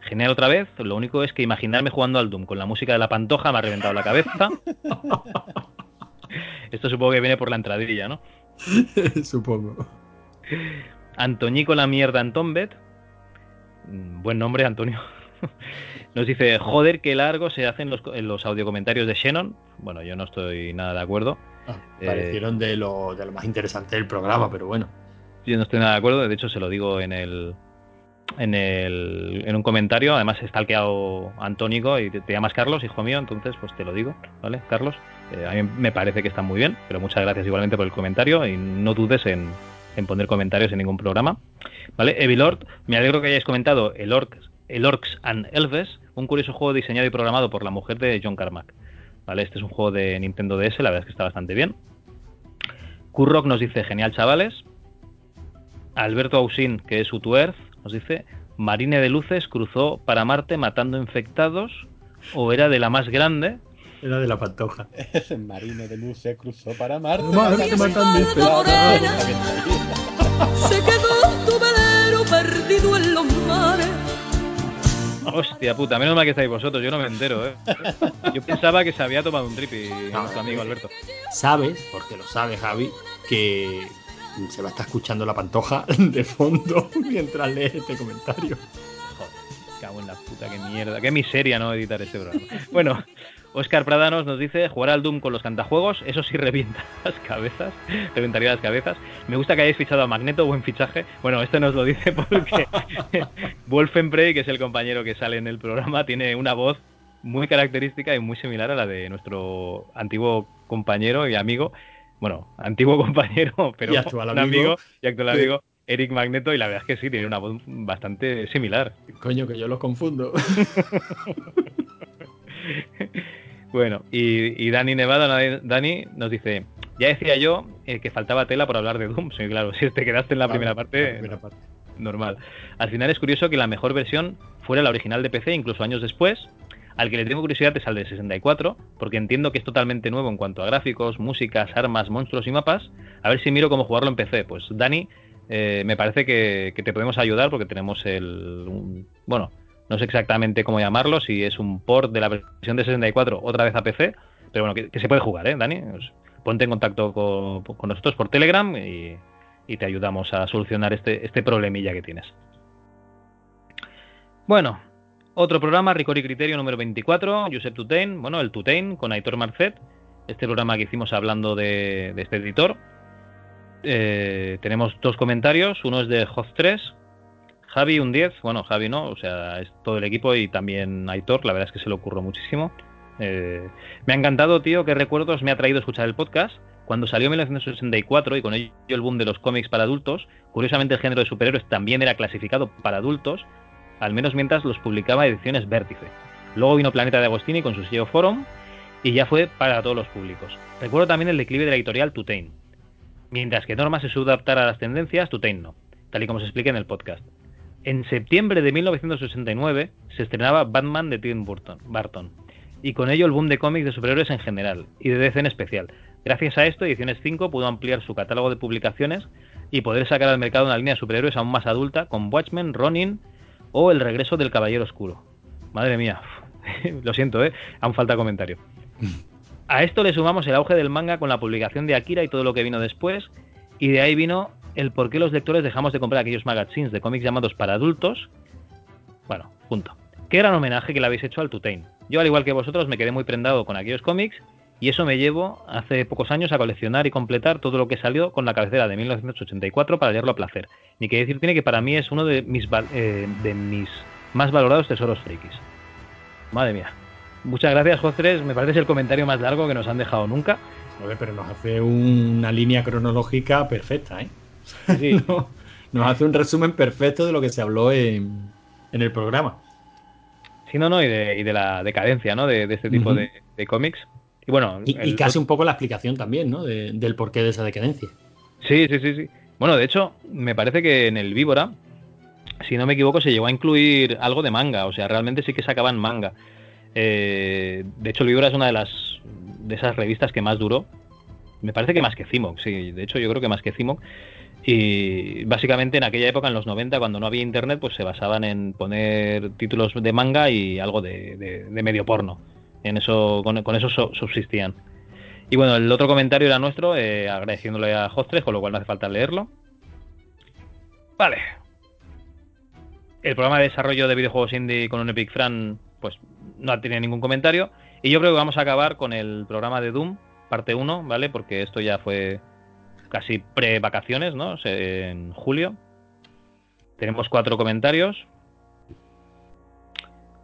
Genial otra vez. Lo único es que imaginarme jugando al Doom con la música de la pantoja me ha reventado la cabeza. Esto supongo que viene por la entradilla, ¿no? Supongo. Antoñico la mierda Antombet. Mm, Buen nombre, Antonio. Nos dice, joder, qué largo se hacen los, los audiocomentarios de Shannon. Bueno, yo no estoy nada de acuerdo. Ah, Eh, parecieron de lo, de lo más interesante del programa, pero bueno. Yo no estoy nada de acuerdo. De hecho, se lo digo en el en el en un comentario. Además, está alqueado Antónico y te, te llamas Carlos, hijo mío. Entonces, pues te lo digo, ¿vale, Carlos? Eh, a mí me parece que está muy bien, pero muchas gracias igualmente por el comentario y no dudes en, en poner comentarios en ningún programa. ¿Vale? Evilord, me alegro que hayáis comentado el Orcs, el Orcs and Elves, un curioso juego diseñado y programado por la mujer de John Carmack. ¿Vale? Este es un juego de Nintendo DS, la verdad es que está bastante bien. Kurrock nos dice, genial chavales. Alberto Ausin, que es Utuerth, nos dice, Marine de Luces cruzó para Marte matando infectados, o era de la más grande. Era de la pantoja. Ese marino de luz se cruzó para Marte. Marte matando Se quedó tu velero perdido en los mares. Hostia puta, menos mal que estáis vosotros, yo no me entero, ¿eh? Yo pensaba que se había tomado un tripi nuestro amigo Alberto. Sabes, porque lo sabes, Javi, que se va a estar escuchando la pantoja de fondo mientras lees este comentario. Joder, cago en la puta, qué mierda, qué miseria no editar este programa. Bueno, Oscar Pradanos nos dice, jugar al Doom con los cantajuegos, eso sí revienta las cabezas, reventaría las cabezas. Me gusta que hayáis fichado a Magneto, buen fichaje. Bueno, esto nos lo dice porque Wolfenprey, que es el compañero que sale en el programa, tiene una voz muy característica y muy similar a la de nuestro antiguo compañero y amigo, bueno, antiguo compañero, pero Y actual un amigo. y actual Sí. amigo, Eric Magneto, y la verdad es que sí, tiene una voz bastante similar. Coño, que yo los confundo. Bueno, y, y Dani Nevada, Dani nos dice, ya decía yo eh, que faltaba tela por hablar de Doom. Sí, claro, si te quedaste en la primera parte. normal. Al final es curioso que la mejor versión fuera la original de PC, incluso años después. Al que le tengo curiosidad es al de 64, porque entiendo que es totalmente nuevo en cuanto a gráficos, músicas, armas, monstruos y mapas. A ver si miro cómo jugarlo en PC. Pues Dani, eh, me parece que, que te podemos ayudar porque tenemos el... un- bueno, no sé exactamente cómo llamarlo, si es un port de la versión de 64 otra vez a PC, pero bueno, que, se puede jugar, ¿eh, Dani? Pues ponte en contacto con, con nosotros por Telegram y, y te ayudamos a solucionar este, este problemilla que tienes. Bueno, otro programa, Ricor y Criterio número 24, Josep Tutain, bueno, el Tutain con Aitor Marcet, este programa que hicimos hablando de, de este editor. Eh, tenemos dos comentarios, uno es de Hoz 3, Javi un 10, bueno, Javi no, o sea, es todo el equipo y también Aitor, la verdad es que se le ocurrió muchísimo. Eh, me ha encantado, tío, qué recuerdos me ha traído escuchar el podcast. Cuando salió en 1964 y con ello el boom de los cómics para adultos, curiosamente el género de superhéroes también era clasificado para adultos, al menos mientras los publicaba ediciones Vértice. Luego vino Planeta de Agostini con su sello Forum y ya fue para todos los públicos. Recuerdo también el declive de la editorial Tutain. Mientras que Norma se suele adaptar a las tendencias, Tutain no, tal y como se explica en el podcast. En septiembre de 1969 se estrenaba Batman de Tim Burton, Barton, y con ello el boom de cómics de superhéroes en general, y de DC en especial. Gracias a esto, Ediciones 5 pudo ampliar su catálogo de publicaciones y poder sacar al mercado una línea de superhéroes aún más adulta con Watchmen, Ronin o El regreso del Caballero Oscuro. Madre mía, lo siento, ¿eh? aún falta comentario. A esto le sumamos el auge del manga con la publicación de Akira y todo lo que vino después, y de ahí vino el por qué los lectores dejamos de comprar aquellos magazines de cómics llamados para adultos. Bueno, punto. Qué gran homenaje que le habéis hecho al Tutain. Yo, al igual que vosotros, me quedé muy prendado con aquellos cómics y eso me llevó hace pocos años a coleccionar y completar todo lo que salió con la cabecera de 1984 para leerlo a placer. Ni que decir tiene que para mí es uno de mis, eh, de mis más valorados tesoros frikis. Madre mía. Muchas gracias, Jostres. Me parece el comentario más largo que nos han dejado nunca. pero nos hace una línea cronológica perfecta, ¿eh? Sí. nos hace un resumen perfecto de lo que se habló en, el programa. Sí, no, no, y de, la decadencia, ¿no? De, este tipo de, cómics. Y bueno. Y, casi un poco la explicación también, ¿no? del porqué de esa decadencia. Sí, sí, sí, sí. Bueno, de hecho, me parece que en el Víbora, si no me equivoco, se llegó a incluir algo de manga. O sea, realmente sí que sacaban manga. Eh, de hecho, el Víbora es una de las de esas revistas que más duró. Me parece que más que Cimoc, sí. De hecho, yo creo que más que Cimoc. Y básicamente en aquella época, en los 90, cuando no había internet, pues se basaban en poner títulos de manga y algo de, medio porno. En eso, con, eso subsistían. Y bueno, el otro comentario era nuestro, eh, agradeciéndole a Hostres, con lo cual no hace falta leerlo. Vale. El programa de desarrollo de videojuegos indie con un Epic Fran, pues no ha tenido ningún comentario. Y yo creo que vamos a acabar con el programa de Doom, parte 1, ¿vale? Porque esto ya fue casi pre-vacaciones, ¿no? En julio. Tenemos cuatro comentarios.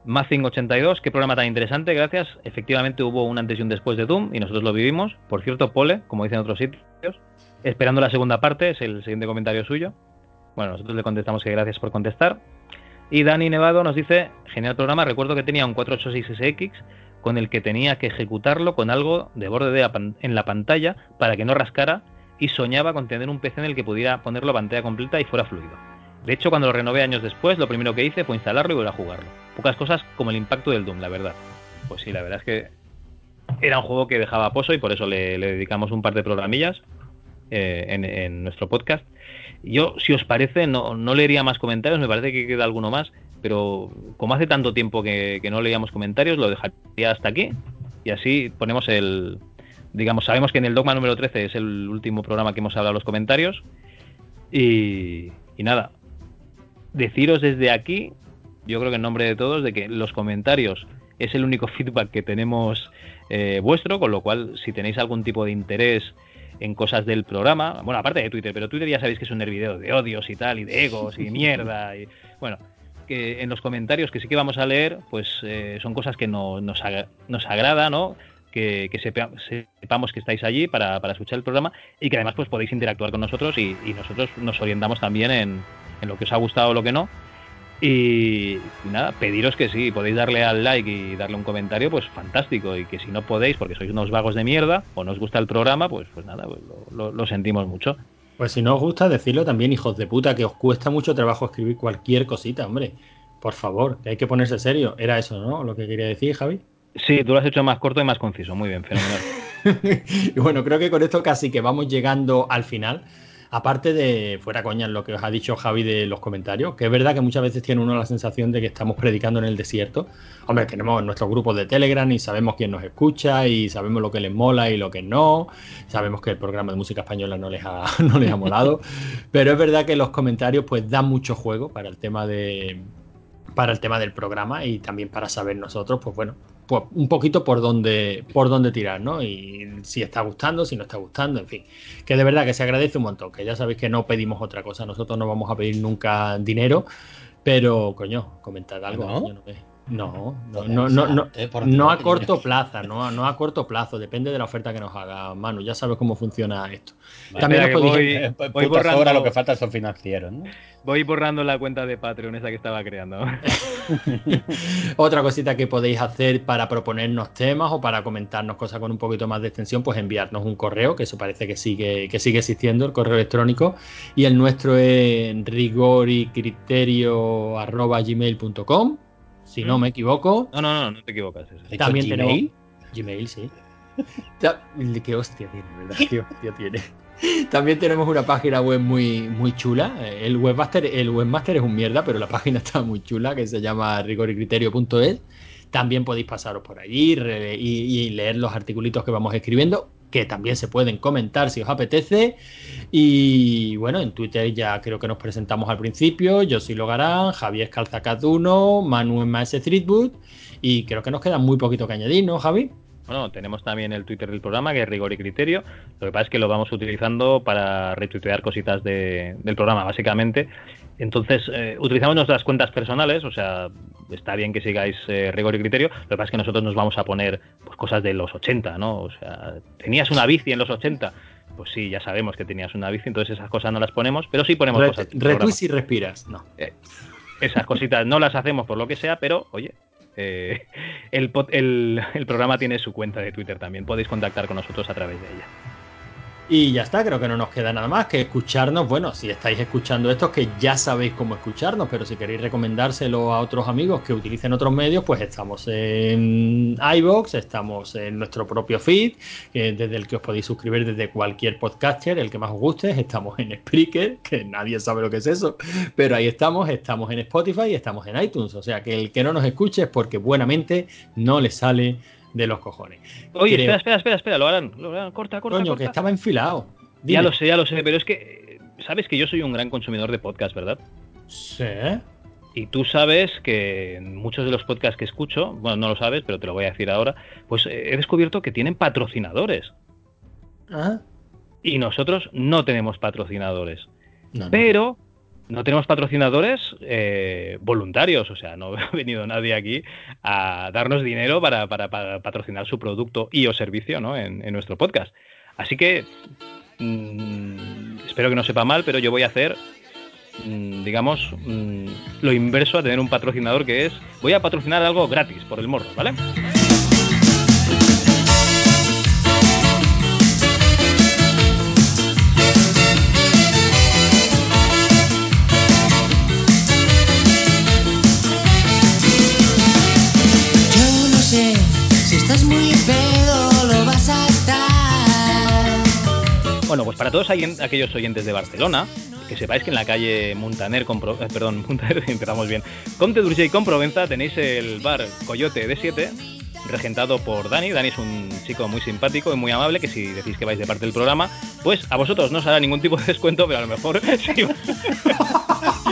Mazing82, qué programa tan interesante, gracias. Efectivamente hubo un antes y un después de Doom y nosotros lo vivimos. Por cierto, Pole, como dicen otros sitios, esperando la segunda parte, es el siguiente comentario suyo. Bueno, nosotros le contestamos que gracias por contestar. Y Dani Nevado nos dice, genial programa, recuerdo que tenía un 486SX con el que tenía que ejecutarlo con algo de borde de en la pantalla para que no rascara y soñaba con tener un PC en el que pudiera ponerlo a pantalla completa y fuera fluido. De hecho, cuando lo renové años después, lo primero que hice fue instalarlo y volver a jugarlo. Pocas cosas como el impacto del Doom, la verdad. Pues sí, la verdad es que era un juego que dejaba pozo y por eso le, dedicamos un par de programillas eh, en, nuestro podcast. Yo, si os parece, no, no leería más comentarios, me parece que queda alguno más, pero como hace tanto tiempo que, no leíamos comentarios, lo dejaría hasta aquí. Y así ponemos el. Digamos, sabemos que en el dogma número 13 es el último programa que hemos hablado los comentarios. Y, y nada, deciros desde aquí, yo creo que en nombre de todos, de que los comentarios es el único feedback que tenemos eh, vuestro, con lo cual si tenéis algún tipo de interés en cosas del programa, bueno, aparte de Twitter, pero Twitter ya sabéis que es un hervidero de odios y tal, y de egos y mierda, y bueno, que en los comentarios que sí que vamos a leer, pues eh, son cosas que no, nos, nos agrada, ¿no? Que, sepamos que estáis allí para, escuchar el programa y que además pues podéis interactuar con nosotros y, nosotros nos orientamos también en, lo que os ha gustado o lo que no. Y, nada, pediros que sí, podéis darle al like y darle un comentario, pues fantástico. Y que si no podéis, porque sois unos vagos de mierda o no os gusta el programa, pues, pues nada, pues lo sentimos mucho. Pues si no os gusta, decirlo también, hijos de puta, que os cuesta mucho trabajo escribir cualquier cosita, hombre. Por favor, que hay que ponerse serio. Era eso, ¿no? Lo que quería decir, Javi. Sí, tú lo has hecho más corto y más conciso. Muy bien, fenomenal. y bueno, creo que con esto casi que vamos llegando al final. Aparte de, fuera coña, lo que os ha dicho Javi de los comentarios, que es verdad que muchas veces tiene uno la sensación de que estamos predicando en el desierto. Hombre, tenemos nuestros grupos de Telegram y sabemos quién nos escucha y sabemos lo que les mola y lo que no. Sabemos que el programa de música española no les ha, no les ha molado. Pero es verdad que los comentarios pues dan mucho juego para el tema de, para el tema del programa y también para saber nosotros, pues bueno, pues un poquito por dónde, por dónde tirar, ¿no? Y si está gustando, si no está gustando, en fin. Que de verdad que se agradece un montón, que ya sabéis que no pedimos otra cosa, nosotros no vamos a pedir nunca dinero, pero coño, comentad algo. ¿No? No, no, no, no, no, no a corto plazo, no, no a corto plazo, depende de la oferta que nos haga Manu, ya sabes cómo funciona esto. También nos voy, voy borrando, lo que falta son financieros, ¿no? Voy borrando la cuenta de Patreon esa que estaba creando. Otra cosita que podéis hacer para proponernos temas o para comentarnos cosas con un poquito más de extensión, pues enviarnos un correo, que eso parece que sigue, que sigue existiendo, el correo electrónico, y el nuestro es rigoricriterio.gmail.com si no me equivoco. No, no, no, no te equivocas. También tenemos Gmail, sí. Qué hostia tiene, ¿verdad? Qué hostia tiene. También tenemos una página web muy, muy chula. El webmaster, el webmaster es un mierda, pero la página está muy chula que se llama rigoricriterio.es. También podéis pasaros por allí y leer los articulitos que vamos escribiendo, que también se pueden comentar si os apetece. Y bueno, en Twitter ya creo que nos presentamos al principio. Yo soy Logarán, Javier Calzacat1, Manu MS Streetwood. Y creo que nos queda muy poquito que añadir, ¿no, Javi? Bueno, tenemos también el Twitter del programa, que es Rigor y Criterio. Lo que pasa es que lo vamos utilizando para retuitear cositas de- del programa, básicamente. Entonces, eh, utilizamos nuestras cuentas personales, o sea, está bien que sigáis eh, Rigor y Criterio. Lo que pasa es que nosotros nos vamos a poner pues, cosas de los 80, ¿no? O sea, tenías una bici en los 80. Pues sí, ya sabemos que tenías una bici, entonces esas cosas no las ponemos, pero sí ponemos Ret- cosas. Retweets y respiras. No. Eh, esas cositas no las hacemos por lo que sea, pero oye, eh, el- el programa tiene su cuenta de Twitter también. Podéis contactar con nosotros a través de ella. Y ya está, creo que no nos queda nada más que escucharnos. Bueno, si estáis escuchando esto, que ya sabéis cómo escucharnos, pero si queréis recomendárselo a otros amigos que utilicen otros medios, pues estamos en iBox, estamos en nuestro propio feed, desde el que os podéis suscribir desde cualquier podcaster, el que más os guste. Estamos en Spreaker, que nadie sabe lo que es eso, pero ahí estamos. Estamos en Spotify y estamos en iTunes. O sea que el que no nos escuche es porque buenamente no le sale de los cojones. Oye, Creo- espera, espera, espera, espera, lo harán, lo harán, corta, corta. Coño, corta. que estaba enfilado. Ya lo sé, ya lo sé, pero es que eh, sabes que yo soy un gran consumidor de podcast, ¿verdad? Sí. Y tú sabes que muchos de los podcasts que escucho, bueno, no lo sabes, pero te lo voy a decir ahora, pues eh, he descubierto que tienen patrocinadores. Ah, Y nosotros no tenemos patrocinadores. no, no. Pero no tenemos patrocinadores eh, voluntarios, o sea, no ha venido nadie aquí a darnos dinero para, para- patrocinar su producto y o servicio ¿no? en, en nuestro podcast. Así que mm, espero que no sepa mal, pero yo voy a hacer, mm, digamos, mm, lo inverso a tener un patrocinador que es, voy a patrocinar algo gratis por el morro, ¿vale? Bueno, pues para todos aquellos oyentes de Barcelona, que sepáis que en la calle Montaner, con Pro- eh, perdón, Montaner, empezamos bien, Comte d'Urgell con Provenza tenéis el bar Coyote D7, regentado por Dani. Dani es un chico muy simpático y muy amable, que si decís que vais de parte del programa, pues a vosotros no os hará ningún tipo de descuento, pero a lo mejor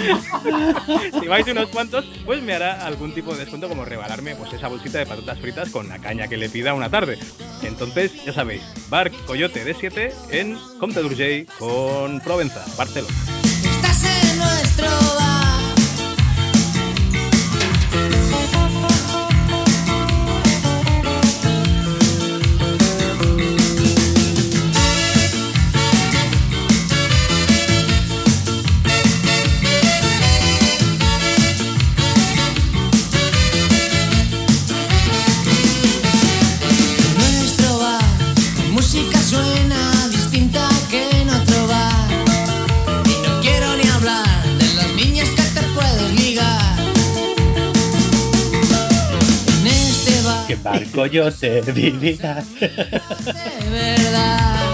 si, vais unos cuantos, pues me hará algún tipo de descuento como regalarme pues esa bolsita de patatas fritas con la caña que le pida una tarde. Entonces, ya sabéis, Bar Coyote D7 en Comte d'Urgell con Provenza, Barcelona. Barco yo verdad,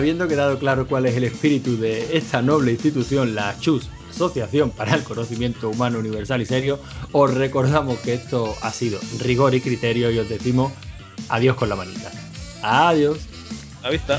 habiendo quedado claro cuál es el espíritu de esta noble institución, la CHUS, Asociación para el Conocimiento Humano Universal y Serio, os recordamos que esto ha sido rigor y criterio y os decimos adiós con la manita. Adiós. La vista.